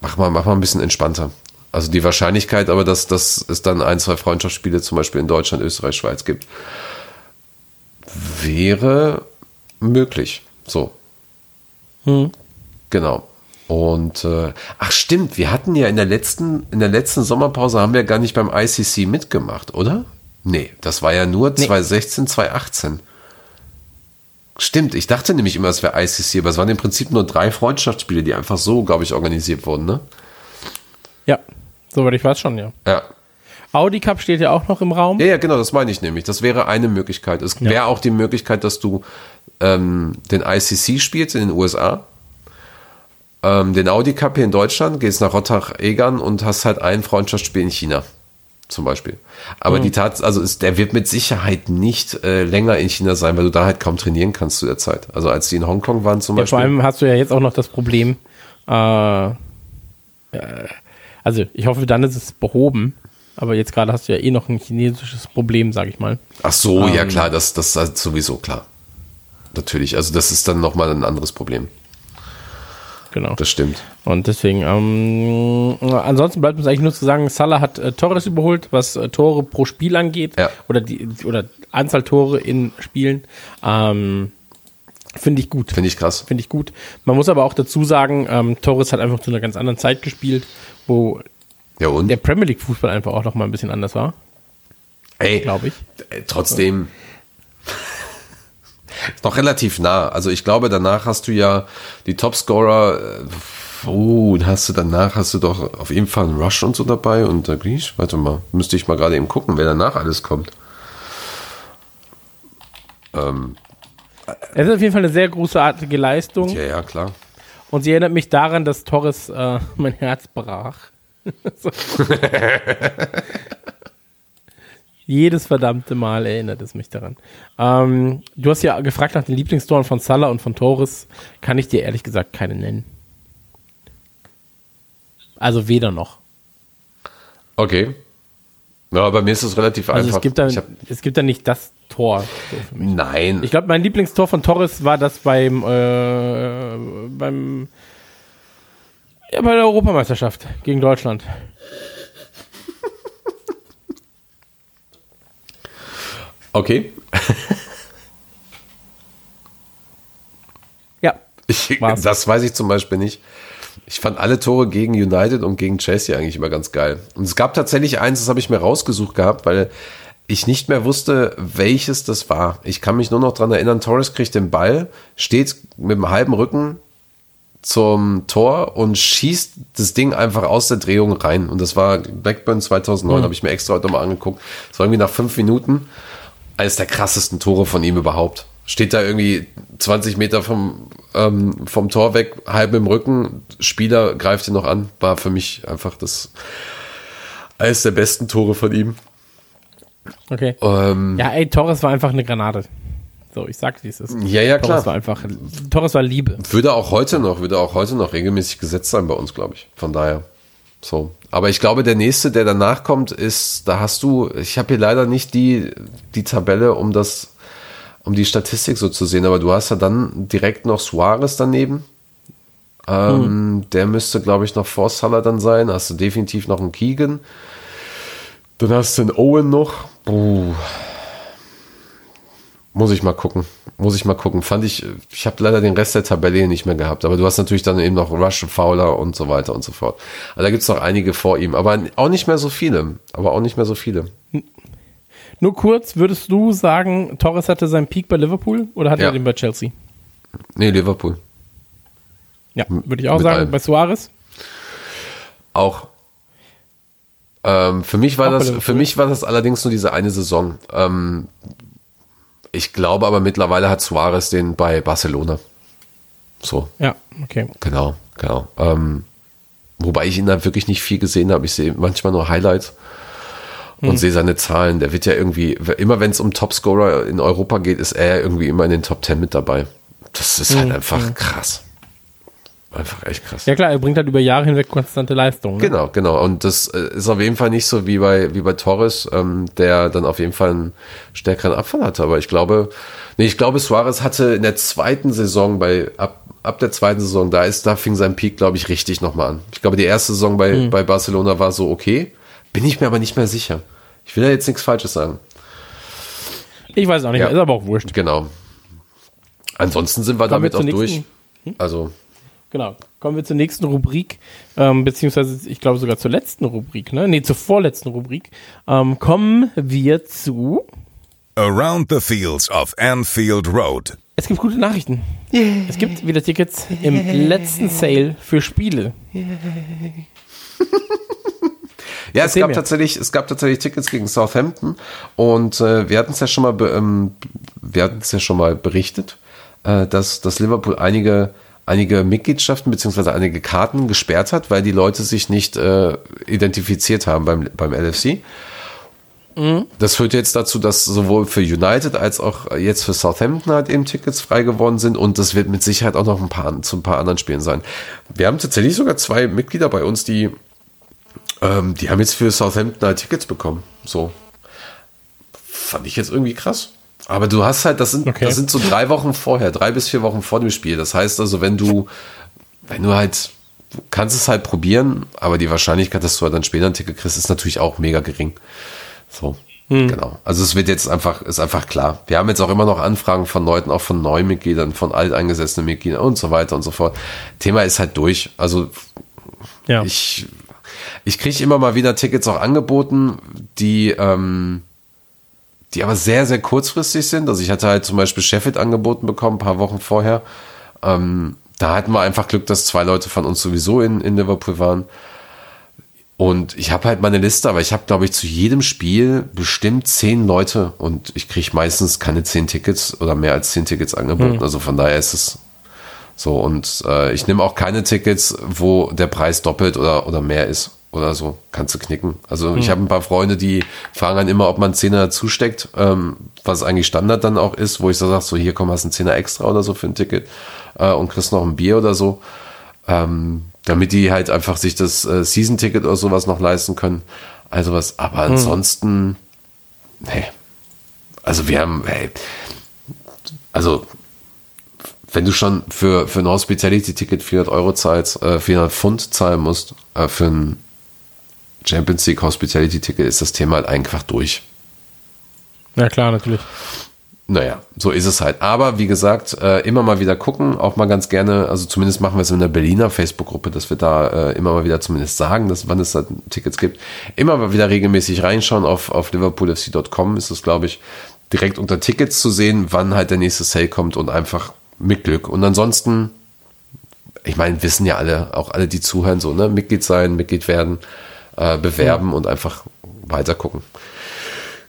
mach mal, mach mal ein bisschen entspannter. Also die Wahrscheinlichkeit aber, dass, dass es dann ein, zwei Freundschaftsspiele zum Beispiel in Deutschland, Österreich, Schweiz gibt, wäre möglich. So. Genau. Und äh, ach stimmt, wir hatten ja in der letzten, in der letzten Sommerpause haben wir gar nicht beim ICC mitgemacht, oder? Nee, das war ja nur 2016, 2018. Stimmt, ich dachte nämlich immer, es wäre ICC, aber es waren im Prinzip nur drei Freundschaftsspiele, die einfach so, glaube ich, organisiert wurden, ne? Ja, soweit ich weiß schon, ja. Ja. Audi Cup steht ja auch noch im Raum. Ja, ja, genau, das meine ich nämlich. Das wäre eine Möglichkeit. Es wäre auch die Möglichkeit, dass du ähm, den ICC spielst in den USA, ähm, den Audi Cup hier in Deutschland, gehst nach Rottach-Egern und hast halt ein Freundschaftsspiel in China. Zum Beispiel. Aber die Tat, also ist, der wird mit Sicherheit nicht äh, länger in China sein, weil du da halt kaum trainieren kannst zu der Zeit. Also als die in Hongkong waren zum Ja, Beispiel. vor allem hast du ja jetzt auch noch das Problem, äh, äh, also ich hoffe, dann ist es behoben, aber jetzt gerade hast du ja eh noch ein chinesisches Problem, sag ich mal. Ach so, ja Ähm. klar, das, das ist halt sowieso klar. Natürlich, also das ist dann nochmal ein anderes Problem. Genau. Das stimmt. Und deswegen, ähm, ansonsten bleibt uns eigentlich nur zu sagen, Salah hat äh, Torres überholt, was äh, Tore pro Spiel angeht. Ja. Oder die oder Anzahl Tore in Spielen. Ähm, Finde ich gut. Finde ich krass. Finde ich gut. Man muss aber auch dazu sagen, ähm, Torres hat einfach zu einer ganz anderen Zeit gespielt, wo Ja und? der Premier League Fußball einfach auch noch mal ein bisschen anders war, Ey, glaube ich. Äh, Trotzdem ist noch relativ nah. Also ich glaube, danach hast du ja die Topscorer. äh, Oh, da hast du danach hast du doch auf jeden Fall einen Rush und so dabei und der Griech. Warte mal, müsste ich mal gerade eben gucken, wer danach alles kommt. Es ist auf jeden Fall eine sehr großartige Leistung. Ja, ja, klar. Und sie erinnert mich daran, dass Torres äh, mein Herz brach. Jedes verdammte Mal erinnert es mich daran. Ähm, du hast ja gefragt nach den Lieblingstoren von Salah und von Torres. Kann ich dir ehrlich gesagt keine nennen. Also weder noch. Okay. Ja, bei mir ist es relativ Also einfach. es gibt, dann, hab, es gibt dann nicht das Tor. Nein. Ich glaube, mein Lieblingstor von Torres war das beim, äh, beim ja, bei der Europameisterschaft gegen Deutschland. okay. Ja, Ich, das weiß ich zum Beispiel nicht. Ich fand alle Tore gegen United und gegen Chelsea eigentlich immer ganz geil. Und es gab tatsächlich eins, das habe ich mir rausgesucht gehabt, weil ich nicht mehr wusste, welches das war. Ich kann mich nur noch dran erinnern, Torres kriegt den Ball, steht mit dem halben Rücken zum Tor und schießt das Ding einfach aus der Drehung rein. Und das war Blackburn 2009, habe ich mir extra heute mal angeguckt. Das war irgendwie nach fünf Minuten eines der krassesten Tore von ihm überhaupt. Steht da irgendwie 20 Meter vom, ähm, vom Tor weg, halb im Rücken, Spieler greift ihn noch an. War für mich einfach das eines der besten Tore von ihm. okay. Ähm, Ja, ey, Torres war einfach eine Granate. So, ich sag, wie es ist. ja, ja, Torres klar. war einfach, Torres war Liebe. Würde auch heute noch, würde auch heute noch regelmäßig gesetzt sein bei uns, glaube ich. Von daher. So. Aber ich glaube, der nächste, der danach kommt, ist, da hast du, ich habe hier leider nicht die, die Tabelle, um das, um die Statistik so zu sehen, aber du hast ja dann direkt noch Suarez daneben. Ähm, Der müsste, glaube ich, noch vor Salah dann sein. Hast du definitiv noch einen Keegan. Dann hast du einen Owen noch. Puh. Muss ich mal gucken. Muss ich mal gucken. Fand ich, ich habe leider den Rest der Tabelle nicht mehr gehabt. Aber du hast natürlich dann eben noch Rush, Fowler und so weiter und so fort. Also da gibt's noch einige vor ihm. Aber auch nicht mehr so viele. Aber auch nicht mehr so viele. Nur kurz, würdest du sagen, Torres hatte seinen Peak bei Liverpool oder hatte Ja. er den bei Chelsea? Nee, Liverpool. Ja, würde ich auch mit sagen. allem. Bei Suarez? Auch. Ähm, für mich war Auch das, für mich war das allerdings nur diese eine Saison. Ähm, ich glaube aber mittlerweile hat Suarez den bei Barcelona. So. Ja, okay. Genau, genau. Ähm, wobei ich ihn da wirklich nicht viel gesehen habe. Ich sehe manchmal nur Highlights und sehe seine Zahlen. Der wird ja irgendwie, immer wenn es um Topscorer in Europa geht, ist er irgendwie immer in den Top 10 mit dabei. Das ist halt einfach krass. Einfach echt krass. Ja klar, er bringt halt über Jahre hinweg konstante Leistungen. Ne? Genau, genau. Und das äh, ist auf jeden Fall nicht so wie bei, wie bei Torres, ähm, der dann auf jeden Fall einen stärkeren Abfall hatte. Aber ich glaube, nee, ich glaube, Suarez hatte in der zweiten Saison bei, ab, ab der zweiten Saison, da ist, da fing sein Peak, glaube ich, richtig nochmal an. Ich glaube, die erste Saison bei, bei Barcelona war so okay. Bin ich mir aber nicht mehr sicher. Ich will da jetzt nichts Falsches sagen. Ich weiß auch nicht Ja. ist aber auch wurscht. Genau. Ansonsten sind wir Kommen wir damit auch zur durch. nächsten- Also, Genau. Kommen wir zur nächsten Rubrik, ähm, beziehungsweise ich glaube sogar zur letzten Rubrik, ne? Nee, zur vorletzten Rubrik. Ähm, kommen wir zu. Around the Fields of Anfield Road. Es gibt gute Nachrichten. Es gibt wieder Tickets im letzten Sale für Spiele. Ja, es gab mir. tatsächlich, es gab tatsächlich Tickets gegen Southampton und äh, wir hatten es ja schon mal, be- ähm, wir hatten es ja schon mal berichtet, äh, dass, dass Liverpool einige einige Mitgliedschaften beziehungsweise einige Karten gesperrt hat, weil die Leute sich nicht äh, identifiziert haben beim beim LFC. Das führt jetzt dazu, dass sowohl für United als auch jetzt für Southampton halt eben Tickets frei geworden sind und das wird mit Sicherheit auch noch ein paar zu ein paar anderen Spielen sein. Wir haben tatsächlich sogar zwei Mitglieder bei uns, die ähm, die haben jetzt für Southampton halt Tickets bekommen. So. Fand ich jetzt irgendwie krass. Aber du hast halt, das sind, Okay. das sind so drei Wochen vorher, drei bis vier Wochen vor dem Spiel. Das heißt also, wenn du, wenn du halt, du kannst es halt probieren, aber die Wahrscheinlichkeit, dass du halt dann später ein Ticket kriegst, ist natürlich auch mega gering. So. Genau. Also es wird jetzt einfach, ist einfach klar. Wir haben jetzt auch immer noch Anfragen von Leuten, auch von Neumitgliedern, von alteingesessenen Mitgliedern und so weiter und so fort. Thema ist halt durch. Also Ja. ich, ich kriege immer mal wieder Tickets auch angeboten, die, ähm, die aber sehr, sehr kurzfristig sind. Also ich hatte halt zum Beispiel Sheffield angeboten bekommen, ein paar Wochen vorher. Ähm, da hatten wir einfach Glück, dass zwei Leute von uns sowieso in, in Liverpool waren. Und ich habe halt meine Liste, aber ich habe, glaube ich, zu jedem Spiel bestimmt zehn Leute und ich kriege meistens keine zehn Tickets oder mehr als zehn Tickets angeboten. Also von daher ist es so. Und äh, ich nehme auch keine Tickets, wo der Preis doppelt oder, oder mehr ist oder so. Kannst du knicken. Also ich habe ein paar Freunde, die fragen dann immer, ob man einen Zehner dazusteckt, ähm, was eigentlich Standard dann auch ist, wo ich so sage, so hier komm, hast einen Zehner extra oder so für ein Ticket äh, und kriegst noch ein Bier oder so. Ähm, damit die halt einfach sich das äh, Season-Ticket oder sowas noch leisten können. Also was, aber ansonsten, nee. Also wir haben, hey, also wenn du schon für, für ein Hospitality-Ticket 400 Euro zahlst, äh, 400 Pfund zahlen musst, äh, für ein Champions League Hospitality-Ticket ist das Thema halt einfach durch. Ja, klar, natürlich. Naja, so ist es halt. Aber wie gesagt, äh, immer mal wieder gucken, auch mal ganz gerne, also zumindest machen wir es in der Berliner Facebook-Gruppe, dass wir da äh, immer mal wieder zumindest sagen, dass wann es da Tickets gibt. Immer mal wieder regelmäßig reinschauen auf, auf liverpoolfc.com ist es, glaube ich, direkt unter Tickets zu sehen, wann halt der nächste Sale kommt und einfach mit Glück. Und ansonsten, ich meine, wissen ja alle, auch alle, die zuhören, so, ne, Mitglied sein, Mitglied werden, äh, bewerben und einfach weiter gucken.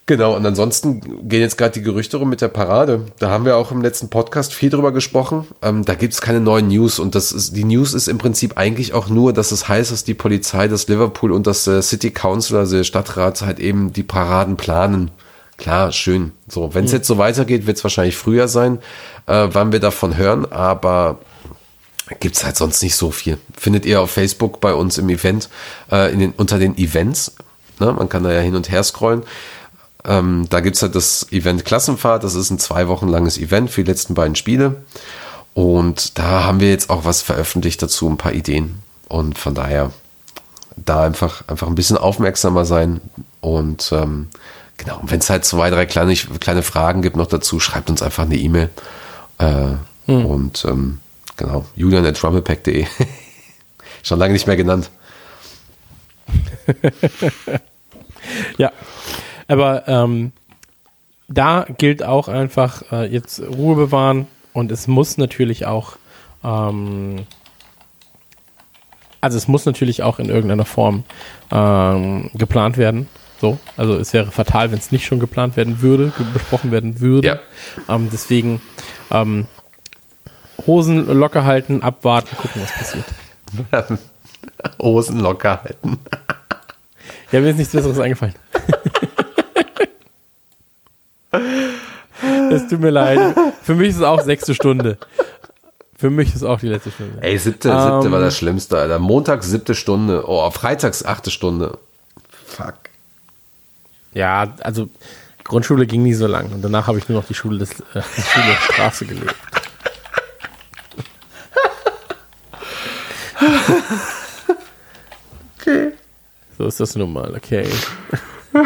Genau, und ansonsten gehen jetzt gerade die Gerüchte rum mit der Parade. Da haben wir auch im letzten Podcast viel drüber gesprochen. Ähm, da gibt's keine neuen News und das ist, die News ist im Prinzip eigentlich auch nur, dass es heißt, dass die Polizei, das Liverpool und das äh, City Council, also der Stadtrat, halt eben die Paraden planen. Klar, schön. So, wenn es jetzt so weitergeht, wird es wahrscheinlich früher sein, äh, wann wir davon hören, aber gibt's halt sonst nicht so viel. Findet ihr auf Facebook bei uns im Event, äh, in den, unter den Events. Ne? Man kann da ja hin und her scrollen. Ähm, da gibt's halt das Event Klassenfahrt. Das ist ein zwei Wochen langes Event für die letzten beiden Spiele. Und da haben wir jetzt auch was veröffentlicht dazu, ein paar Ideen. Und von daher da einfach, einfach ein bisschen aufmerksamer sein. Und ähm, genau, wenn es halt zwei, drei kleine, kleine Fragen gibt noch dazu, schreibt uns einfach eine E-Mail. Äh, Und ähm, genau, julian at rumblepack.de. Schon lange nicht mehr genannt. Ja. Aber ähm, da gilt auch einfach äh, jetzt Ruhe bewahren und es muss natürlich auch, ähm, also es muss natürlich auch in irgendeiner Form ähm, geplant werden. So, also es wäre fatal, wenn es nicht schon geplant werden würde, besprochen werden würde. Ja. Ähm, deswegen ähm, Hosen locker halten, abwarten, gucken, was passiert. Hosen locker halten. Ja, mir ist nichts Besseres eingefallen. Es tut mir leid. Für mich ist es auch sechste Stunde. Für mich ist es auch die letzte Stunde. Ey, siebte, Ähm. siebte war das Schlimmste, Alter. Montags siebte Stunde. Oh, freitags achte Stunde. Fuck. Ja, also Grundschule ging nie so lang und danach habe ich nur noch die Schule des äh, Schule der Straße gelebt. Okay. So ist das nun mal, okay.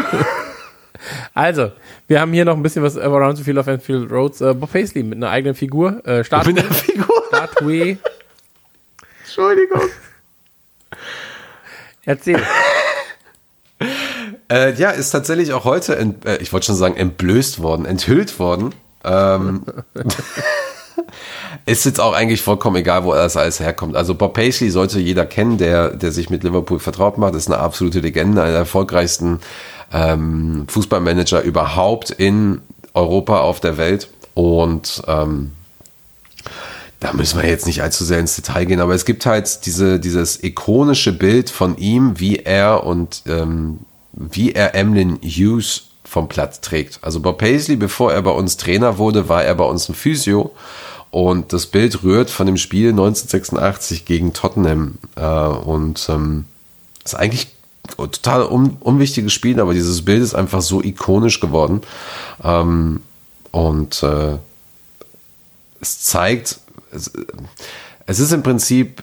Also, wir haben hier noch ein bisschen was Around the Field of Enfield Roads. Äh, Bob Paisley mit einer eigenen Figur. Äh, Start Mit der Figur. Statue. Entschuldigung. Erzähl. Äh, ja, ist tatsächlich auch heute, ent, äh, ich wollte schon sagen, entblößt worden, enthüllt worden. Ähm, ist jetzt auch eigentlich vollkommen egal, wo das alles herkommt. Also Bob Paisley sollte jeder kennen, der, der sich mit Liverpool vertraut macht. Ist eine absolute Legende, einer der erfolgreichsten ähm, Fußballmanager überhaupt in Europa, auf der Welt. Und ähm, da müssen wir jetzt nicht allzu sehr ins Detail gehen, aber es gibt halt diese, dieses ikonische Bild von ihm, wie er und ähm, wie er Emlyn Hughes vom Platz trägt. Also Bob Paisley, bevor er bei uns Trainer wurde, war er bei uns ein Physio. Und das Bild rührt von dem Spiel 1986 gegen Tottenham. Äh, und ähm, ist eigentlich total un unwichtiges Spiel, aber dieses Bild ist einfach so ikonisch geworden. Ähm, und äh, es zeigt, es, es ist im Prinzip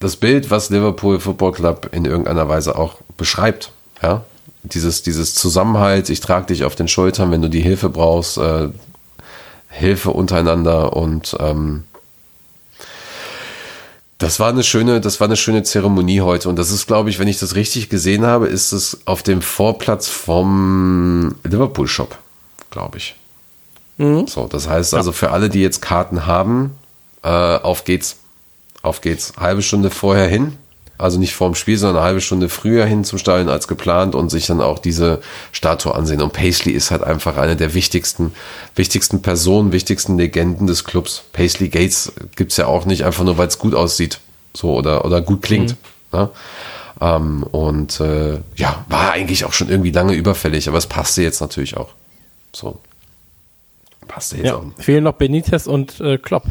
das Bild, was Liverpool Football Club in irgendeiner Weise auch beschreibt. Ja, dieses, dieses Zusammenhalt, ich trage dich auf den Schultern, wenn du die Hilfe brauchst, äh, Hilfe untereinander und ähm, das war eine schöne, das war eine schöne Zeremonie heute und das ist, glaube ich, wenn ich das richtig gesehen habe, ist es auf dem Vorplatz vom Liverpool Shop, glaube ich. So, das heißt also für alle, die jetzt Karten haben, äh, auf geht's. Auf geht's. Halbe Stunde vorher hin. Also nicht vorm Spiel, sondern eine halbe Stunde früher hin zum Stadion als geplant und sich dann auch diese Statue ansehen. Und Paisley ist halt einfach eine der wichtigsten, wichtigsten Personen, wichtigsten Legenden des Clubs. Paisley Gates gibt's ja auch nicht einfach nur, weil es gut aussieht, so oder oder gut klingt. Ne? Ähm, und äh, ja, war eigentlich auch schon irgendwie lange überfällig, aber es passte jetzt natürlich auch. So. Passte jetzt Ja, auch. fehlen noch Benitez und äh, Klopp.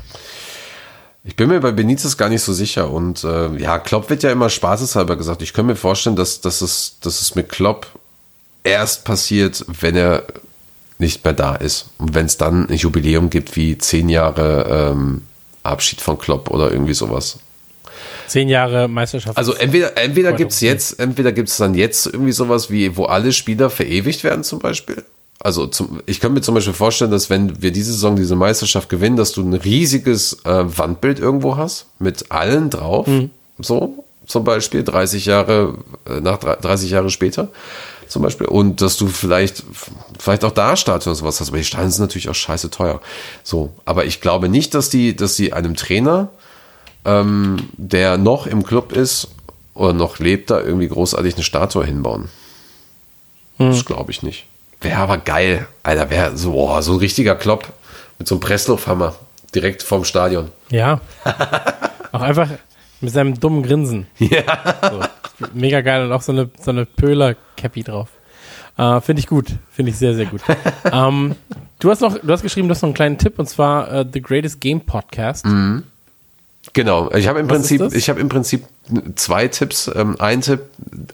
Ich bin mir bei Benitez gar nicht so sicher. Und äh, ja, Klopp wird ja immer spaßeshalber gesagt. Ich könnte mir vorstellen, dass, dass, es, dass es mit Klopp erst passiert, wenn er nicht mehr da ist. Und wenn es dann ein Jubiläum gibt wie zehn Jahre ähm, Abschied von Klopp oder irgendwie sowas. Zehn Jahre Meisterschaft. Also entweder, entweder gibt es jetzt, entweder gibt es dann jetzt irgendwie sowas wie, wo alle Spieler verewigt werden zum Beispiel. Also zum, ich könnte mir zum Beispiel vorstellen, dass wenn wir diese Saison diese Meisterschaft gewinnen, dass du ein riesiges äh, Wandbild irgendwo hast mit allen drauf. So zum Beispiel 30 Jahre äh, nach 30 Jahre später zum Beispiel und dass du vielleicht vielleicht auch da Stadion und sowas hast. Aber die Stadien sind natürlich auch scheiße teuer. So, aber ich glaube nicht, dass die, dass sie einem Trainer ähm, der noch im Club ist oder noch lebt, da irgendwie großartig eine Statue hinbauen. Das glaube ich nicht. Wäre aber geil. Alter, wäre so, oh, so ein richtiger Klopp mit so einem Presslufthammer direkt vorm Stadion. ja. auch einfach mit seinem dummen Grinsen. Ja. So. Mega geil und auch so eine, so eine Pöhler-Cappy drauf. Äh, Finde ich gut. Finde ich sehr, sehr gut. ähm, du hast noch, du hast geschrieben, du hast noch einen kleinen Tipp und zwar äh, The Greatest Game Podcast. Genau, ich habe im Was Prinzip, ich habe im Prinzip zwei Tipps. Ähm, ein Tipp,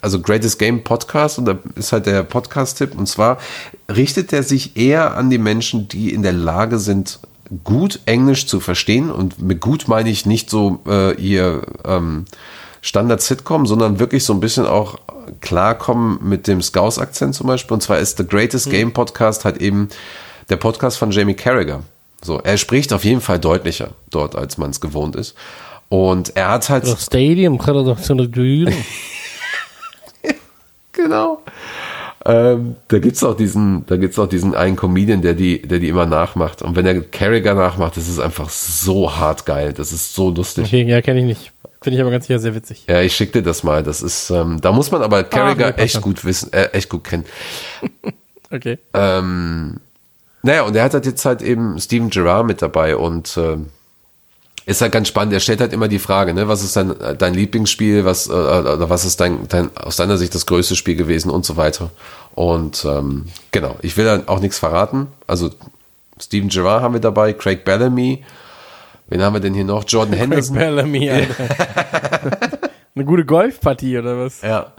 also Greatest Game Podcast und da ist halt der Podcast-Tipp und zwar richtet er sich eher an die Menschen, die in der Lage sind, gut Englisch zu verstehen und mit gut meine ich nicht so äh, ihr ähm, Standard-Sitcom, sondern wirklich so ein bisschen auch klarkommen mit dem Scouse-Akzent zum Beispiel. Und zwar ist The Greatest Game Podcast halt eben der Podcast von Jamie Carragher. So, er spricht auf jeden Fall deutlicher dort, als man es gewohnt ist. Und er hat halt. Das Stadium kann er doch zu einer Bühne. Genau. Ähm, da gibt's auch diesen, da gibt's auch diesen einen Comedian, der die, der die immer nachmacht. Und wenn er Carragher nachmacht, das ist einfach so hart geil. Das ist so lustig. Okay, ja, kenne ich nicht. Finde ich aber ganz sicher sehr witzig. Ja, ich schick dir das mal. Das ist, ähm, da muss man aber Carragher nee, echt gut wissen, äh, echt gut kennen. Okay. Ähm, naja, und er hat halt jetzt halt eben Steven Gerrard mit dabei und ähm, ist halt ganz spannend. Er stellt halt immer die Frage, ne, was ist dein, dein Lieblingsspiel, was äh, oder was ist dein, dein aus deiner Sicht das größte Spiel gewesen und so weiter. Und ähm, genau, ich will dann auch nichts verraten. Also Steven Gerrard haben wir dabei, Craig Bellamy. Wen haben wir denn hier noch? Jordan Craig Henderson. Bellamy, Alter. Eine gute Golfpartie oder was? Ja.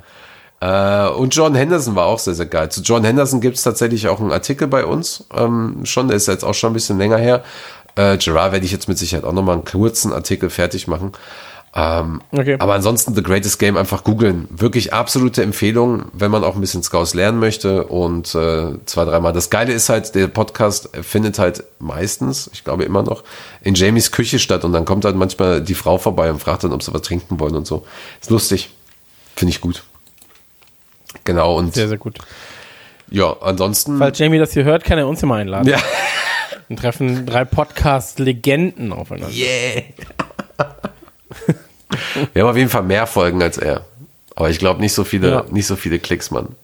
Äh, und John Henderson war auch sehr, sehr geil. Zu John Henderson gibt es tatsächlich auch einen Artikel bei uns. Ähm, schon, der ist jetzt auch schon ein bisschen länger her. Äh, Gerard werde ich jetzt mit Sicherheit auch nochmal einen kurzen Artikel fertig machen. Ähm, Okay. Aber ansonsten The Greatest Game einfach googeln. Wirklich absolute Empfehlung, wenn man auch ein bisschen Scouts lernen möchte und äh, zwei, dreimal. Das Geile ist halt, der Podcast findet halt meistens, ich glaube immer noch, in Jamies Küche statt und dann kommt halt manchmal die Frau vorbei und fragt dann, ob sie was trinken wollen und so. Ist lustig. Finde ich gut. Genau, und Sehr, sehr gut. ja, ansonsten. Falls Jamie das hier hört, kann er uns immer einladen. Ja. Und treffen drei Podcast-Legenden aufeinander. Yeah. Wir haben auf jeden Fall mehr Folgen als er. Aber ich glaube nicht so viele, Ja. nicht so viele Klicks, Mann.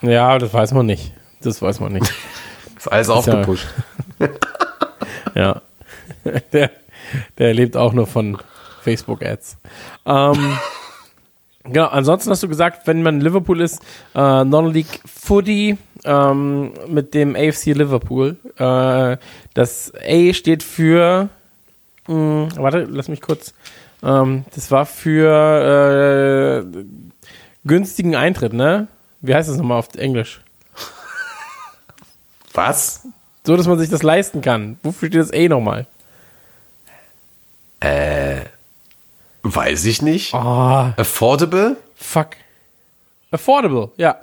Ja, das weiß man nicht. Das weiß man nicht. Ist alles ja- aufgepusht. ja. Der, der lebt auch nur von Facebook-Ads. Ähm, genau, ansonsten hast du gesagt, wenn man Liverpool ist, äh, Non-League Footy ähm, mit dem AFC Liverpool. Äh, das A steht für, mh, warte, lass mich kurz, ähm, das war für äh, günstigen Eintritt, ne? Wie heißt das nochmal auf Englisch? Was? So, dass man sich das leisten kann. Wofür steht das A nochmal? Weiß ich nicht. Oh, Affordable? fuck. Affordable, ja.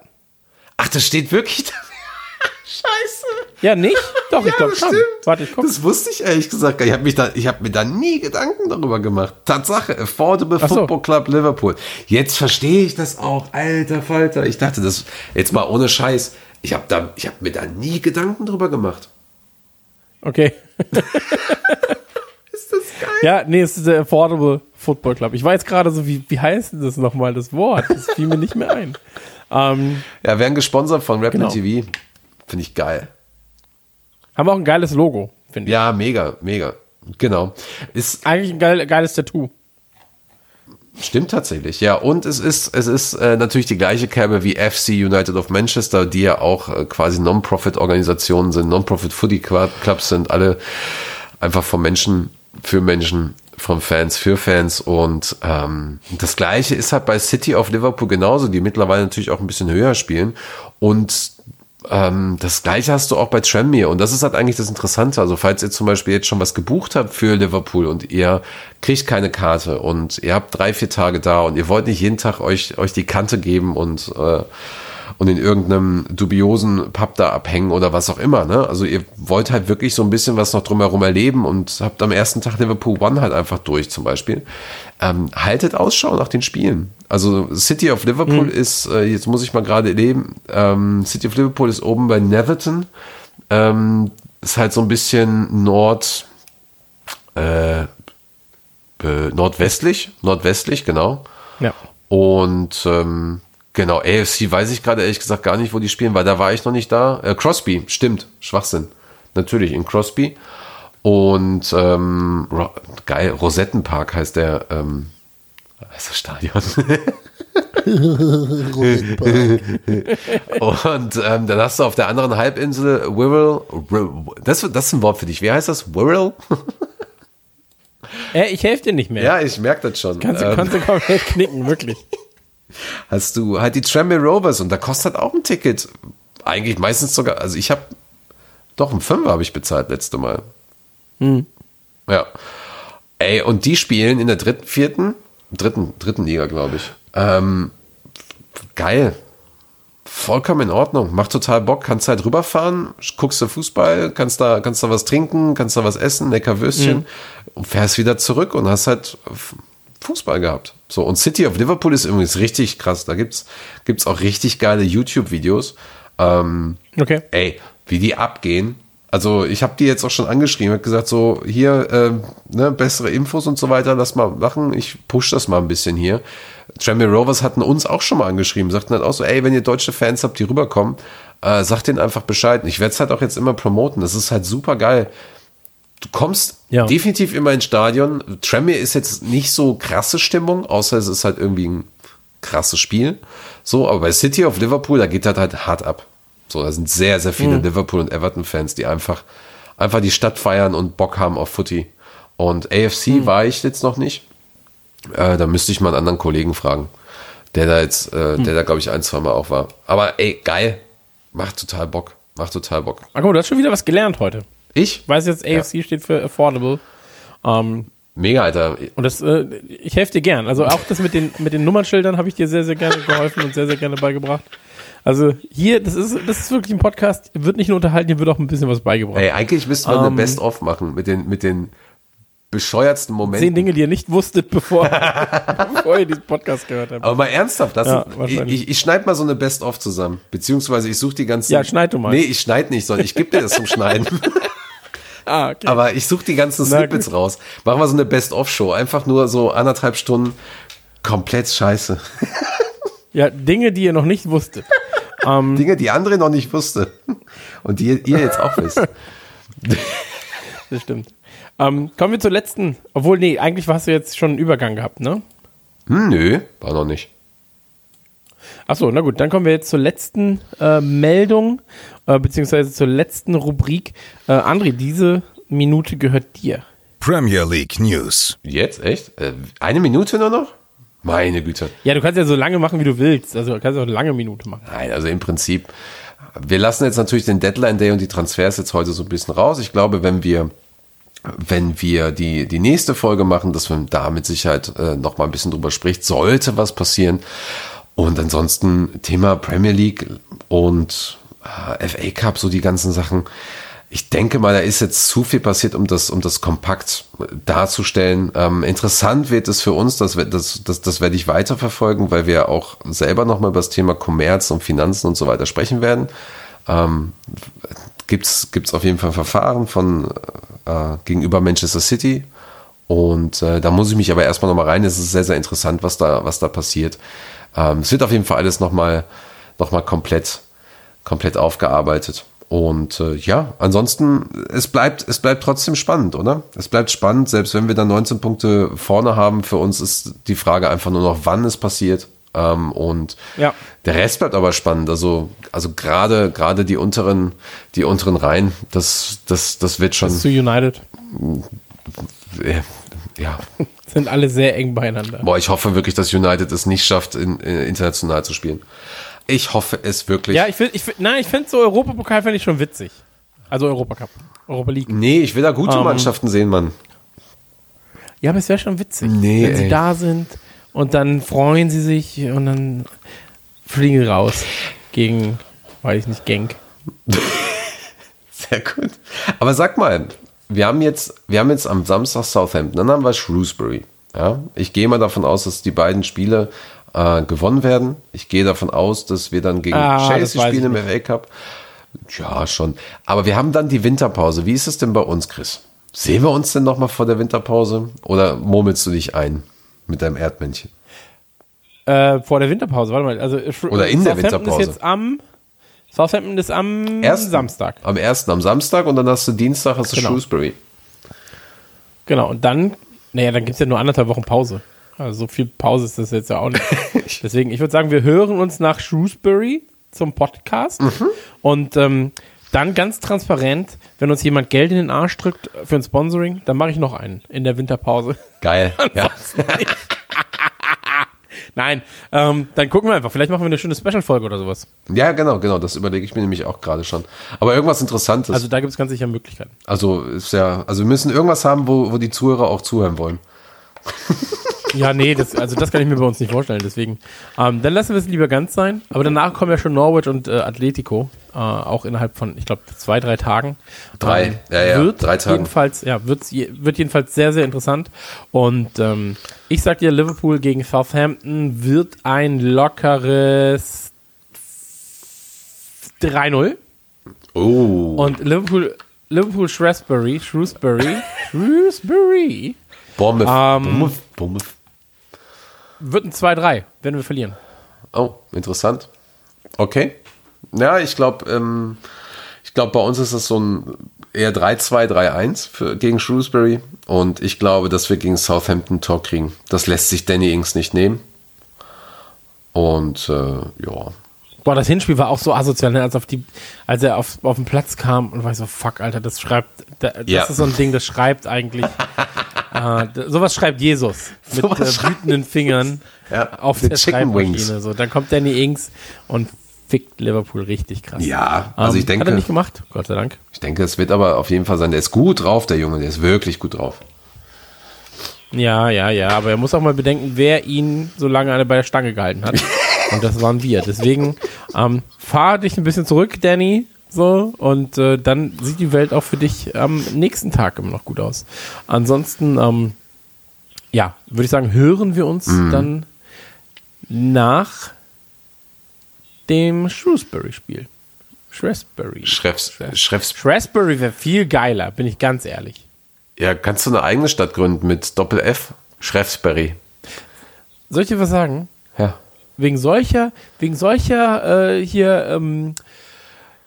Ach, das steht wirklich da. Scheiße. Ja, nicht? Doch, ich Ja, glaube das schon. Warte, ich guck. Das wusste ich ehrlich gesagt. Ich habe mich da, ich habe mir da nie Gedanken darüber gemacht. Tatsache, Affordable so. Football Club Liverpool. Jetzt verstehe ich das auch, alter Falter. Ich dachte, das jetzt mal ohne Scheiß. Ich habe da, ich habe mir da nie Gedanken drüber gemacht. Okay. Ist das geil? Ja, nee, es ist Affordable Football Club. Ich war jetzt gerade so, wie, wie heißt das nochmal, das Wort? Das fiel mir nicht mehr ein. Ähm, Ja, werden gesponsert von Rapid Genau. TV. Finde ich geil. haben auch ein geiles Logo, finde ich. Ja, mega, mega. Genau. Ist, Eigentlich ein geil, geiles Tattoo. Stimmt tatsächlich, ja. Und es ist, es ist äh, natürlich die gleiche Kerbe wie FC United of Manchester, die ja auch äh, quasi Non-Profit-Organisationen sind, Non-Profit-Footy-Clubs sind, alle einfach von Menschen für Menschen, von Fans für Fans. Und ähm, das gleiche ist halt bei City of Liverpool genauso, die mittlerweile natürlich auch ein bisschen höher spielen. Und ähm, das gleiche hast du auch bei Tranmere und das ist halt eigentlich das Interessante. Also falls ihr zum Beispiel jetzt schon was gebucht habt für Liverpool und ihr kriegt keine Karte und ihr habt drei, vier Tage da und ihr wollt nicht jeden Tag euch, euch die Kante geben und, äh, und in irgendeinem dubiosen Pub da abhängen oder was auch immer. Ne? Also ihr wollt halt wirklich so ein bisschen was noch drumherum erleben und habt am ersten Tag Liverpool One halt einfach durch zum Beispiel. Ähm, haltet Ausschau nach den Spielen. Also City of Liverpool ist, äh, jetzt muss ich mal gerade leben, ähm, City of Liverpool ist oben bei Netherton. Ähm, ist halt so ein bisschen Nord, äh, nordwestlich, nordwestlich, genau. Ja. Und ähm, genau, AFC weiß ich gerade ehrlich gesagt gar nicht, wo die spielen, weil da war ich noch nicht da. Äh, Crosby, stimmt, Schwachsinn. Natürlich, in Crosby. Und ähm, Ro geil, Rosettenpark heißt der, ähm, heißt das Stadion. Und ähm, dann hast du auf der anderen Halbinsel Wirral, das, das ist ein Wort für dich. Wie heißt das? Wirral? Äh, ich helfe dir nicht mehr. Ja, ich merke das schon. Kannst du Ähm, konsequent knicken, wirklich. hast du halt die Tranmere Rovers und da kostet auch ein Ticket. Eigentlich meistens sogar, also ich habe doch ein Fünfer habe ich bezahlt letzte Mal. Ja. Ey, und die spielen in der dritten, vierten, dritten, dritten Liga, glaube ich. Ähm, geil. Vollkommen in Ordnung. Macht total Bock. Kannst halt rüberfahren, guckst du Fußball, kannst da, kannst da was trinken, kannst da was essen, lecker Würstchen und fährst wieder zurück und hast halt Fußball gehabt. So, und City of Liverpool ist übrigens richtig krass. Da gibt's, gibt's auch richtig geile YouTube-Videos. Ähm, Okay. ey, wie die abgehen. Also ich habe die jetzt auch schon angeschrieben, habe gesagt, so hier ähm, ne, bessere Infos und so weiter, lass mal machen. Ich push das mal ein bisschen hier. Tranmere Rovers hatten uns auch schon mal angeschrieben, sagten dann auch so, ey, wenn ihr deutsche Fans habt, die rüberkommen, äh, sagt denen einfach Bescheid. Und Ich werde es halt auch jetzt immer promoten. Das ist halt super geil. Du kommst Ja. definitiv immer ins Stadion. Tranmere ist jetzt nicht so krasse Stimmung, außer es ist halt irgendwie ein krasses Spiel. So, aber bei City of Liverpool, da geht das halt hart ab. So, da sind sehr, sehr viele Liverpool und Everton-Fans, die einfach, einfach die Stadt feiern und Bock haben auf Footy. Und AFC war ich jetzt noch nicht. Äh, da müsste ich mal einen anderen Kollegen fragen, der da jetzt, äh, der da, glaube ich, ein, zwei Mal auch war. Aber ey, geil. Macht total Bock. Macht total Bock. Mal, du hast schon wieder was gelernt heute. Ich? Weiß jetzt, AFC steht für Affordable. Ähm, Mega, Alter. und das, äh, ich helfe dir gern. Also auch das mit den, mit den Nummernschildern habe ich dir sehr, sehr gerne geholfen und sehr, sehr gerne beigebracht. Also hier, das ist, das ist wirklich ein Podcast, wird nicht nur unterhalten, hier wird auch ein bisschen was beigebracht. Ey, eigentlich müssten wir Ähm. eine Best-of machen mit den, mit den bescheuertsten Momenten. Zehn Dinge, die ihr nicht wusstet, bevor, bevor ihr diesen Podcast gehört habt. Aber mal ernsthaft, das Ja, sind, ich, ich schneide mal so eine Best-of zusammen. Beziehungsweise ich suche die ganzen. Ja, schneid du mal. Nee, ich schneide nicht, sondern ich gebe dir das zum Schneiden. Ah, okay. Aber ich suche die ganzen Snippets raus. Machen wir so eine Best-of-Show. Einfach nur so anderthalb Stunden komplett scheiße. ja, Dinge, die ihr noch nicht wusstet. Ähm, Dinge, die andere noch nicht wusste. Und die ihr jetzt auch wisst. Das stimmt. Ähm, kommen wir zur letzten, obwohl, nee, eigentlich hast du jetzt schon einen Übergang gehabt, ne? Hm, nö, war noch nicht. Achso, na gut, dann kommen wir jetzt zur letzten äh, Meldung, äh, beziehungsweise zur letzten Rubrik. Äh, André, diese Minute gehört dir. Premier League News. Jetzt? Echt? Äh, eine Minute nur noch? Meine Güte. Ja, du kannst ja so lange machen, wie du willst. Also du kannst auch eine lange Minute machen. Nein, also im Prinzip, wir lassen jetzt natürlich den Deadline Day und die Transfers jetzt heute so ein bisschen raus. Ich glaube, wenn wir, wenn wir die, die nächste Folge machen, dass man da mit Sicherheit äh, noch mal ein bisschen drüber spricht, sollte was passieren. Und ansonsten Thema Premier League und äh, FA Cup, so die ganzen Sachen. Ich denke mal, da ist jetzt zu viel passiert, um das, um das kompakt darzustellen. Ähm, interessant wird es für uns, das, das, das, das werde ich weiterverfolgen, weil wir auch selber nochmal über das Thema Kommerz und Finanzen und so weiter sprechen werden. Ähm, gibt's gibt's auf jeden Fall Verfahren von äh, gegenüber Manchester City Und äh, da muss ich mich aber erstmal nochmal rein. Es ist sehr, sehr interessant, was da, was da passiert. Ähm, es wird auf jeden Fall alles nochmal noch mal komplett, komplett aufgearbeitet. Und äh, ja, ansonsten, es bleibt, es bleibt trotzdem spannend, oder? Es bleibt spannend, selbst wenn wir dann 19 Punkte vorne haben. Für uns ist die Frage einfach nur noch, wann es passiert. Ähm, und Ja. der Rest bleibt aber spannend. Also, also gerade, gerade die unteren, die unteren Reihen, das, das, das wird schon, Zu United äh, ja. sind alle sehr eng beieinander. Boah, ich hoffe wirklich, dass United es nicht schafft, in, in, international zu spielen. Ich hoffe es wirklich. Ja, ich finde, ich find, nein, ich finde so Europapokal fände ich schon witzig. Also Europacup, Europa League. nee, ich will da gute Ähm. Mannschaften sehen, Mann. Ja, aber es wäre schon witzig, Nee, wenn sie ey. da sind und dann freuen sie sich und dann fliegen sie raus gegen, weiß ich nicht, Genk. Sehr gut. Aber sag mal, wir haben jetzt, wir haben jetzt am Samstag Southampton, dann haben wir Shrewsbury. Ja, ich gehe mal davon aus, dass die beiden Spiele äh, gewonnen werden. Ich gehe davon aus, dass wir dann gegen Ah, Chelsea spielen im FA Cup. Ja, schon. Aber wir haben dann die Winterpause. Wie ist es denn bei uns, Chris? Sehen wir uns denn noch mal vor der Winterpause? Oder murmelst du dich ein mit deinem Erdmännchen? Äh, vor der Winterpause, warte mal. Also, Oder in der Winterpause. Ist jetzt am, Southampton ist am Ersten. Samstag. Am ersten am Samstag und dann hast du Dienstag hast du Genau. Shrewsbury. Genau, und dann, naja, dann gibt es ja nur anderthalb Wochen Pause. Also so viel Pause ist das jetzt ja auch nicht. Deswegen, ich würde sagen, wir hören uns nach Shrewsbury zum Podcast Mhm. und ähm, dann ganz transparent, wenn uns jemand Geld in den Arsch drückt für ein Sponsoring, dann mache ich noch einen in der Winterpause. Geil. Ja. Nein, ähm, dann gucken wir einfach. Vielleicht machen wir eine schöne Special-Folge oder sowas. ja, genau, genau. Das überlege ich mir nämlich auch gerade schon. Aber irgendwas Interessantes. Also da gibt es ganz sicher Möglichkeiten. Also ist ja, also wir müssen irgendwas haben, wo, wo die Zuhörer auch zuhören wollen. Ja, nee, das, also das kann ich mir bei uns nicht vorstellen. Deswegen, ähm, dann lassen wir es lieber ganz sein. Aber danach kommen ja schon Norwich und äh, Atletico, äh, auch innerhalb von, ich glaube, zwei, drei Tagen. Drei, Ähm, ja, ja, wird drei Tagen. Jedenfalls, ja, wird's je, wird jedenfalls sehr, sehr interessant. Und ähm, ich sag dir, Liverpool gegen Southampton wird ein lockeres 3-0. Oh. Und Liverpool, Liverpool Shrewsbury, Shrewsbury, Shrewsbury Bournemouth. ähm, Bournemouth. Bournemouth. Wird ein 2-3, wenn wir verlieren. Oh, interessant. Okay. Ja, ich glaube, ähm, ich glaube, bei uns ist es so ein eher 3-2, 3-1 für- gegen Shrewsbury. Und ich glaube, dass wir gegen Southampton Tor kriegen. Das lässt sich Danny Ings nicht nehmen. Und äh, ja. Boah, das Hinspiel war auch so asozial, ne? als, auf die, als er auf, auf den Platz kam und war ich so, fuck, Alter, das schreibt, da, das Ja. ist so ein Ding, das schreibt eigentlich, äh, sowas schreibt Jesus mit äh, wütenden Fingern Ja, auf mit der Schreibmaschine. So, dann kommt Danny Ings und fickt Liverpool richtig krass. Ja, also Ähm, ich denke, Hat er nicht gemacht, Gott sei Dank. ich denke, es wird aber auf jeden Fall sein. Der ist gut drauf, der Junge. Der ist wirklich gut drauf. Ja, ja, ja, aber er muss auch mal bedenken, wer ihn so lange alle bei der Stange gehalten hat. Und das waren wir. Deswegen ähm, fahr dich ein bisschen zurück, Danny. So, und äh, dann sieht die Welt auch für dich am nächsten Tag immer noch gut aus. Ansonsten, ähm, ja, würde ich sagen, hören wir uns dann nach dem Shrewsbury-Spiel. Shrewsbury. Schreffs, Shrewsbury wäre viel geiler, bin ich ganz ehrlich. ja, kannst du eine eigene Stadt gründen mit Doppel F? Schreffsbury. Soll ich dir was sagen? Ja. Wegen solcher, wegen solcher äh, hier ähm,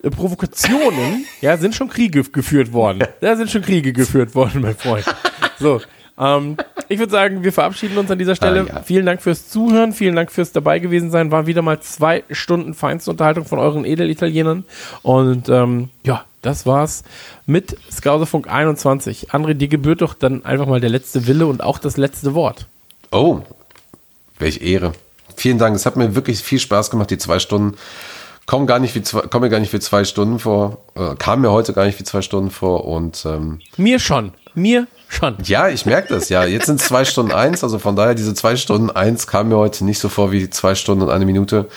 äh, Provokationen, ja, sind schon Kriege geführt worden. Da sind schon Kriege geführt worden, mein Freund. So, ähm, ich würde sagen, wir verabschieden uns an dieser Stelle. Ah, ja. Vielen Dank fürs Zuhören, vielen Dank fürs dabei gewesen sein. War wieder mal zwei Stunden Feinstunterhaltung von euren Edelitalienern. Und ähm, ja, das war's mit Skauserfunk 21. André, dir gebührt doch dann einfach mal der letzte Wille und auch das letzte Wort. Oh, welch Ehre. Vielen Dank. Es hat mir wirklich viel Spaß gemacht, die zwei Stunden. Kommen gar nicht wie zwei, kommen mir gar nicht wie zwei Stunden vor. Äh, kam mir heute gar nicht wie zwei Stunden vor. Und ähm, Mir schon. Mir schon. ja, ich merke das. Ja, jetzt sind es zwei Stunden eins. Also von daher, diese zwei Stunden eins kam mir heute nicht so vor wie zwei Stunden und eine Minute.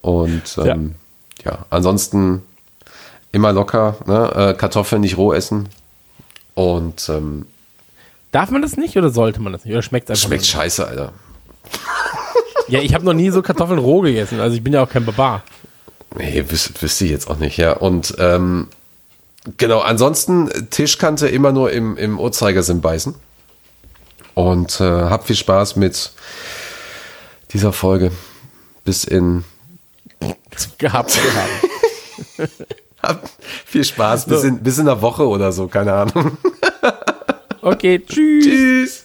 Und ähm, ja. ansonsten immer locker. Ne? Äh, Kartoffeln nicht roh essen. Und ähm, Darf man das nicht oder sollte man das nicht? Oder schmeckt es einfach schmeckt scheiße, Alter. Ja, ich habe noch nie so Kartoffeln roh gegessen. Also ich bin ja auch kein Barbar. Nee, wüs wüsste ich jetzt auch nicht, ja. Und ähm, genau, ansonsten Tischkante immer nur im, im Uhrzeigersinn beißen. Und äh, habt viel Spaß mit dieser Folge. Bis in. Gehabt, gehabt. Habt viel Spaß. Bis, So. in, bis in einer Woche oder so, keine Ahnung. Okay, tschüss. Tschüss.